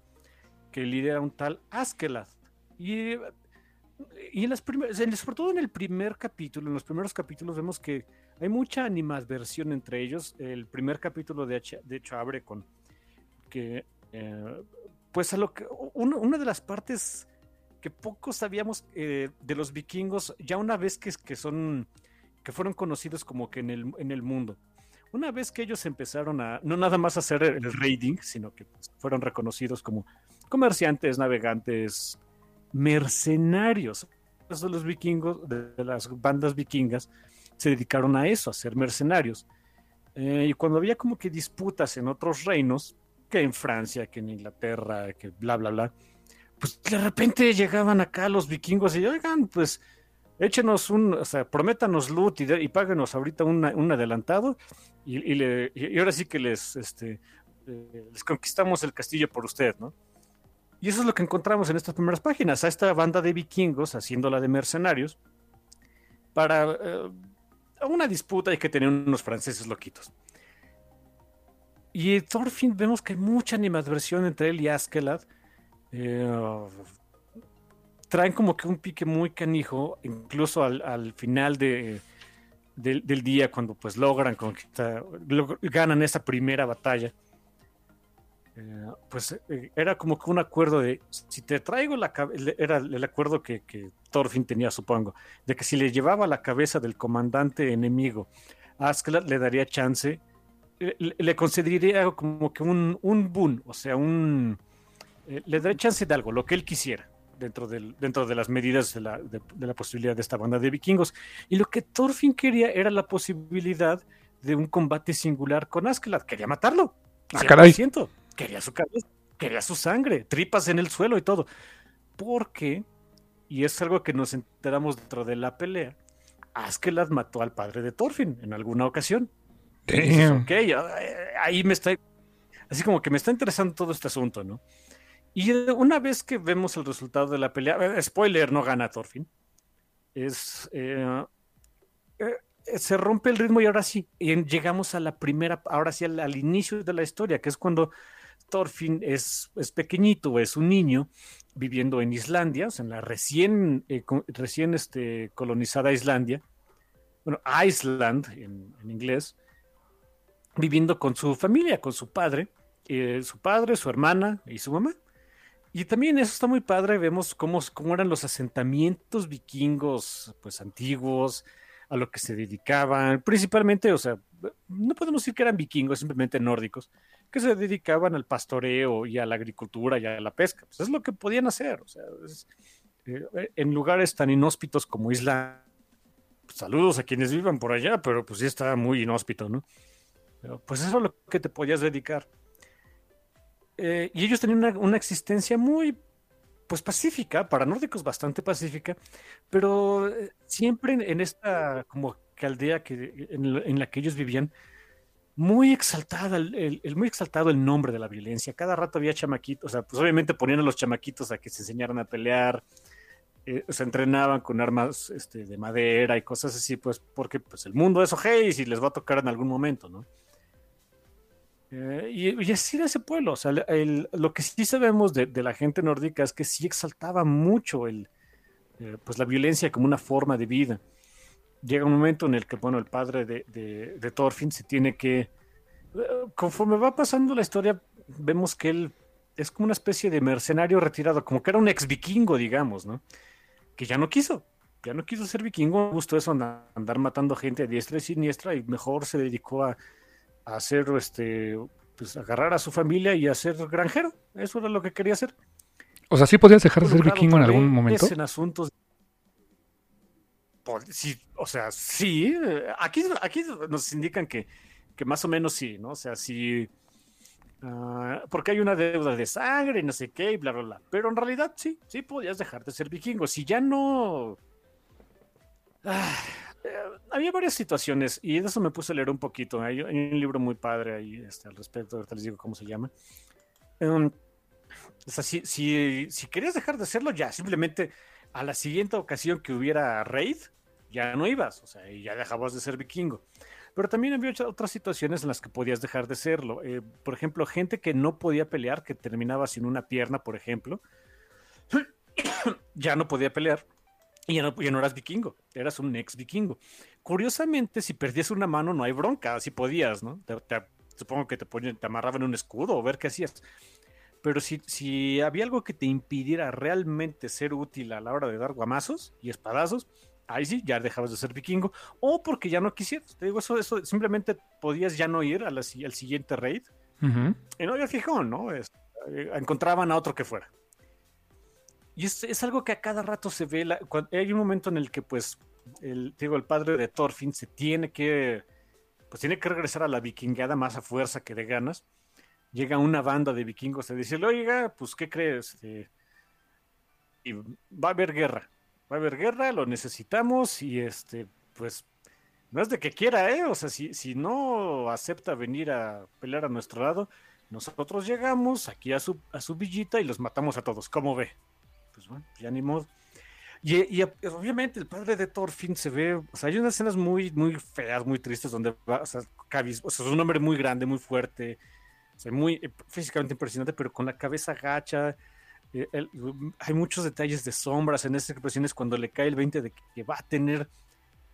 que lidera un tal Askeladd. Y, y en las primeras, sobre todo en el primer capítulo, en los primeros capítulos vemos que hay mucha animadversión entre ellos. El primer capítulo de de hecho abre con eh, pues a lo que, una de las partes que poco sabíamos eh, de los vikingos, ya una vez que, que son, que fueron conocidos como que en el, en el mundo, una vez que ellos empezaron a, no nada más hacer el raiding, sino que pues, fueron reconocidos como comerciantes, navegantes, mercenarios. los vikingos, de, las bandas vikingas, se dedicaron a eso, a ser mercenarios. Eh, y cuando había como que disputas en otros reinos, que en Francia, que en Inglaterra, que bla, bla, bla, pues de repente llegaban acá los vikingos y oigan, pues échenos un, o sea, prométanos loot y, y páguenos ahorita un adelantado y, le, y, ahora sí que les, este, eh, les conquistamos el castillo por usted, ¿no? Y eso es lo que encontramos en estas primeras páginas, a esta banda de vikingos haciéndola de mercenarios para eh, una disputa y que tenían unos franceses loquitos. Y Thorfinn vemos que hay mucha animadversión entre él y Askeladd. Eh, traen como que un pique muy canijo, incluso al, final de, del día, cuando pues logran conquistar, ganan esa primera batalla. Eh, pues eh, era como que un acuerdo de si te traigo la cabeza, era el acuerdo que, que, Thorfinn tenía, supongo, de que si le llevaba la cabeza del comandante enemigo, Askeladd le daría chance le, concedería como que un, un boon, o sea, un eh, le daría chance de algo, lo que él quisiera, dentro, del, dentro de las medidas de la, de, la, posibilidad de esta banda de vikingos. Y lo que Thorfinn quería era la posibilidad de un combate singular con Askeladd. Quería matarlo. Ah, caray. Quería su cabeza, quería su sangre, tripas en el suelo y todo. porque, y es algo que nos enteramos dentro de la pelea, Askeladd mató al padre de Thorfinn en alguna ocasión. Ok, ahí me está, así como que me está interesando todo este asunto, ¿no? Y una vez que vemos el resultado de la pelea, spoiler, no gana Thorfinn. Es, eh, eh, se rompe el ritmo y ahora sí, llegamos a la primera, ahora sí al, inicio de la historia, que es cuando Thorfinn es, es pequeñito, es un niño viviendo en Islandia, o sea, en la recién, eh, recién este, colonizada Islandia, bueno, Iceland en, inglés, viviendo con su familia, con su padre, su padre, su hermana y su mamá. Y también eso está muy padre, vemos cómo, cómo eran los asentamientos vikingos, pues antiguos, a lo que se dedicaban, principalmente, o sea, no podemos decir que eran vikingos, simplemente nórdicos, que se dedicaban al pastoreo y a la agricultura y a la pesca. Pues es lo que podían hacer, o sea, eh, en lugares tan inhóspitos como Isla, pues, saludos a quienes vivan por allá, pero pues sí está muy inhóspito, ¿no? Pues eso es lo que te podías dedicar. Eh, y ellos tenían una, existencia muy pues pacífica, para nórdicos bastante pacífica, pero eh, siempre en, esta como que aldea que, en, la que ellos vivían, muy exaltada, el, muy exaltado el nombre de la violencia. Cada rato había chamaquitos, o sea, pues obviamente ponían a los chamaquitos a que se enseñaran a pelear, eh, se entrenaban con armas este, de madera y cosas así, pues porque pues el mundo es ojé y les va a tocar en algún momento, ¿no? Eh, y, así era ese pueblo. O sea, lo que sí sabemos de, la gente nórdica es que sí exaltaba mucho el, eh, pues la violencia como una forma de vida. Llega un momento en el que, bueno, el padre de, de, Thorfinn se tiene que. Eh, conforme va pasando la historia, vemos que él es como una especie de mercenario retirado, como que era un ex vikingo, digamos, ¿no? Que ya no quiso, ya no quiso ser vikingo, gustó eso andar matando gente a diestra y siniestra y mejor se dedicó a, hacer, este, pues agarrar a su familia y hacer granjero. Eso era lo que quería hacer. O sea, ¿sí podías dejar de ser vikingo en algún momento? En asuntos... Sí, o sea, sí. Aquí, aquí nos indican que, que más o menos sí, ¿no? O sea, sí... Ah, porque hay una deuda de sangre y no sé qué y bla, bla, bla. Pero en realidad sí, sí podías dejar de ser vikingo. Si ya no... Ah, eh, había varias situaciones y de eso me puse a leer un poquito. Hay, un libro muy padre ahí este, al respecto, ahorita les digo cómo se llama. Um, o sea, si, si, si, querías dejar de hacerlo, ya, simplemente a la siguiente ocasión que hubiera raid, ya no ibas, o sea, y ya dejabas de ser vikingo. Pero también había otras situaciones en las que podías dejar de serlo. Eh, por ejemplo, gente que no podía pelear, que terminaba sin una pierna, por ejemplo, ya no podía pelear y ya no, ya no, eras vikingo, eras un ex vikingo. Curiosamente, si perdías una mano, no hay bronca, así podías, ¿no? supongo que te, ponían, te amarraban un escudo o ver qué hacías. Pero si, si había algo que te impidiera realmente ser útil a la hora de dar guamazos y espadazos, ahí sí, ya dejabas de ser vikingo. O porque ya no quisieras. Te digo, eso, eso simplemente podías ya no ir al siguiente raid. Y no había fijón, ¿no? Eh, encontraban a otro que fuera. Y es, algo que a cada rato se ve. hay un momento en el que, pues, el, digo, el padre de Thorfinn se tiene que, pues, tiene que regresar a la vikingada más a fuerza que de ganas. Llega una banda de vikingos a decirle, oiga, pues, ¿qué crees? Eh, y va a haber guerra. Va a haber guerra, lo necesitamos y, este, pues, no es de que quiera, ¿eh? O sea, si, si no acepta venir a pelear a nuestro lado, nosotros llegamos aquí a su, a su villita y los matamos a todos. ¿Cómo ve? Pues bueno, ya ni modo. Y, obviamente el padre de Thorfinn se ve, o sea, hay unas escenas muy, muy feas, muy tristes, donde va, o sea, o sea, es un hombre muy grande, muy fuerte, o muy eh, físicamente impresionante, pero con la cabeza gacha. Eh, hay muchos detalles de sombras en esas expresiones cuando le cae el 20 de que va a tener.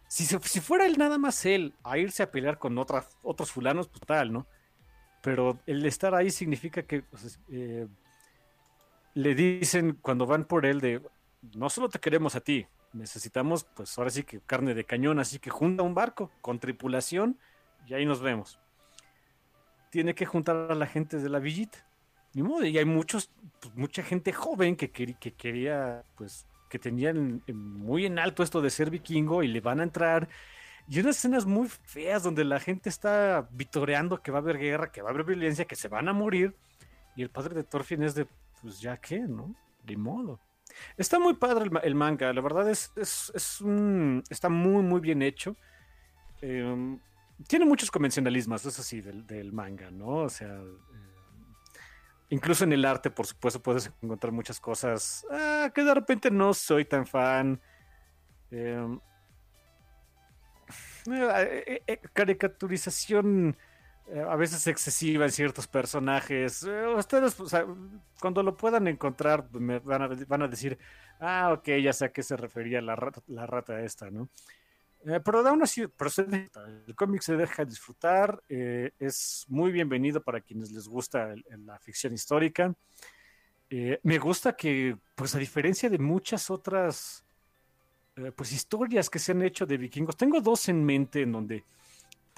Si, si fuera él nada más él a irse a pelear con otras, otros fulanos, pues tal, ¿no? Pero el estar ahí significa que eh, le dicen cuando van por él de, no solo te queremos a ti, necesitamos pues ahora sí que carne de cañón, así que junta un barco con tripulación y ahí nos vemos. Tiene que juntar a la gente de la villita. y hay muchos, pues, mucha gente joven que, que quería, pues, que tenían muy en alto esto de ser vikingo y le van a entrar. Y unas escenas muy feas donde la gente está vitoreando que va a haber guerra, que va a haber violencia, que se van a morir. Y el padre de Thorfinn es de, pues ya qué, ¿no? De modo. Está muy padre el, manga, la verdad es, es, un, está muy, muy bien hecho. Em, tiene muchos convencionalismos, eso sí, del, manga, ¿no? O sea, eh, incluso en el arte, por supuesto, puedes encontrar muchas cosas ah, que de repente no soy tan fan. Em, eh, eh, caricaturización a veces excesiva en ciertos personajes. ustedes, cuando lo puedan encontrar, me van a, van a decir, ah, ok, ya sé a qué se refería la rata, la rata esta, ¿no? Eh, pero aún así, el cómic se deja disfrutar, eh, es muy bienvenido para quienes les gusta la ficción histórica. Eh, me gusta que, pues a diferencia de muchas otras pues historias que se han hecho de vikingos, tengo dos en mente en donde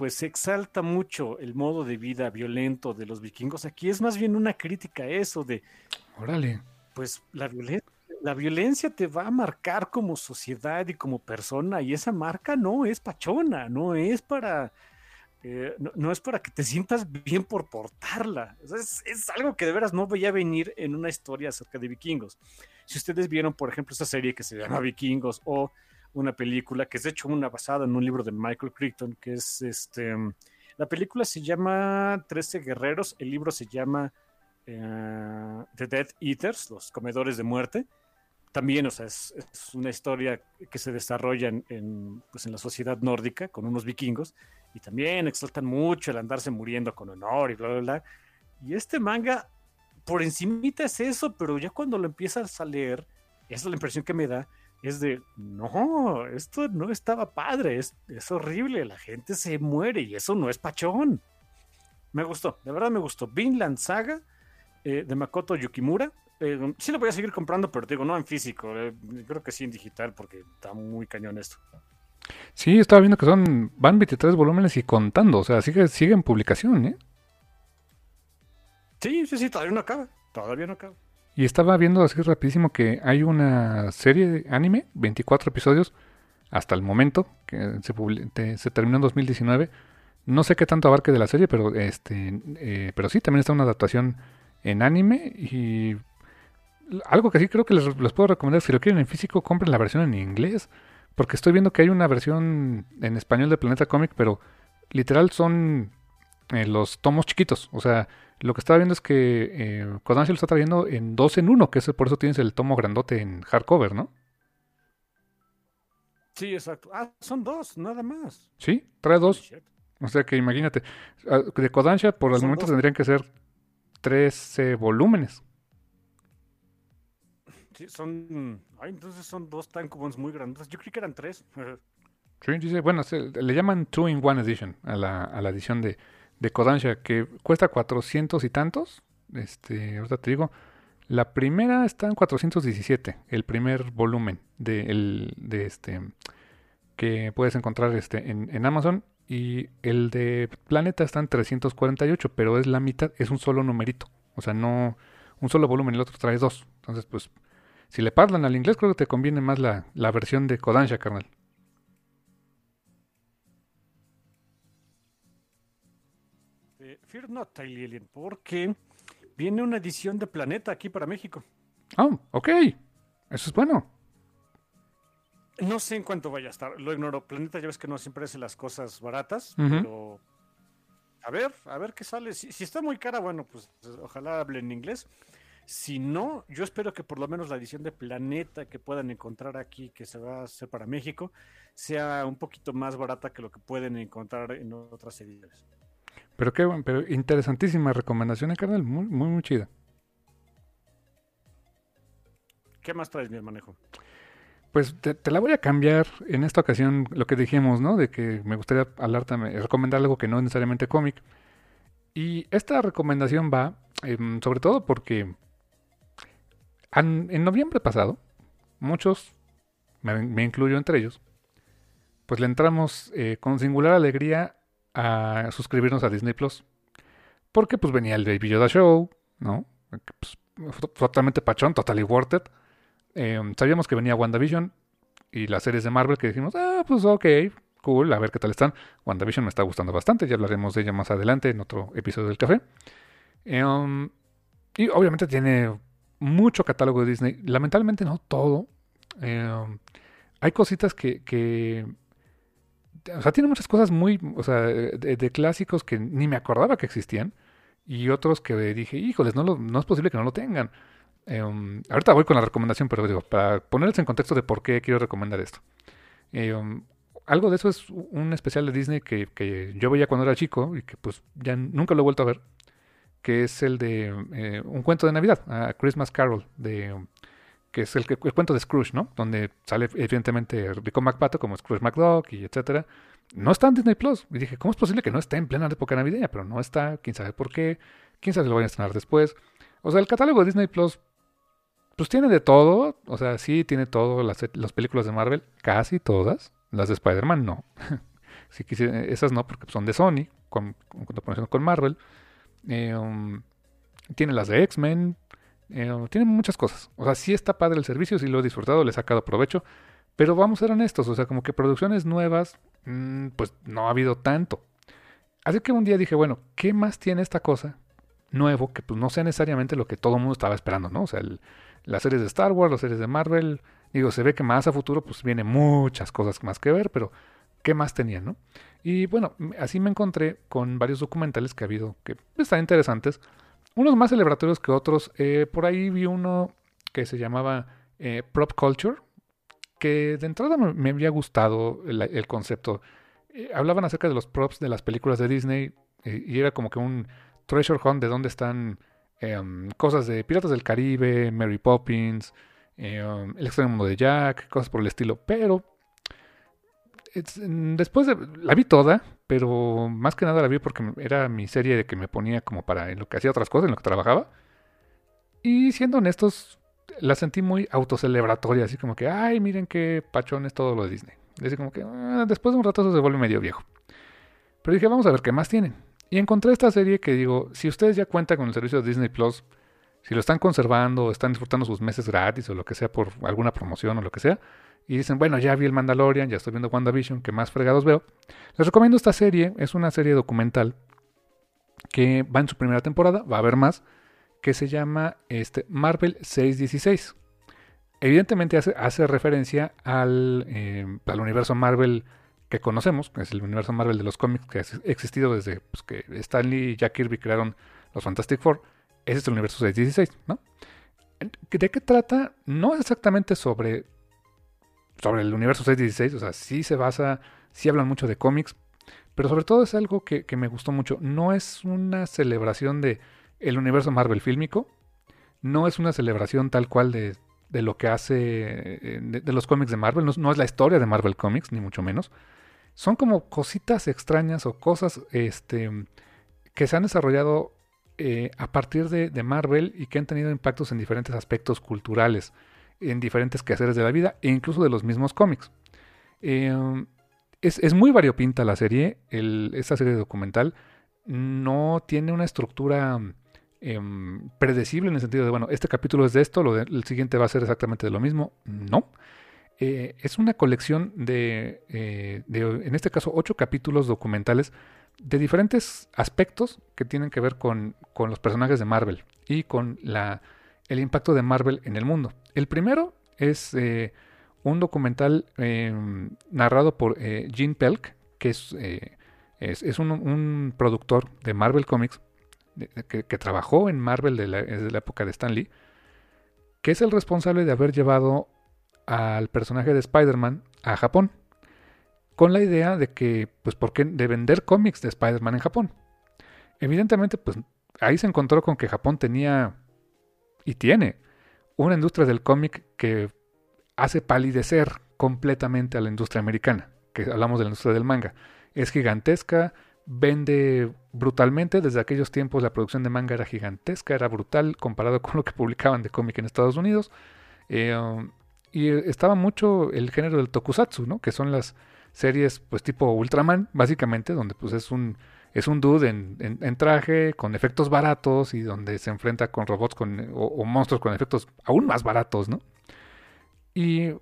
pues se exalta mucho el modo de vida violento de los vikingos. Aquí es más bien una crítica a eso de... Órale. Pues la violencia la violencia te va a marcar como sociedad y como persona y esa marca no es pachona, no es para... Eh, no, es para que te sientas bien por portarla. es, algo que de veras no veía venir en una historia acerca de vikingos. Si ustedes vieron, por ejemplo, esa serie que se llama Vikingos o una película que es de hecho una basada en un libro de Michael Crichton, que es este... La película se llama Trece Guerreros, el libro se llama eh, The Dead Eaters, los comedores de muerte también, o sea, es, una historia que se desarrolla en, pues en la sociedad nórdica con unos vikingos y también exaltan mucho el andarse muriendo con honor y bla, bla, bla. Y este manga, por encimita es eso, pero ya cuando lo empiezas a leer, esa es la impresión que me da, es de, no, esto no estaba padre, es, es horrible, la gente se muere y eso no es pachón. Me gustó, de verdad me gustó. Vinland Saga eh, de Makoto Yukimura eh, sí lo voy a seguir comprando, pero te digo, no en físico. Eh, creo que sí en digital porque está muy cañón esto. Sí, estaba viendo que son van 23 volúmenes y contando. O sea, sigue, sigue en publicación, ¿eh? Sí, sí, sí, todavía no acaba. Todavía no acaba. Y estaba viendo así rapidísimo que hay una serie de anime, 24 episodios, hasta el momento, que se, terminó en 2019. No sé qué tanto abarque de la serie, pero este, eh, pero sí, también está una adaptación en anime y algo que sí creo que les, puedo recomendar, si lo quieren en físico, compren la versión en inglés. Porque estoy viendo que hay una versión en español de Planeta Comic, pero literal son eh, los tomos chiquitos. O sea, lo que estaba viendo es que eh, Kodansha lo está trayendo en dos en uno, que es por eso tienes el tomo grandote en hardcover, ¿no? Sí, exacto. Ah, son dos, nada más. Sí, trae dos. O sea que imagínate, ah, de Kodansha por el momento tendrían que ser 13 volúmenes son. Ay, entonces son dos tankobons muy grandes. Yo creí que eran tres. Sí, dice, bueno, le llaman Two in One Edition a la, a la edición de, de Kodansha, que cuesta 400 y tantos. Este, ahorita te digo, la primera está en 417, el primer volumen de, el, de este que puedes encontrar este en, Amazon. Y el de Planeta está en 348, pero es la mitad, es un solo numerito. O sea, no un solo volumen, el otro trae dos. Entonces, pues si le parlan al inglés, creo que te conviene más la, versión de Kodansha, carnal. Fear Not, Alien, porque viene una edición de Planeta aquí para México. Ah, ok. Eso es bueno. No sé en cuánto vaya a estar. Lo ignoro. Planeta ya ves que no siempre hace las cosas baratas, pero a ver, a ver qué sale. Si, si, está muy cara, bueno, pues ojalá hable en inglés. Si no, yo espero que por lo menos la edición de Planeta que puedan encontrar aquí, que se va a hacer para México, sea un poquito más barata que lo que pueden encontrar en otras ediciones. Pero qué pero interesantísima recomendación, ¿eh, carnal, muy, muy, muy chida. ¿Qué más traes, mi manejo? Pues te, la voy a cambiar en esta ocasión lo que dijimos, ¿no? De que me gustaría hablar también, recomendar algo que no es necesariamente cómic. Y esta recomendación va em, sobre todo porque en noviembre pasado, muchos, me, incluyo entre ellos, pues le entramos eh, con singular alegría a suscribirnos a Disney Plus. Porque pues venía el Baby Yoda Show, ¿no? Pues, totalmente pachón, totally worth it. Em, sabíamos que venía WandaVision y las series de Marvel que dijimos, ah, pues ok, cool, a ver qué tal están. WandaVision me está gustando bastante, ya hablaremos de ella más adelante en otro episodio del café. Em, y obviamente tiene mucho catálogo de Disney. Lamentablemente no todo. Eh, hay cositas que, que, O sea, tiene muchas cosas muy... O sea, de, clásicos que ni me acordaba que existían. Y otros que dije, híjoles, no, no es posible que no lo tengan. Em, ahorita voy con la recomendación, pero digo, para ponerles en contexto de por qué quiero recomendar esto. Em, algo de eso es un especial de Disney que, que, yo veía cuando era chico y que pues ya nunca lo he vuelto a ver, que es el de eh, un cuento de Navidad, a Christmas Carol, de, que es el, el, cuento de Scrooge, ¿no? Donde sale evidentemente Rico McPato como Scrooge McDuck y etcétera. No está en Disney Plus. Y dije, ¿cómo es posible que no esté en plena época navideña? Pero no está, quién sabe por qué, quién sabe si lo van a estrenar después. O sea, el catálogo de Disney Plus pues tiene de todo, o sea, sí tiene todo, las, películas de Marvel, casi todas, las de Spider-Man no. si esas no, porque son de Sony, con Marvel. Eh, um, tiene las de X-Men, eh, tiene muchas cosas. O sea, sí está padre el servicio, sí lo he disfrutado, le he sacado provecho. Pero vamos a ser honestos, o sea, como que producciones nuevas, mm, pues no ha habido tanto. Así que un día dije, bueno, ¿qué más tiene esta cosa nuevo que pues no sea necesariamente lo que todo el mundo estaba esperando, ¿no? O sea, las series de Star Wars, las series de Marvel. Digo, se ve que más a futuro pues viene muchas cosas más que ver, pero ¿qué más tenían, no? Y bueno, así me encontré con varios documentales que ha habido que están interesantes. Unos más celebratorios que otros. Eh, por ahí vi uno que se llamaba eh, Prop Culture, que de entrada me, había gustado el, concepto. Eh, hablaban acerca de los props de las películas de Disney y era como que un treasure hunt de dónde están Em, cosas de Piratas del Caribe, Mary Poppins, em, El extraño mundo de Jack, cosas por el estilo. Pero después de, la vi toda, pero más que nada la vi porque era mi serie de que me ponía como para en lo que hacía otras cosas, en lo que trabajaba. Y siendo honestos, la sentí muy autocelebratoria, así como que, ay, miren qué pachón es todo lo de Disney. Así como que ah, después de un rato eso se vuelve medio viejo. Pero dije, vamos a ver qué más tienen. Y encontré esta serie que digo, si ustedes ya cuentan con el servicio de Disney Plus, si lo están conservando, están disfrutando sus meses gratis o lo que sea por alguna promoción o lo que sea, y dicen, bueno, ya vi el Mandalorian, ya estoy viendo WandaVision, que más fregados veo, les recomiendo esta serie, es una serie documental que va en su primera temporada, va a haber más, que se llama este, Marvel 616. Evidentemente hace, hace referencia al, eh, al universo Marvel que conocemos, que es el universo Marvel de los cómics que ha existido desde pues, que Stan Lee y Jack Kirby crearon los Fantastic Four, ese es el universo 616, ¿no? ¿De qué trata? No exactamente sobre, sobre el universo 616, o sea, sí se basa, sí hablan mucho de cómics, pero sobre todo es algo que, me gustó mucho. No es una celebración de el universo Marvel fílmico, no es una celebración tal cual de, de lo que hace eh, de, los cómics de Marvel, no, es la historia de Marvel Comics, ni mucho menos, son como cositas extrañas o cosas este, que se han desarrollado eh, a partir de, Marvel y que han tenido impactos en diferentes aspectos culturales, en diferentes quehaceres de la vida e incluso de los mismos cómics. Em, es, muy variopinta la serie, esta serie documental. No tiene una estructura em, predecible en el sentido de, bueno, este capítulo es de esto, el siguiente va a ser exactamente de lo mismo. No. Eh, es una colección eh, de, en este caso, ocho capítulos documentales de diferentes aspectos que tienen que ver con, los personajes de Marvel y con la, el impacto de Marvel en el mundo. El primero es eh, un documental em, narrado por Gene Pelk, que es, es, un, productor de Marvel Comics, que, trabajó en Marvel desde la época de Stan Lee, que es el responsable de haber llevado al personaje de Spider-Man a Japón. Con la idea de que, pues, ¿por qué? De vender cómics de Spider-Man en Japón. Evidentemente, pues, ahí se encontró con que Japón tenía y tiene una industria del cómic que hace palidecer completamente a la industria americana, que hablamos de la industria del manga. Es gigantesca, vende brutalmente. Desde aquellos tiempos la producción de manga era gigantesca, era brutal comparado con lo que publicaban de cómic en Estados Unidos. Eh, y estaba mucho el género del tokusatsu, ¿no? Que son las series pues tipo Ultraman, básicamente, donde pues es un, es un dude en, traje, con efectos baratos y donde se enfrenta con robots con, o, monstruos con efectos aún más baratos, ¿no? Y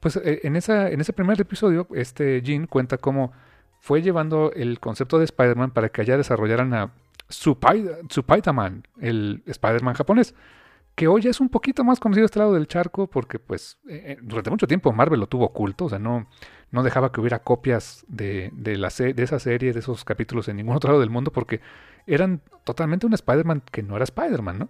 pues e, en, esa, en ese primer episodio, este Jin cuenta cómo fue llevando el concepto de Spider-Man para que allá desarrollaran a Supaita-man, el Spider-Man japonés que hoy es un poquito más conocido este lado del charco porque pues eh, durante mucho tiempo Marvel lo tuvo oculto, o sea, no, no dejaba que hubiera copias de, de, la de esa serie, de esos capítulos en ningún otro lado del mundo porque eran totalmente un Spider-Man que no era Spider-Man, ¿no?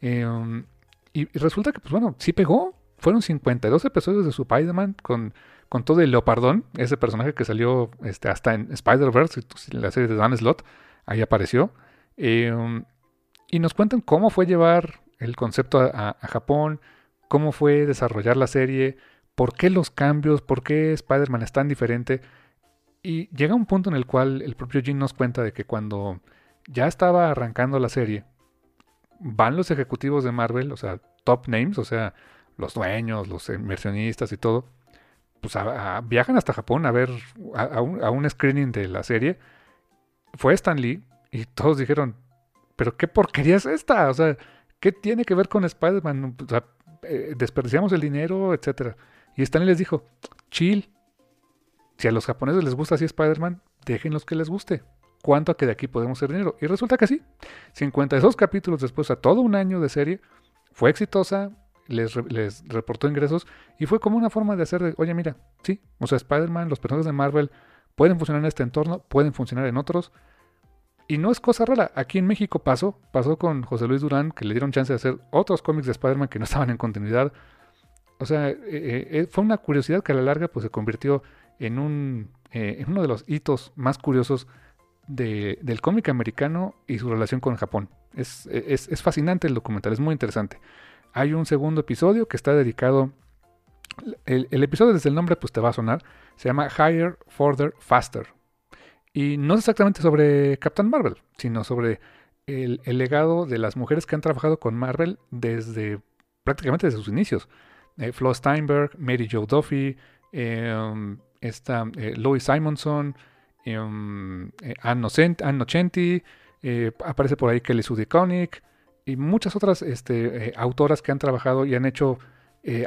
Em, y, resulta que, pues bueno, sí pegó. Fueron 52 episodios de Spider-Man con, con todo el Leopardón, ese personaje que salió este, hasta en Spider-Verse, la serie de Dan Slott, ahí apareció. Em, y nos cuentan cómo fue llevar el concepto a, a, Japón, cómo fue desarrollar la serie, por qué los cambios, por qué Spider-Man es tan diferente. Y llega un punto en el cual el propio Jim nos cuenta de que cuando ya estaba arrancando la serie, van los ejecutivos de Marvel, o sea, top names, o sea, los dueños, los inversionistas y todo, pues viajan hasta Japón a ver a, un, screening de la serie. Fue Stan Lee y todos dijeron, pero qué porquería es esta, o sea, ¿qué tiene que ver con Spider-Man? Eh, desperdiciamos el dinero, etcétera. Y Stan Lee les dijo, chill, si a los japoneses les gusta así Spider-Man, déjenlos que les guste cuánto a que de aquí podemos hacer dinero. Y resulta que sí. 52 capítulos después, a todo un año de serie, fue exitosa, les, les reportó ingresos y fue como una forma de hacer de, oye, mira, sí, o sea, Spider-Man, los personajes de Marvel pueden funcionar en este entorno, pueden funcionar en otros. Y no es cosa rara, aquí en México pasó, pasó con José Luis Durán, que le dieron chance de hacer otros cómics de Spider-Man que no estaban en continuidad. O sea, eh, eh, eh, fue una curiosidad que a la larga pues, se convirtió en, un, en uno de los hitos más curiosos del cómic americano y su relación con Japón. Es, es, fascinante el documental, es muy interesante. Hay un segundo episodio que está dedicado... El, episodio desde el nombre pues te va a sonar. Se llama Higher, Further, Faster. Y no es exactamente sobre Captain Marvel, sino sobre el, legado de las mujeres que han trabajado con Marvel desde prácticamente desde sus inicios. Eh, Flo Steinberg, Mary Jo Duffy, eh, esta, eh, Lois Simonson, um, Anno Centi, eh, aparece por ahí Kelly Sue y muchas otras este, eh, autoras que han trabajado y han hecho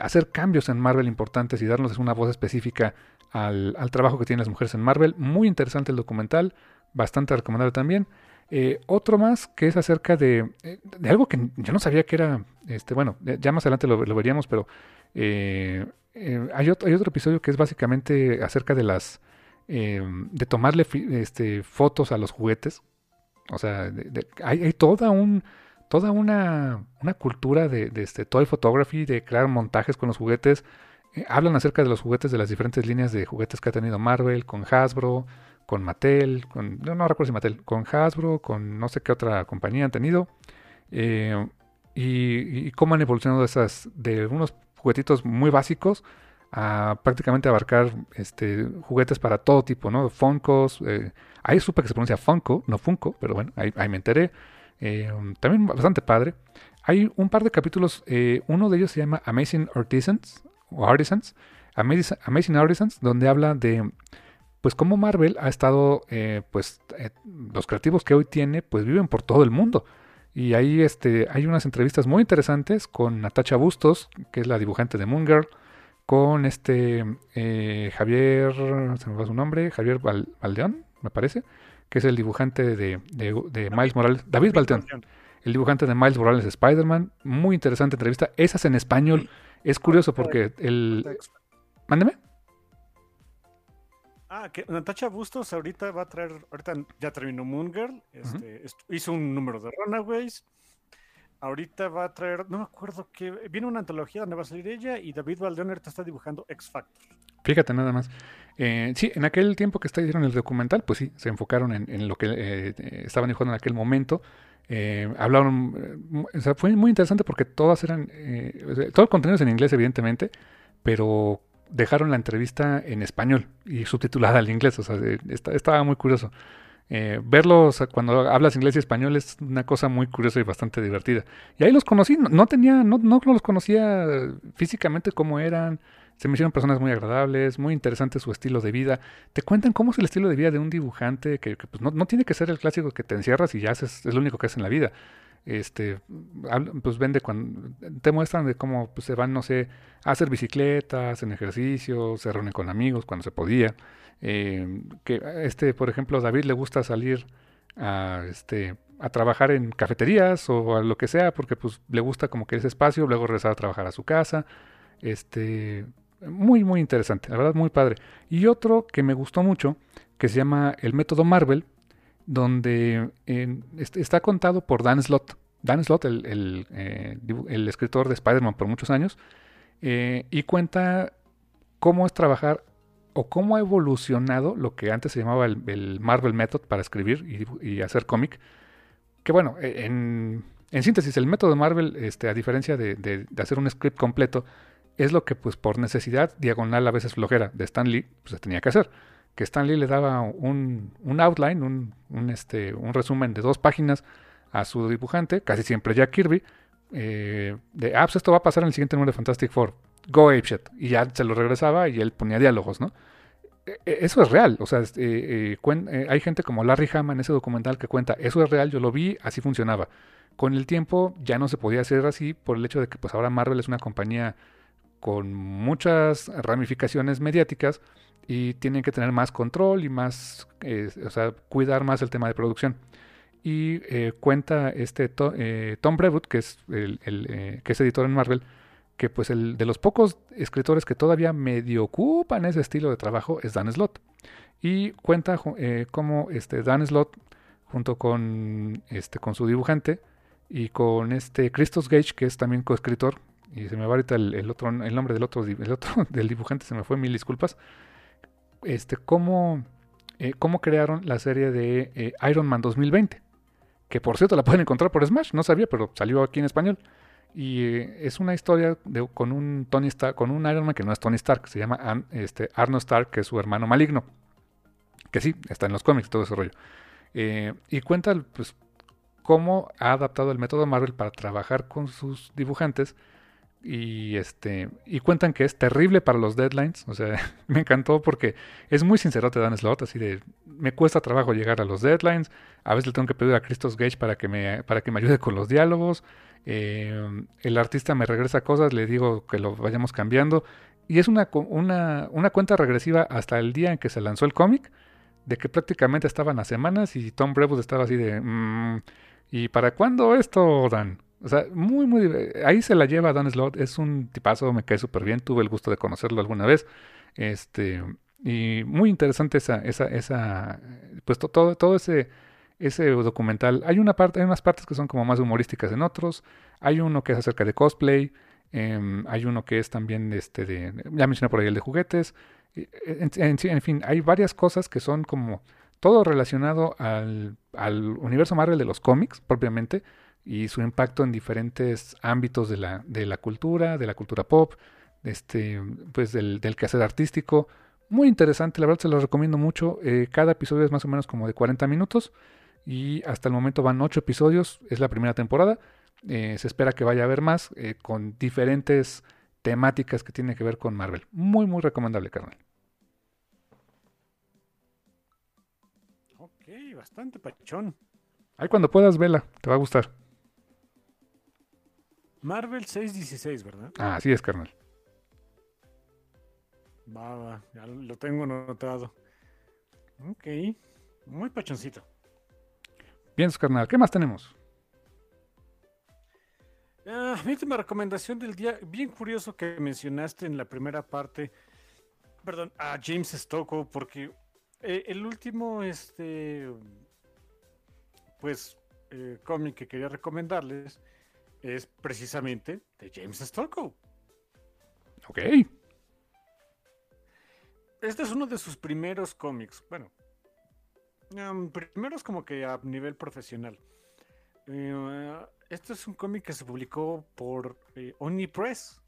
hacer cambios en Marvel importantes y darnos una voz específica al, trabajo que tienen las mujeres en Marvel. Muy interesante el documental, bastante recomendable también. otro más que es acerca de, algo que yo no sabía que era, este, bueno, ya más adelante lo, veríamos, pero hay, otro, hay otro episodio que es básicamente acerca de las de tomarle este, fotos a los juguetes. O sea, hay, toda, un, toda una, una cultura de, este, toy photography, de crear montajes con los juguetes. Eh, hablan acerca de los juguetes de las diferentes líneas de juguetes que ha tenido Marvel, con Hasbro, con Mattel, con, no, no recuerdo si Mattel, con Hasbro, con no sé qué otra compañía han tenido. Eh, y, cómo han evolucionado esas, de unos juguetitos muy básicos a prácticamente abarcar este, juguetes para todo tipo, ¿no? Funkos, eh, ahí supe que se pronuncia Funko, no Funko, pero bueno, ahí, me enteré. Eh, también bastante padre. Hay un par de capítulos, eh, uno de ellos se llama Amazing Artisans, o Artisans, Amazing, Artisans, donde habla de, pues, cómo Marvel ha estado, pues, los creativos que hoy tiene, pues, viven por todo el mundo. Y ahí este, hay unas entrevistas muy interesantes con Natacha Bustos, que es la dibujante de Moon Girl, con este eh, Javier, se me va su nombre, Javier Valdeón, me parece, que es el dibujante de, Miles Morales, David Valdeón, el dibujante de Miles Morales Spider-Man, muy interesante entrevista, esas en español, es curioso porque el... Mándeme. Ah, que Natacha Bustos ahorita va a traer, ahorita ya terminó Moon Girl, este, hizo un número de Runaways, ahorita va a traer, no me acuerdo qué, viene una antología donde va a salir ella y David Valdeón ahorita está dibujando X Factor. Fíjate nada más. Eh, sí, en aquel tiempo que hicieron el documental, pues sí, se enfocaron en, lo que eh, estaban dibujando en aquel momento. Eh, hablaron, o sea, fue muy interesante porque todas eran, todo el contenido es en inglés evidentemente, pero dejaron la entrevista en español y subtitulada al inglés, o sea, estaba muy curioso. Eh, verlos cuando hablas inglés y español es una cosa muy curiosa y bastante divertida. Y ahí los conocí, no, tenía, no, no los conocía físicamente como eran, se me hicieron personas muy agradables, muy interesante su estilo de vida. Te cuentan cómo es el estilo de vida de un dibujante que, pues no, no, tiene que ser el clásico que te encierras y ya haces, es lo único que haces en la vida. Este, pues vende cuando te muestran de cómo pues, se van, no sé, a hacer bicicletas, en ejercicio, se reúnen con amigos cuando se podía. Eh, que este, por ejemplo, David le gusta salir a, este, a trabajar en cafeterías o a lo que sea, porque pues le gusta como que ese espacio, luego regresar a trabajar a su casa. Este, muy, muy interesante, la verdad, muy padre. Y otro que me gustó mucho, que se llama El Método Marvel, donde está contado por Dan Slott. Dan Slott, el, eh, escritor de Spider-Man por muchos años, eh, y cuenta cómo es trabajar o cómo ha evolucionado lo que antes se llamaba el, Marvel Method para escribir y, hacer cómic. Que bueno, e, en, síntesis, el método de Marvel, este, a diferencia de, hacer un script completo, es lo que pues por necesidad diagonal a veces flojera de Stan Lee, pues se tenía que hacer. Que Stan Lee le daba un, outline, un, este, un resumen de dos páginas a su dibujante, casi siempre Jack Kirby, eh, de, ah, pues esto va a pasar en el siguiente número de Fantastic Four go apeshit. Y ya se lo regresaba y él ponía diálogos, ¿no? E, e, eso es real, o sea, eh, eh, hay gente como Larry Hama en ese documental que cuenta, eso es real, yo lo vi, así funcionaba. Con el tiempo ya no se podía hacer así por el hecho de que pues ahora Marvel es una compañía con muchas ramificaciones mediáticas y tienen que tener más control y más, o sea, cuidar más el tema de producción. Y cuenta este Tom Brevoort, que es, el, que es editor en Marvel, que pues el de los pocos escritores que todavía medio ocupan ese estilo de trabajo es Dan Slott. Y cuenta eh, cómo este Dan Slott, junto con, este, con su dibujante y con este Christos Gage, que es también coescritor, y se me va ahorita el, otro, el nombre del otro, el otro del dibujante, se me fue, mil disculpas, este, cómo, eh, cómo crearon la serie de eh, Iron Man 2020, que por cierto la pueden encontrar por Smash, no sabía, pero salió aquí en español. Y eh, es una historia de, con un Tony con un Iron Man que no es Tony Stark, se llama este, Arnold Stark, que es su hermano maligno. Que sí, está en los cómics, todo ese rollo. Y cuenta pues, cómo ha adaptado el método Marvel para trabajar con sus dibujantes. Y este. Y cuentan que es terrible para los deadlines. O sea, me encantó porque es muy sincero te Dan Slot, así de me cuesta trabajo llegar a los deadlines. A veces le tengo que pedir a Christos Gage para que me, para que me ayude con los diálogos. Eh, el artista me regresa cosas, le digo que lo vayamos cambiando. Y es una, una, una cuenta regresiva hasta el día en que se lanzó el cómic, de que prácticamente estaban a semanas y Tom Brevoort estaba así de... Mm, ¿Y para cuándo esto, Dan? O sea, muy, muy... Ahí se la lleva Dan Slott, es un tipazo, me cae súper bien, tuve el gusto de conocerlo alguna vez. Este, y muy interesante esa, esa, esa, pues todo, todo ese ese documental. Hay una parte, hay unas partes que son como más humorísticas en otros. Hay uno que es acerca de cosplay. Em, hay uno que es también este de, ya mencioné por ahí el de juguetes. En, fin, hay varias cosas que son como todo relacionado al, universo Marvel de los cómics propiamente y su impacto en diferentes ámbitos de la, de la cultura, de la cultura pop, este, pues del, del quehacer artístico. Muy interesante, la verdad se lo recomiendo mucho. Eh, cada episodio es más o menos como de 40 minutos y hasta el momento van ocho episodios, es la primera temporada. Eh, se espera que vaya a haber más eh, con diferentes temáticas que tienen que ver con Marvel. Muy, muy recomendable, carnal. Ok, bastante pachón. Ahí cuando puedas, vela, te va a gustar. Marvel 616, ¿verdad? Ah, así es, carnal. Va, va, ya lo tengo notado. Ok, muy pachoncito. Bien, carnal, ¿qué más tenemos? Ah, mi última recomendación del día, bien curioso que mencionaste en la primera parte, perdón, a James Stocco, porque eh, el último, este, pues, eh, cómic que quería recomendarles es precisamente de James Stocco. Ok. Este es uno de sus primeros cómics. Bueno, primero es como que a nivel profesional. Eh, este es un cómic que se publicó por eh, Omnipress.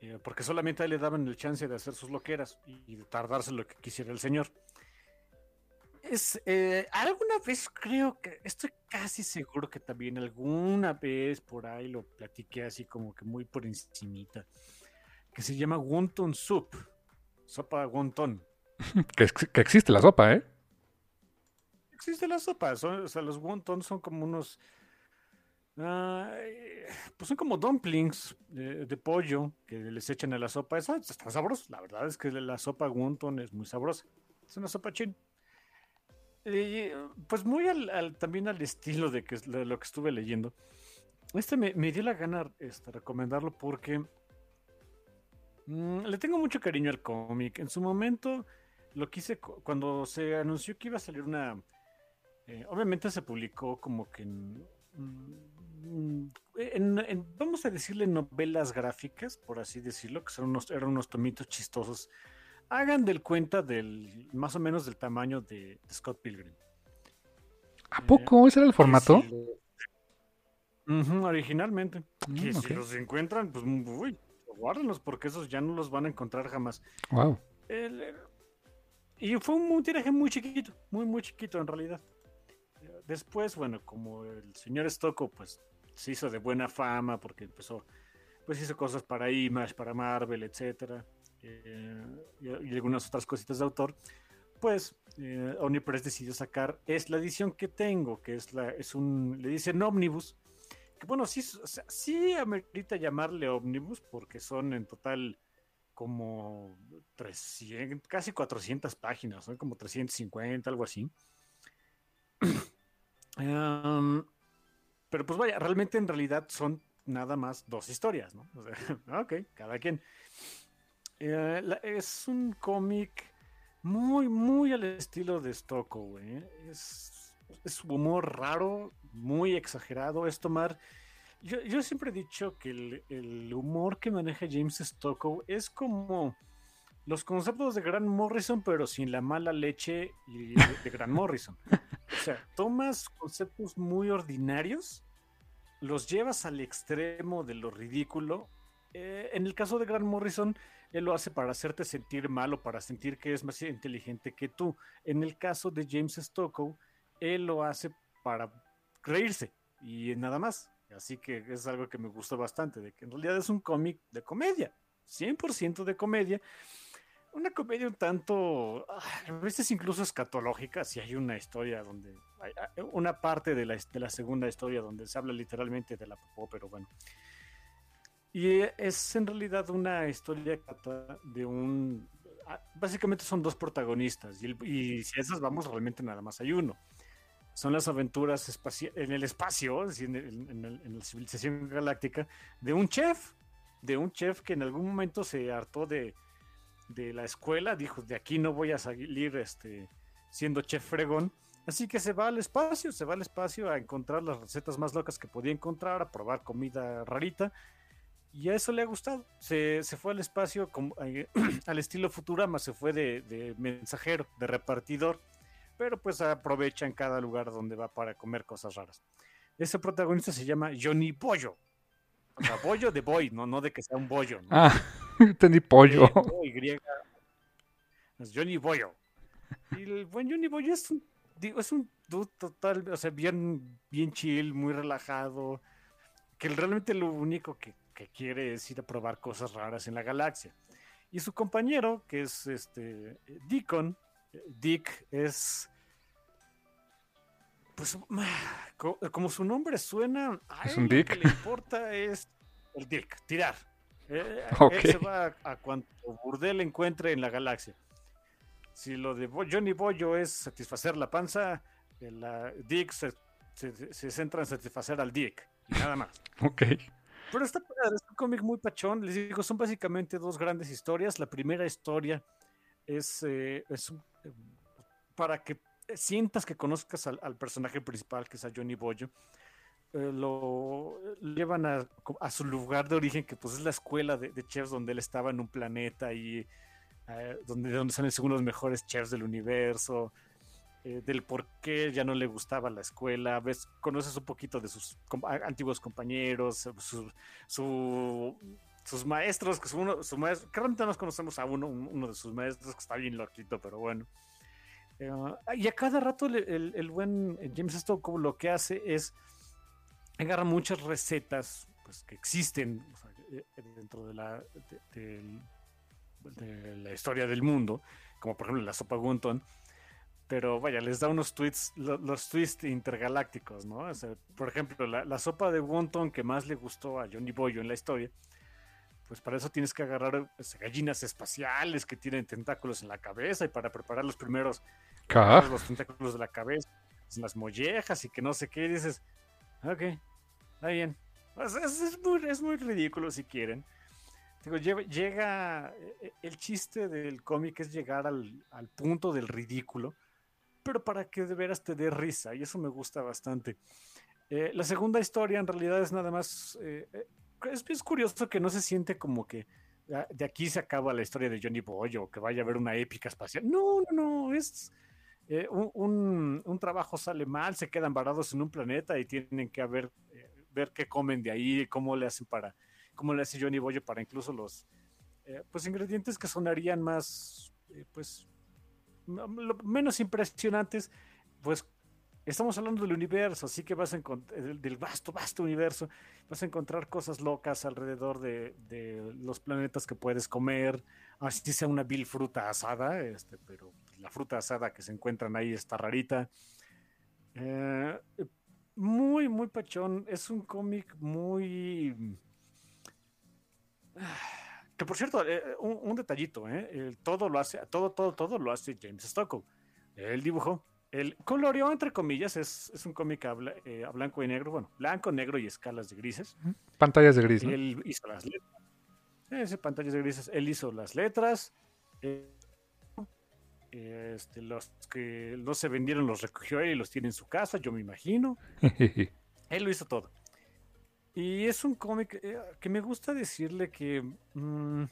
Eh, porque solamente le daban el chance de hacer sus loqueras y de tardarse lo que quisiera el señor. Es, alguna vez creo que, estoy casi seguro que también alguna vez por ahí lo platiqué así como que muy por encimita, que se llama Wonton Soup, sopa wonton. que, que existe la sopa, ¿eh? existe la sopa. o sea, los wontons son como unos. pues son como dumplings de, pollo que les echan a la sopa. Eso está sabroso. La verdad es que la sopa wonton es muy sabrosa. Es una sopa chin. Pues muy al, también al estilo de, que, lo que estuve leyendo. Este me, dio la gana este, recomendarlo porque mm, le tengo mucho cariño al cómic. En su momento lo quise cuando se anunció que iba a salir una... Eh, obviamente se publicó como que en, mm, vamos a decirle novelas gráficas, por así decirlo, que son unos, eran unos tomitos chistosos hagan del cuenta del más o menos del tamaño de, Scott Pilgrim. ¿A poco? ¿Ese era el formato? originalmente. Mm, si los encuentran, pues uy, guárdenlos porque esos ya no los van a encontrar jamás. Wow. y fue un, tiraje muy chiquito, muy, muy chiquito en realidad. Después, bueno, como el señor Stocco, pues se hizo de buena fama porque empezó, pues hizo cosas para Image, para Marvel, etcétera. Eh, y, algunas otras cositas de autor, pues eh, Omnipress decidió sacar, es la edición que tengo, que es la, es un, le dicen Omnibus, que bueno, sí, o sea, sí amerita llamarle Omnibus, porque son en total como 300, casi 400 páginas, son como 350, algo así. pero pues vaya, realmente en realidad son nada más dos historias, ¿no? O sea, ok, cada quien. Eh, es un cómic muy, muy al estilo de Stocco, güey. Es, es humor raro, muy exagerado. Es tomar. Yo, siempre he dicho que el, humor que maneja James Stocco es como los conceptos de Grant Morrison, pero sin la mala leche y de, Grant Morrison. O sea, tomas conceptos muy ordinarios, los llevas al extremo de lo ridículo. Eh, en el caso de Grant Morrison, él lo hace para hacerte sentir mal o para sentir que es más inteligente que tú. En el caso de James Stockow, él lo hace para reírse y nada más. Así que es algo que me gusta bastante, de que en realidad es un cómic de comedia, 100% de comedia. Una comedia un tanto, ah, a veces incluso escatológica, si hay una historia donde, una parte de la, de la segunda historia donde se habla literalmente de la popó, pero bueno. Y es en realidad una historia de un... Ah, básicamente son dos protagonistas y, si a esas vamos realmente nada más hay uno. Son las aventuras en el espacio, en, la civilización galáctica, de un chef, de un chef que en algún momento se hartó de, de la escuela, dijo, de aquí no voy a salir este, siendo chef fregón, así que se va al espacio, se va al espacio a encontrar las recetas más locas que podía encontrar, a probar comida rarita, y a eso le ha gustado. Se, fue al espacio eh, al estilo Futurama, se fue de, mensajero, de repartidor, pero pues aprovecha en cada lugar donde va para comer cosas raras. Ese protagonista se llama Johnny Pollo. O sea, bollo de boy, no, no de que sea un bollo. Ah, entendí pollo. Es Johnny Bollo. Y el buen Johnny Bollo es un, es un dude total, o sea, bien, bien chill, muy relajado. Que realmente lo único que que quiere es ir a probar cosas raras en la galaxia. Y su compañero, que es este Deacon, Dick es pues como su nombre suena, a él lo que le importa es el Dick, tirar. Eh, él se va a, cuanto burdel encuentre en la galaxia. Si lo de Johnny Boyo es satisfacer la panza, el, Dick se, se, centra en satisfacer al Dick y nada más. Ok. Pero está es un cómic muy pachón. Les digo, son básicamente dos grandes historias. La primera historia es, eh, es eh, para que sientas que conozcas al, personaje principal, que es a Johnny Boyo. Eh, lo llevan a, a, su lugar de origen, que pues es la escuela de, chefs donde él estaba en un planeta y donde, donde salen según los mejores chefs del universo. Eh, del por qué ya no le gustaba la escuela, ves, conoces un poquito de sus antiguos compañeros, eh, sus maestros, que, uno, su maestro, que realmente nos conocemos a uno, uno de sus maestros que está bien loquito, pero bueno. Eh, y a cada rato el, buen James Stockwell lo que hace es agarra muchas recetas pues, que existen dentro de la, de, la historia del mundo, como por ejemplo la sopa Wonton, pero vaya, les da unos tweets, los, tweets intergalácticos, ¿no? por ejemplo, la, sopa de wonton que más le gustó a Johnny Boyo en la historia, pues para eso tienes que agarrar pues, gallinas espaciales que tienen tentáculos en la cabeza y para preparar los primeros los tentáculos de la cabeza, las mollejas y que no sé qué, y dices, ok, está bien. Es, muy, es muy ridículo si quieren. Digo, llega, e, el chiste del cómic es llegar al, al, punto del ridículo, pero para que de veras te dé risa, y eso me gusta bastante. Eh, la segunda historia en realidad es nada más, eh, eh, es, curioso que no se siente como que ah, de aquí se acaba la historia de Johnny Boy o que vaya a haber una épica espacial. No, no, no, es un, un, trabajo sale mal, se quedan varados en un planeta y tienen que ver, ver qué comen de ahí, cómo le hacen para como le hace Johnny Boyo para incluso los eh, pues ingredientes que sonarían más eh, pues menos impresionantes pues estamos hablando del universo así que vas a encontrar del vasto vasto universo vas a encontrar cosas locas alrededor de, los planetas que puedes comer así sea una vil fruta asada este pero la fruta asada que se encuentran ahí está rarita. Eh, muy muy pachón es un cómic muy que por cierto, eh, un, detallito, ¿eh? todo lo hace, todo, todo, todo lo hace James Stockwell. El dibujo, el coloreó entre comillas, es, es un cómic a, eh, a, blanco y negro, bueno, blanco, negro y escalas de grises. Pantallas de gris. Él hizo las letras. pantallas de grises. Él hizo las letras. este, los que no se vendieron los recogió él y los tiene en su casa, yo me imagino. él lo hizo todo. Y es un cómic eh, que me gusta decirle que mm,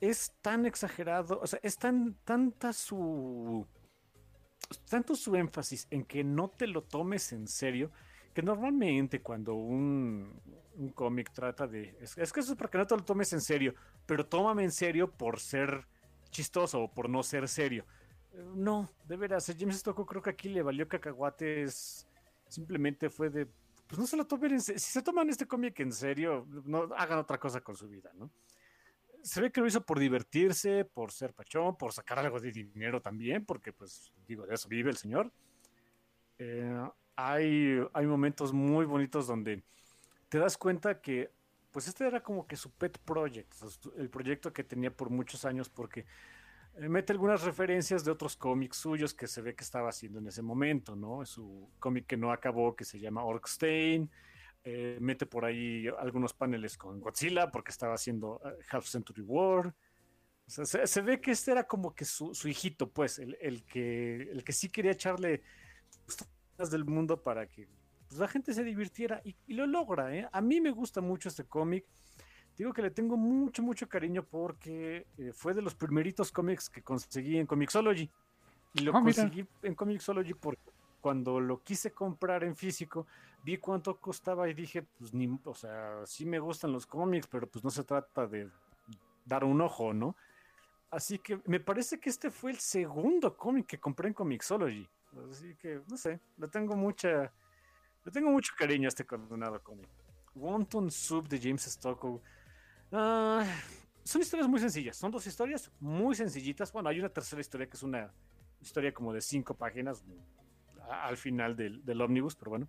es tan exagerado, o sea, es tan tanta su tanto su énfasis en que no te lo tomes en serio, que normalmente cuando un, un cómic trata de... Es, que eso es porque no te lo tomes en serio, pero tómame en serio por ser chistoso o por no ser serio. No, de veras, a James Stocco creo que aquí le valió cacahuates, simplemente fue de pues no se lo tomen en. Si se toman este cómic en serio, no hagan otra cosa con su vida, ¿no? Se ve que lo hizo por divertirse, por ser pachón, por sacar algo de dinero también, porque pues digo, de eso vive el señor. Eh, hay, hay momentos muy bonitos donde te das cuenta que pues este era como que su pet project, el proyecto que tenía por muchos años, porque mete algunas referencias de otros cómics suyos que se ve que estaba haciendo en ese momento, ¿no? Su cómic que no acabó, que se llama Orkstein. Eh, mete por ahí algunos paneles con Godzilla, porque estaba haciendo eh, Half Century War. Se, ve que este era como que su, hijito, pues, el, que, el que sí quería echarle cosas del mundo para que pues, la gente se divirtiera y, y lo logra, ¿eh? A mí me gusta mucho este cómic. Digo que le tengo mucho, mucho cariño porque eh, fue de los primeritos cómics que conseguí en Comixology. Y lo ah, conseguí en Comixology porque cuando lo quise comprar en físico, vi cuánto costaba y dije, pues ni, o sea, sí me gustan los cómics, pero pues no se trata de dar un ojo, ¿no? Así que me parece que este fue el segundo cómic que compré en Comixology. Así que, no sé, le tengo mucha, le tengo mucho cariño a este condenado cómic. Wonton Soup de James Stockwell Ah, son historias muy sencillas. Son dos historias muy sencillitas. Bueno, hay una tercera historia que es una historia como de cinco páginas al final del, del ómnibus, pero bueno.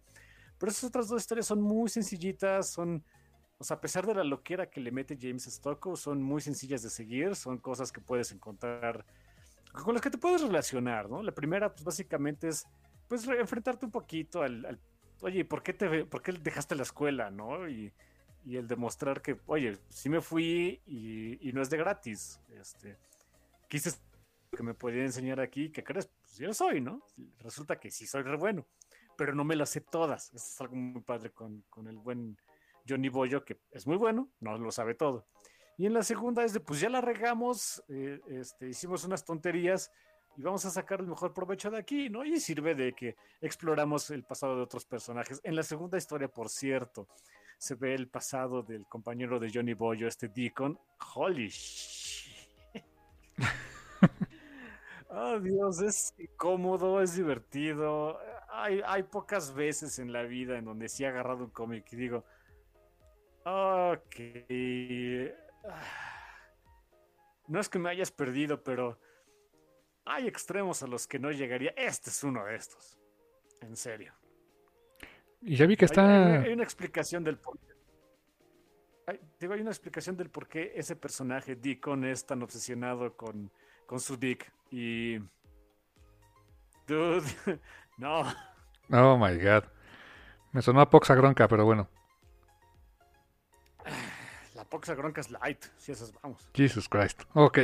Pero esas otras dos historias son muy sencillitas, son, o sea, a pesar de la loquera que le mete James Stocko, son muy sencillas de seguir, son cosas que puedes encontrar, con las que te puedes relacionar, ¿no? La primera, pues básicamente es, pues, enfrentarte un poquito al, al oye, ¿por qué, te, ¿por qué dejaste la escuela, no? Y y el demostrar que, oye, sí me fui y, no es de gratis. Este, quise que me podía enseñar aquí, ¿qué crees? Pues yo soy, ¿no? Resulta que sí soy re bueno, pero no me las sé todas. Eso es algo muy padre con, el buen Johnny Boyo, que es muy bueno, no lo sabe todo. Y en la segunda es de, pues ya la regamos, eh, este, hicimos unas tonterías y vamos a sacar el mejor provecho de aquí, ¿no? Y sirve de que exploramos el pasado de otros personajes. En la segunda historia, por cierto, se ve el pasado del compañero de Johnny Boyo, este Deacon. Holy shit. oh Dios, es cómodo, es divertido. Hay, hay pocas veces en la vida en donde sí he agarrado un cómic y digo, ok. No es que me hayas perdido, pero hay extremos a los que no llegaría. Este es uno de estos. En serio. Y ya vi que está. Hay, una explicación del por qué. Hay, digo, hay una explicación del por qué ese personaje, Deacon, es tan obsesionado con, con su Dick. Y Dude, no. Oh my god. Me sonó a Poxa Gronca, pero bueno. La Poxa Gronca es light, si esas vamos. Jesus Christ. Ok.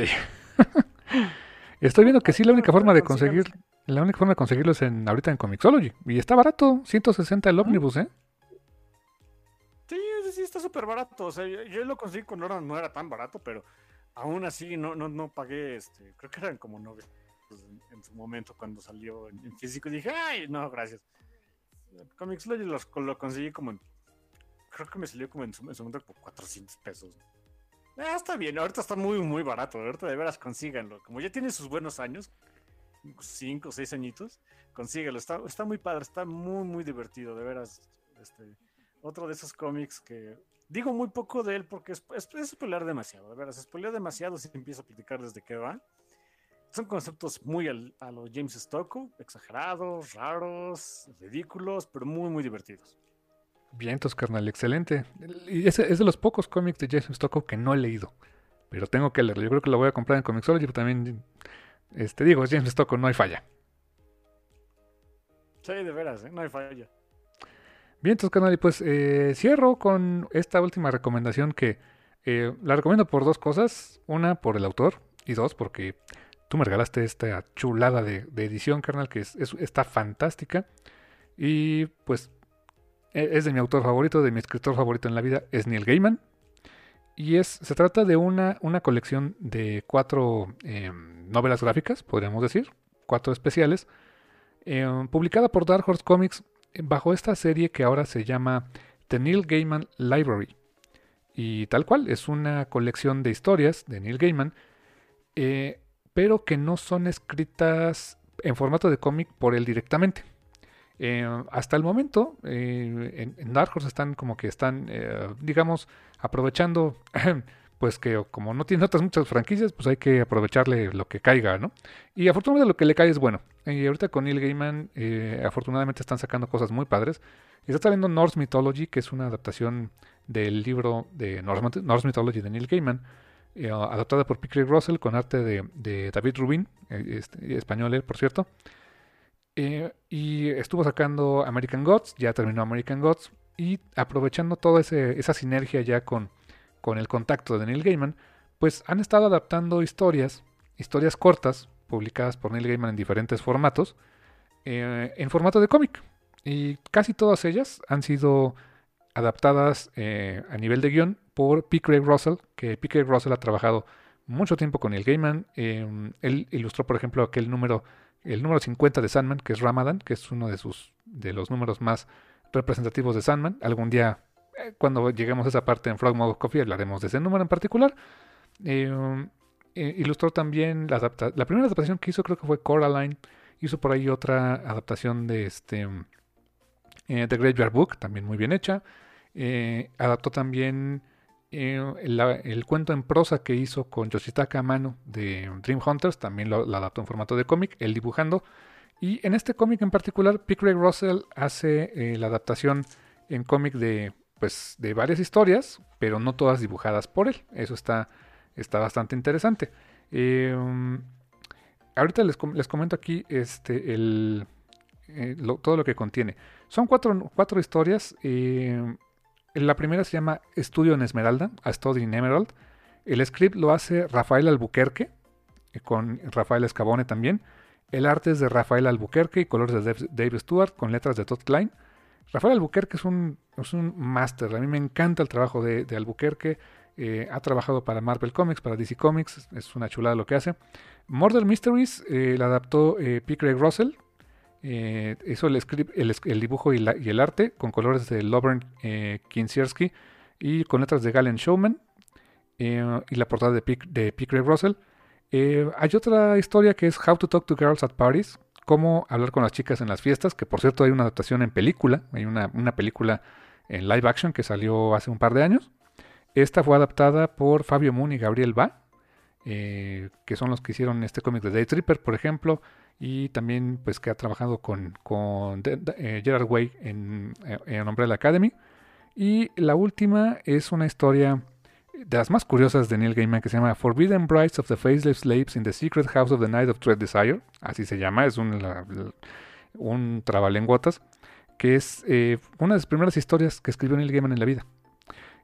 Estoy viendo que sí, la única forma de conseguir. La única forma de conseguirlo es en, ahorita en Comixology. Y está barato, 160 el ómnibus, ¿eh? Sí, sí, está súper barato. O sea, yo, yo lo conseguí con no era tan barato, pero aún así no, no, no pagué, este, creo que eran como 9 pues, en, en su momento cuando salió en, en físico. Dije, ay, no, gracias. Comixology los, lo conseguí como en, creo que me salió como en su, en su momento por 400 pesos. Ah, está bien, ahorita está muy, muy barato. Ahorita de veras consíganlo. Como ya tiene sus buenos años, 5 o 6 añitos, consíguelo. Está, está muy padre, está muy, muy divertido. De veras, este, otro de esos cómics que digo muy poco de él porque es, es, es spoiler demasiado. De veras, spoiler demasiado si empiezo a platicar desde que va. Son conceptos muy a los James Stocco, exagerados, raros, ridículos, pero muy, muy divertidos. Vientos, carnal, excelente. Y ese es de los pocos cómics de Jason Stocco que no he leído. Pero tengo que leerlo. Yo creo que lo voy a comprar en Comixology, pero también, este, digo, James Stocco, no hay falla. Sí, de veras, ¿eh? no hay falla. Vientos, carnal, y pues eh, cierro con esta última recomendación que eh, la recomiendo por dos cosas. Una, por el autor, y dos, porque tú me regalaste esta chulada de, de edición, carnal, que es, es, está fantástica. Y pues es de mi autor favorito, de mi escritor favorito en la vida, es Neil Gaiman. Y es, se trata de una, una colección de cuatro eh, novelas gráficas, podríamos decir, cuatro especiales, eh, publicada por Dark Horse Comics bajo esta serie que ahora se llama The Neil Gaiman Library. Y tal cual, es una colección de historias de Neil Gaiman, eh, pero que no son escritas en formato de cómic por él directamente. Eh, hasta el momento, eh, en, en, Dark Horse están como que están, eh, digamos, aprovechando, pues que como no tiene otras muchas franquicias, pues hay que aprovecharle lo que caiga, ¿no? Y afortunadamente lo que le cae es bueno. Y ahorita con Neil Gaiman, afortunadamente están sacando cosas muy padres. Está saliendo Norse Mythology, que es una adaptación del libro de Norse, Mythology de Neil Gaiman, adaptada por P. Craig Russell con arte de, de David Rubin, este, español él, por cierto. Eh, y estuvo sacando American Gods, ya terminó American Gods, y aprovechando toda esa sinergia ya con, con el contacto de Neil Gaiman, pues han estado adaptando historias, historias cortas, publicadas por Neil Gaiman en diferentes formatos, eh, en formato de cómic. Y casi todas ellas han sido adaptadas eh, a nivel de guion por P. Craig Russell, que P. Craig Russell ha trabajado mucho tiempo con Neil Gaiman. él ilustró, por ejemplo, aquel número el número 50 de Sandman, que es Ramadan, que es uno de sus de los números más representativos de Sandman. Algún día, eh, cuando lleguemos a esa parte en Frog Mode Coffee, hablaremos de ese número en particular. Eh, eh, ilustró también la, la primera adaptación que hizo, creo que fue Coraline. Hizo por ahí otra adaptación de este The Graveyard Book, también muy bien hecha. adaptó también el, el, cuento en prosa que hizo con Yoshitaka Amano de Dream Hunters, también lo, adaptó en formato de cómic, él dibujando. Y en este cómic en particular, P. Russell hace eh, la adaptación en cómic de, pues, de varias historias, pero no todas dibujadas por él. Eso está, está bastante interesante. Eh, ahorita les, les, comento aquí este, el, eh, todo lo que contiene. Son cuatro, cuatro historias. Eh, la primera se llama Estudio en Esmeralda, A Study in Emerald. El script lo hace Rafael Albuquerque, eh, con Rafael Escabone también. El arte es de Rafael Albuquerque y colores de Dave Stewart con letras de Todd Klein. Rafael Albuquerque es un, es un máster. A mí me encanta el trabajo de, Albuquerque. Eh, ha trabajado para Marvel Comics, para DC Comics. Es una chulada lo que hace. Murder Mysteries eh, la adaptó P. Craig Russell. Eh, hizo el, script, el, dibujo y, el arte con colores de Lovren eh, y con letras de Galen Showman eh, y la portada de P. de P. Craig Russell. Eh, hay otra historia que es How to Talk to Girls at Parties, cómo hablar con las chicas en las fiestas, que por cierto hay una adaptación en película, hay una, una película en live action que salió hace un par de años. Esta fue adaptada por Fabio Moon y Gabriel Ba, que son los que hicieron este cómic de Day Tripper, por ejemplo y también pues que ha trabajado con, con eh, Gerard Way en, en Umbrella Academy. Y la última es una historia de las más curiosas de Neil Gaiman que se llama Forbidden Brides of the Faceless Slaves in the Secret House of the Night of Dread Desire. Así se llama, es un, la, un trabalenguotas, que es eh, una de las primeras historias que escribió Neil Gaiman en la vida.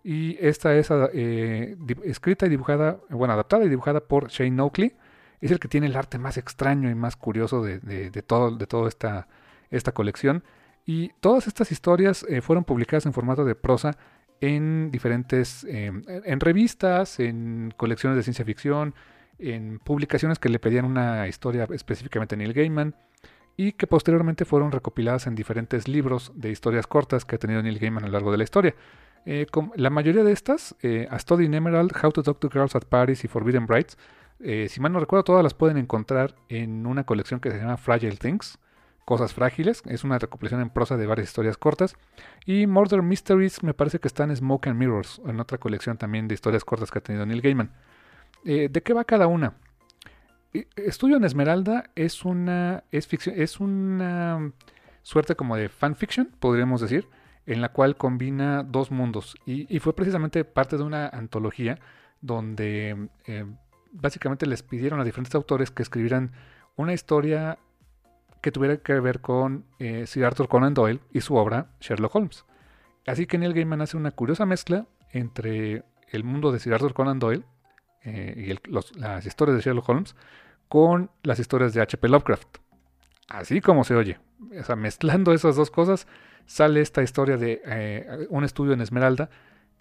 Y esta es eh, escrita y dibujada, bueno, adaptada y dibujada por Shane Oakley. Es el que tiene el arte más extraño y más curioso de, de, toda esta, esta colección. Y todas estas historias eh, fueron publicadas en formato de prosa en diferentes, em, en revistas, en colecciones de ciencia ficción, en publicaciones que le pedían una historia específicamente a Neil Gaiman y que posteriormente fueron recopiladas en diferentes libros de historias cortas que ha tenido Neil Gaiman a lo largo de la historia. Eh, la mayoría de estas, eh, A Study in Emerald, How to Talk to Girls at Paris y Forbidden Brides, eh, si mal no recuerdo, todas las pueden encontrar en una colección que se llama Fragile Things, Cosas Frágiles, es una recopilación en prosa de varias historias cortas. Y Murder Mysteries me parece que está en Smoke and Mirrors, en otra colección también de historias cortas que ha tenido Neil Gaiman. ¿De qué va cada una? Estudio en Esmeralda es una, es, ficción, es una suerte como de fanfiction, podríamos decir, en la cual combina dos mundos. Y, fue precisamente parte de una antología donde eh, básicamente les pidieron a diferentes autores que escribieran una historia que tuviera que ver con eh, Sir Arthur Conan Doyle y su obra Sherlock Holmes. Así que Neil Gaiman hace una curiosa mezcla entre el mundo de Sir Arthur Conan Doyle eh, y las historias de Sherlock Holmes con las historias de H.P. Lovecraft. Así como se oye. O sea, mezclando esas dos cosas, sale esta historia de eh, un estudio en Esmeralda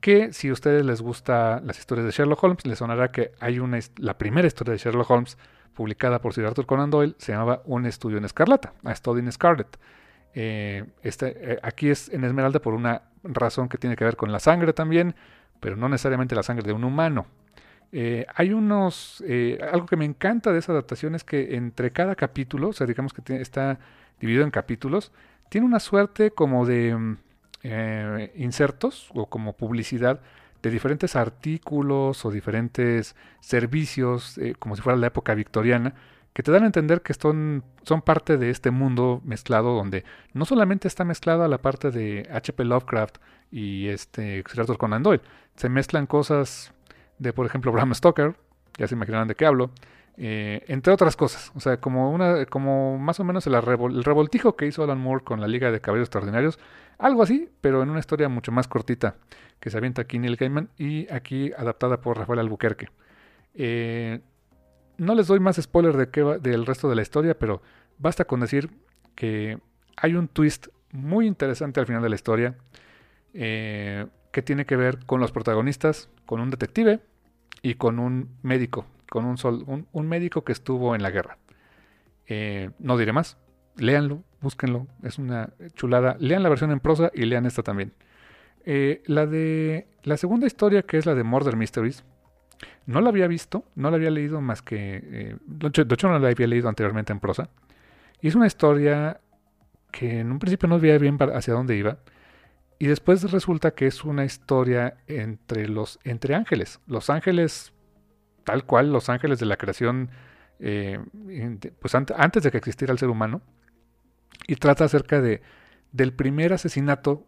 que si a ustedes les gusta las historias de Sherlock Holmes, les sonará que hay una la primera historia de Sherlock Holmes publicada por Sir Arthur Conan Doyle se llamaba Un estudio en escarlata, A Study in Scarlet. Eh, este, aquí es en Esmeralda por una razón que tiene que ver con la sangre también, pero no necesariamente la sangre de un humano. Eh, hay unos, eh, algo que me encanta de esa adaptación es que entre cada capítulo, o sea, digamos que está dividido en capítulos, tiene una suerte como de mm, eh, insertos o como publicidad de diferentes artículos o diferentes servicios, como si fuera la época victoriana, que te dan a entender que son, son parte de este mundo mezclado donde no solamente está mezclada la parte de H.P. Lovecraft y este Arthur Conan Doyle, se mezclan cosas de, por ejemplo, Bram Stoker, ya se imaginarán de qué hablo, eh, entre otras cosas. O sea, como, una, como más o menos el, revoltijo que hizo Alan Moore con la Liga de Caballeros Extraordinarios, algo así, pero en una historia mucho más cortita que se avienta aquí Neil Gaiman y aquí adaptada por Rafael Albuquerque. Eh, no les doy más spoiler de qué del resto de la historia, pero basta con decir que hay un twist muy interesante al final de la historia. Eh, que tiene que ver con los protagonistas, con un detective y con un médico, con un, sol, un, médico que estuvo en la guerra. Eh, no diré más, léanlo, búsquenlo, es una chulada. Lean la versión en prosa y lean esta también. Eh, la de la segunda historia, que es la de Murder Mysteries, no la había visto, no la había leído más que. Eh, de hecho, no la había leído anteriormente en prosa. Y es una historia que en un principio no veía bien hacia dónde iba. Y después resulta que es una historia entre los entre ángeles. Los ángeles, tal cual, los ángeles de la creación, eh, pues antes de que existiera el ser humano. Y trata acerca de, del primer asesinato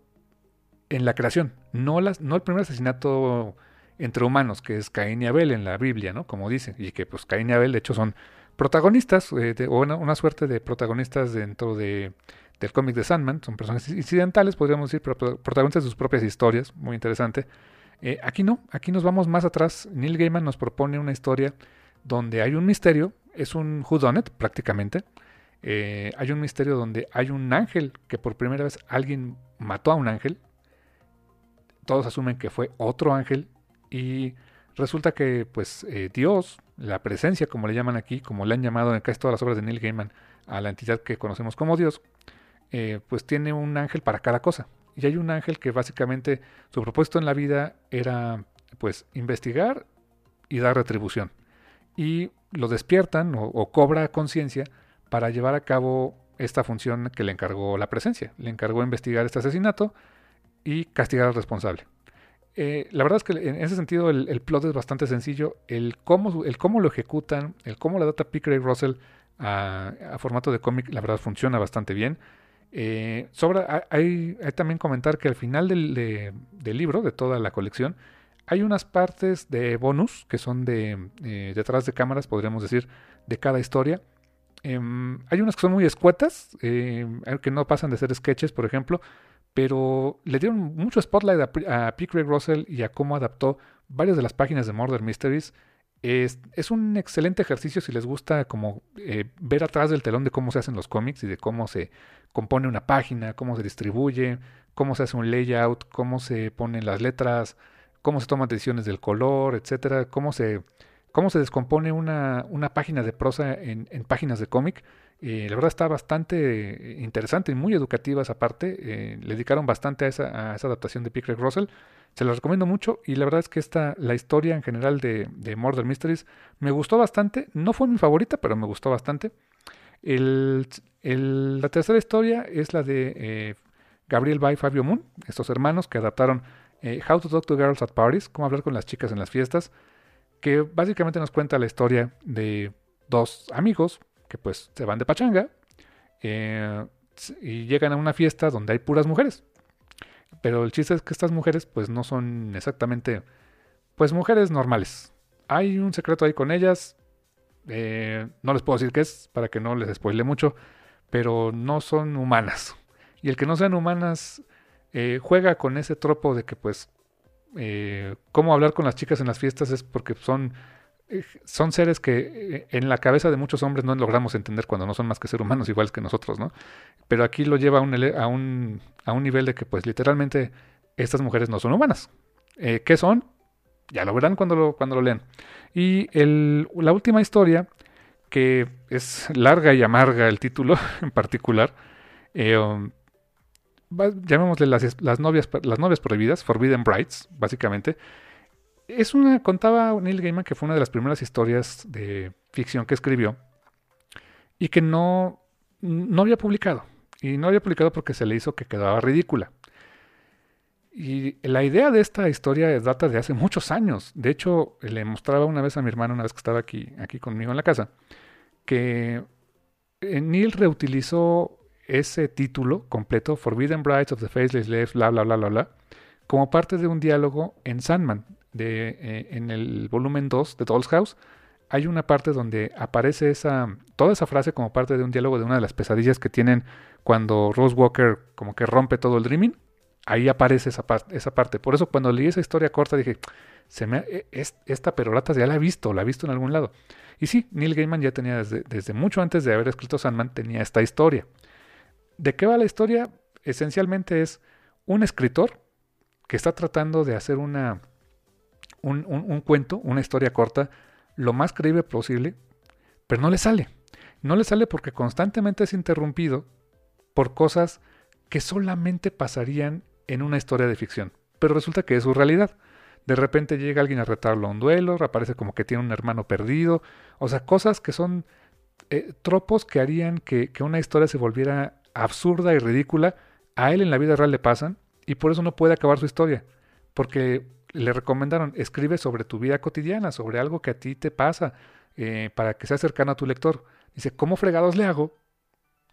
en la creación. No, las, no el primer asesinato entre humanos, que es Caín y Abel en la Biblia, ¿no? Como dice. Y que pues Caín y Abel de hecho son protagonistas, eh, o una, suerte de protagonistas dentro de del cómic de Sandman, son personajes incidentales, podríamos decir, pero protagonistas de sus propias historias, muy interesante. Eh, aquí no, aquí nos vamos más atrás. Neil Gaiman nos propone una historia donde hay un misterio, es un whodunit prácticamente. Eh, hay un misterio donde hay un ángel que por primera vez alguien mató a un ángel. Todos asumen que fue otro ángel y resulta que pues eh, Dios, la presencia como le llaman aquí, como le han llamado en casi todas las obras de Neil Gaiman a la entidad que conocemos como Dios, pues tiene un ángel para cada cosa. Y hay un ángel que básicamente su propósito en la vida era pues investigar y dar retribución. Y lo despiertan o, cobra conciencia para llevar a cabo esta función que le encargó la presencia. Le encargó investigar este asesinato y castigar al responsable. Eh, la verdad es que en ese sentido el, plot es bastante sencillo. El cómo, el cómo lo ejecutan, el cómo la data Picker y Russell a, a formato de cómic, la verdad funciona bastante bien. Eh, sobra, hay, también comentar que al final del, libro, de toda la colección, Hay unas partes de bonus que son de eh, detrás de cámaras, podríamos decir, de cada historia. Em, hay unas que son muy escuetas, eh, que no pasan de ser sketches, por ejemplo, pero le dieron mucho spotlight a, a P. Craig Russell y a cómo adaptó varias de las páginas de Murder Mysteries. Es, es un excelente ejercicio si les gusta como eh, ver atrás del telón de cómo se hacen los cómics y de cómo se compone una página, cómo se distribuye, cómo se hace un layout, cómo se ponen las letras, cómo se toman decisiones del color, etcétera, cómo se, cómo se descompone una, una página de prosa en, en páginas de cómic. Eh, la verdad está bastante interesante y muy educativa esa parte. Eh, le dedicaron bastante a esa, adaptación de Pickle Russell. Se la recomiendo mucho y la verdad es que esta, la historia en general de, de Murder Mysteries me gustó bastante. No fue mi favorita, pero me gustó bastante. El, la tercera historia es la de eh, Gabriel Bay y Fabio Moon, estos hermanos que adaptaron eh, How to Talk to Girls at Parties, cómo hablar con las chicas en las fiestas, que básicamente nos cuenta la historia de dos amigos que pues se van de pachanga eh, y llegan a una fiesta donde hay puras mujeres. Pero el chiste es que estas mujeres pues no son exactamente pues mujeres normales. Hay un secreto ahí con ellas. Eh, no les puedo decir qué es para que no les spoile mucho, pero no son humanas. Y el que no sean humanas eh, juega con ese tropo de que pues eh, cómo hablar con las chicas en las fiestas es porque son son seres que eh, en la cabeza de muchos hombres no logramos entender cuando no son más que seres humanos iguales que nosotros, ¿no? Pero aquí lo lleva a un, a un, a un nivel de que pues literalmente estas mujeres no son humanas. Eh, ¿Qué son? Ya lo verán cuando lo, cuando lo lean. Y el, la última historia, que es larga y amarga el título en particular, eh, um, llamémosle las, las, novias, las novias prohibidas, Forbidden Brides, básicamente, es una, contaba Neil Gaiman que fue una de las primeras historias de ficción que escribió y que no, no había publicado. Y no había publicado porque se le hizo que quedaba ridícula. Y la idea de esta historia data de hace muchos años. De hecho, le mostraba una vez a mi hermano, una vez que estaba aquí, aquí conmigo en la casa, que eh, Neil reutilizó ese título completo, Forbidden Brides of the Faceless Slaves, bla, bla, bla, bla, bla, como parte de un diálogo en Sandman, eh, en el volumen 2 de Doll's House, hay una parte donde aparece esa, toda esa frase como parte de un diálogo de una de las pesadillas que tienen cuando Rose Walker como que rompe todo el dreaming. Ahí aparece esa, esa parte. Por eso cuando leí esa historia corta dije, se me, e, es, esta perorata ya la he visto, la he visto en algún lado. Y sí, Neil Gaiman ya tenía desde, desde mucho antes de haber escrito Sandman, tenía esta historia. ¿De qué va la historia? Esencialmente es un escritor que está tratando de hacer una, un, un, cuento, una historia corta, lo más creíble posible, pero no le sale. No le sale porque constantemente es interrumpido por cosas que solamente pasarían en una historia de ficción. Pero resulta que es su realidad. De repente llega alguien a retarlo a un duelo, aparece como que tiene un hermano perdido. O sea, cosas que son eh, tropos que harían que, que una historia se volviera absurda y ridícula. A él en la vida real le pasan y por eso no puede acabar su historia. Porque le recomendaron, escribe sobre tu vida cotidiana, sobre algo que a ti te pasa, eh, para que sea cercano a tu lector. Dice, ¿cómo fregados le hago?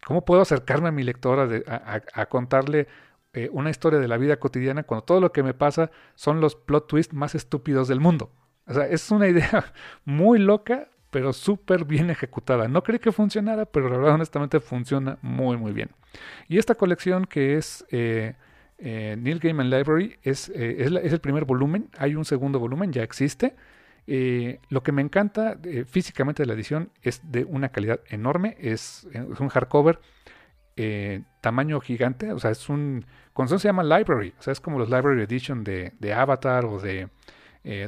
¿Cómo puedo acercarme a mi lector a, a, contarle eh, una historia de la vida cotidiana cuando todo lo que me pasa son los plot twists más estúpidos del mundo? O sea, es una idea muy loca, pero súper bien ejecutada. No creí que funcionara, pero la verdad honestamente funciona muy, muy bien. Y esta colección que es... Eh, eh, Neil Gaiman Library es, eh, es, el primer volumen, hay un segundo volumen, ya existe. Eh, lo que me encanta físicamente de la edición es de una calidad enorme, es, es un hardcover tamaño gigante, o sea, es un, con se llama Library, o sea, es como los Library Edition de, de Avatar o de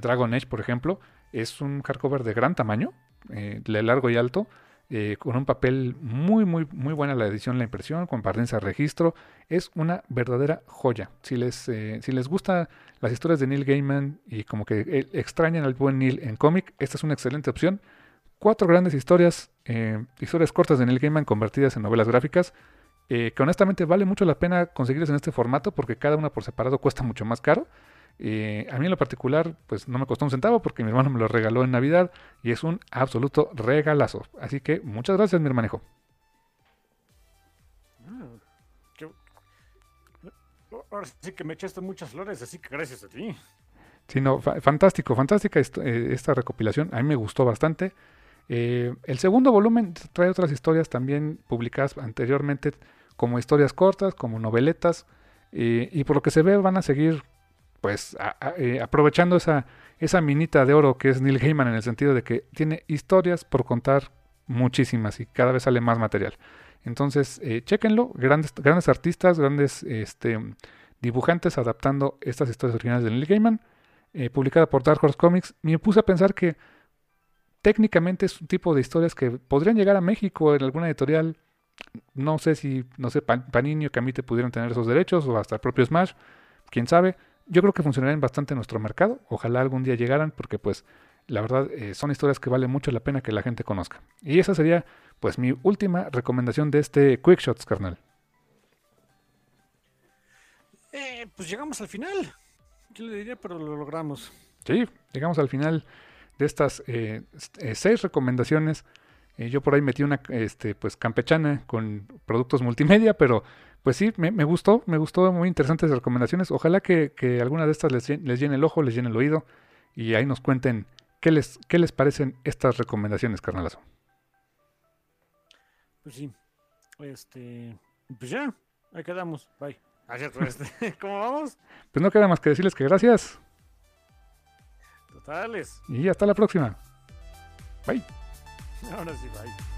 Dragon Age, por ejemplo, es un hardcover de gran tamaño, de largo y alto, eh, con un papel muy, muy, muy buena la edición, la impresión, con prensa registro. Es una verdadera joya. Si les, eh, si les gusta las historias de Neil Gaiman y como que eh, extrañan al buen Neil en cómic, esta es una excelente opción. Cuatro grandes historias, historias cortas de Neil Gaiman convertidas en novelas gráficas, que honestamente vale mucho la pena conseguirlas en este formato porque cada una por separado cuesta mucho más caro. Eh, a mí en lo particular, pues no me costó un centavo porque mi hermano me lo regaló en Navidad y es un absoluto regalazo. Así que muchas gracias, mi hermanejo. Ah. Ahora sí que me echaste muchas flores, así que gracias a ti. Sí, no, fantástico, fantástica eh, esta recopilación. A mí me gustó bastante. Eh, el segundo volumen trae otras historias también publicadas anteriormente como historias cortas, como noveletas. y por lo que se ve van a seguir pues aprovechando esa, esa minita de oro que es Neil Gaiman en el sentido de que tiene historias por contar muchísimas y cada vez sale más material. Entonces, eh, chequenlo, grandes, grandes artistas, grandes este, dibujantes adaptando estas historias originales de Neil Gaiman, eh, publicada por Dark Horse Comics. Me puse a pensar que técnicamente es un tipo de historias que podrían llegar a México en alguna editorial. No sé si, no sé, Panini o Camite pudieran tener esos derechos o hasta el propio Smash, quién sabe. Yo creo que funcionarían bastante en nuestro mercado. Ojalá algún día llegaran porque pues la verdad eh, son historias que vale mucho la pena que la gente conozca. Y esa sería pues mi última recomendación de este Quick Shots, carnal. Eh, pues llegamos al final. Yo le diría, pero lo logramos. Sí, llegamos al final de estas eh, eh, seis recomendaciones. yo por ahí metí una este, pues campechana con productos multimedia, pero pues sí, me, gustó, me gustó, muy interesantes recomendaciones. Ojalá que, alguna de estas les, les, llene el ojo, les llene el oído y ahí nos cuenten qué les, qué les parecen estas recomendaciones, carnalazo. Pues sí. Este. Pues ya, ahí quedamos. Bye. Este, ¿Cómo vamos? Pues no queda más que decirles que gracias. Totales. Y hasta la próxima. Bye. Ahora sí, bye.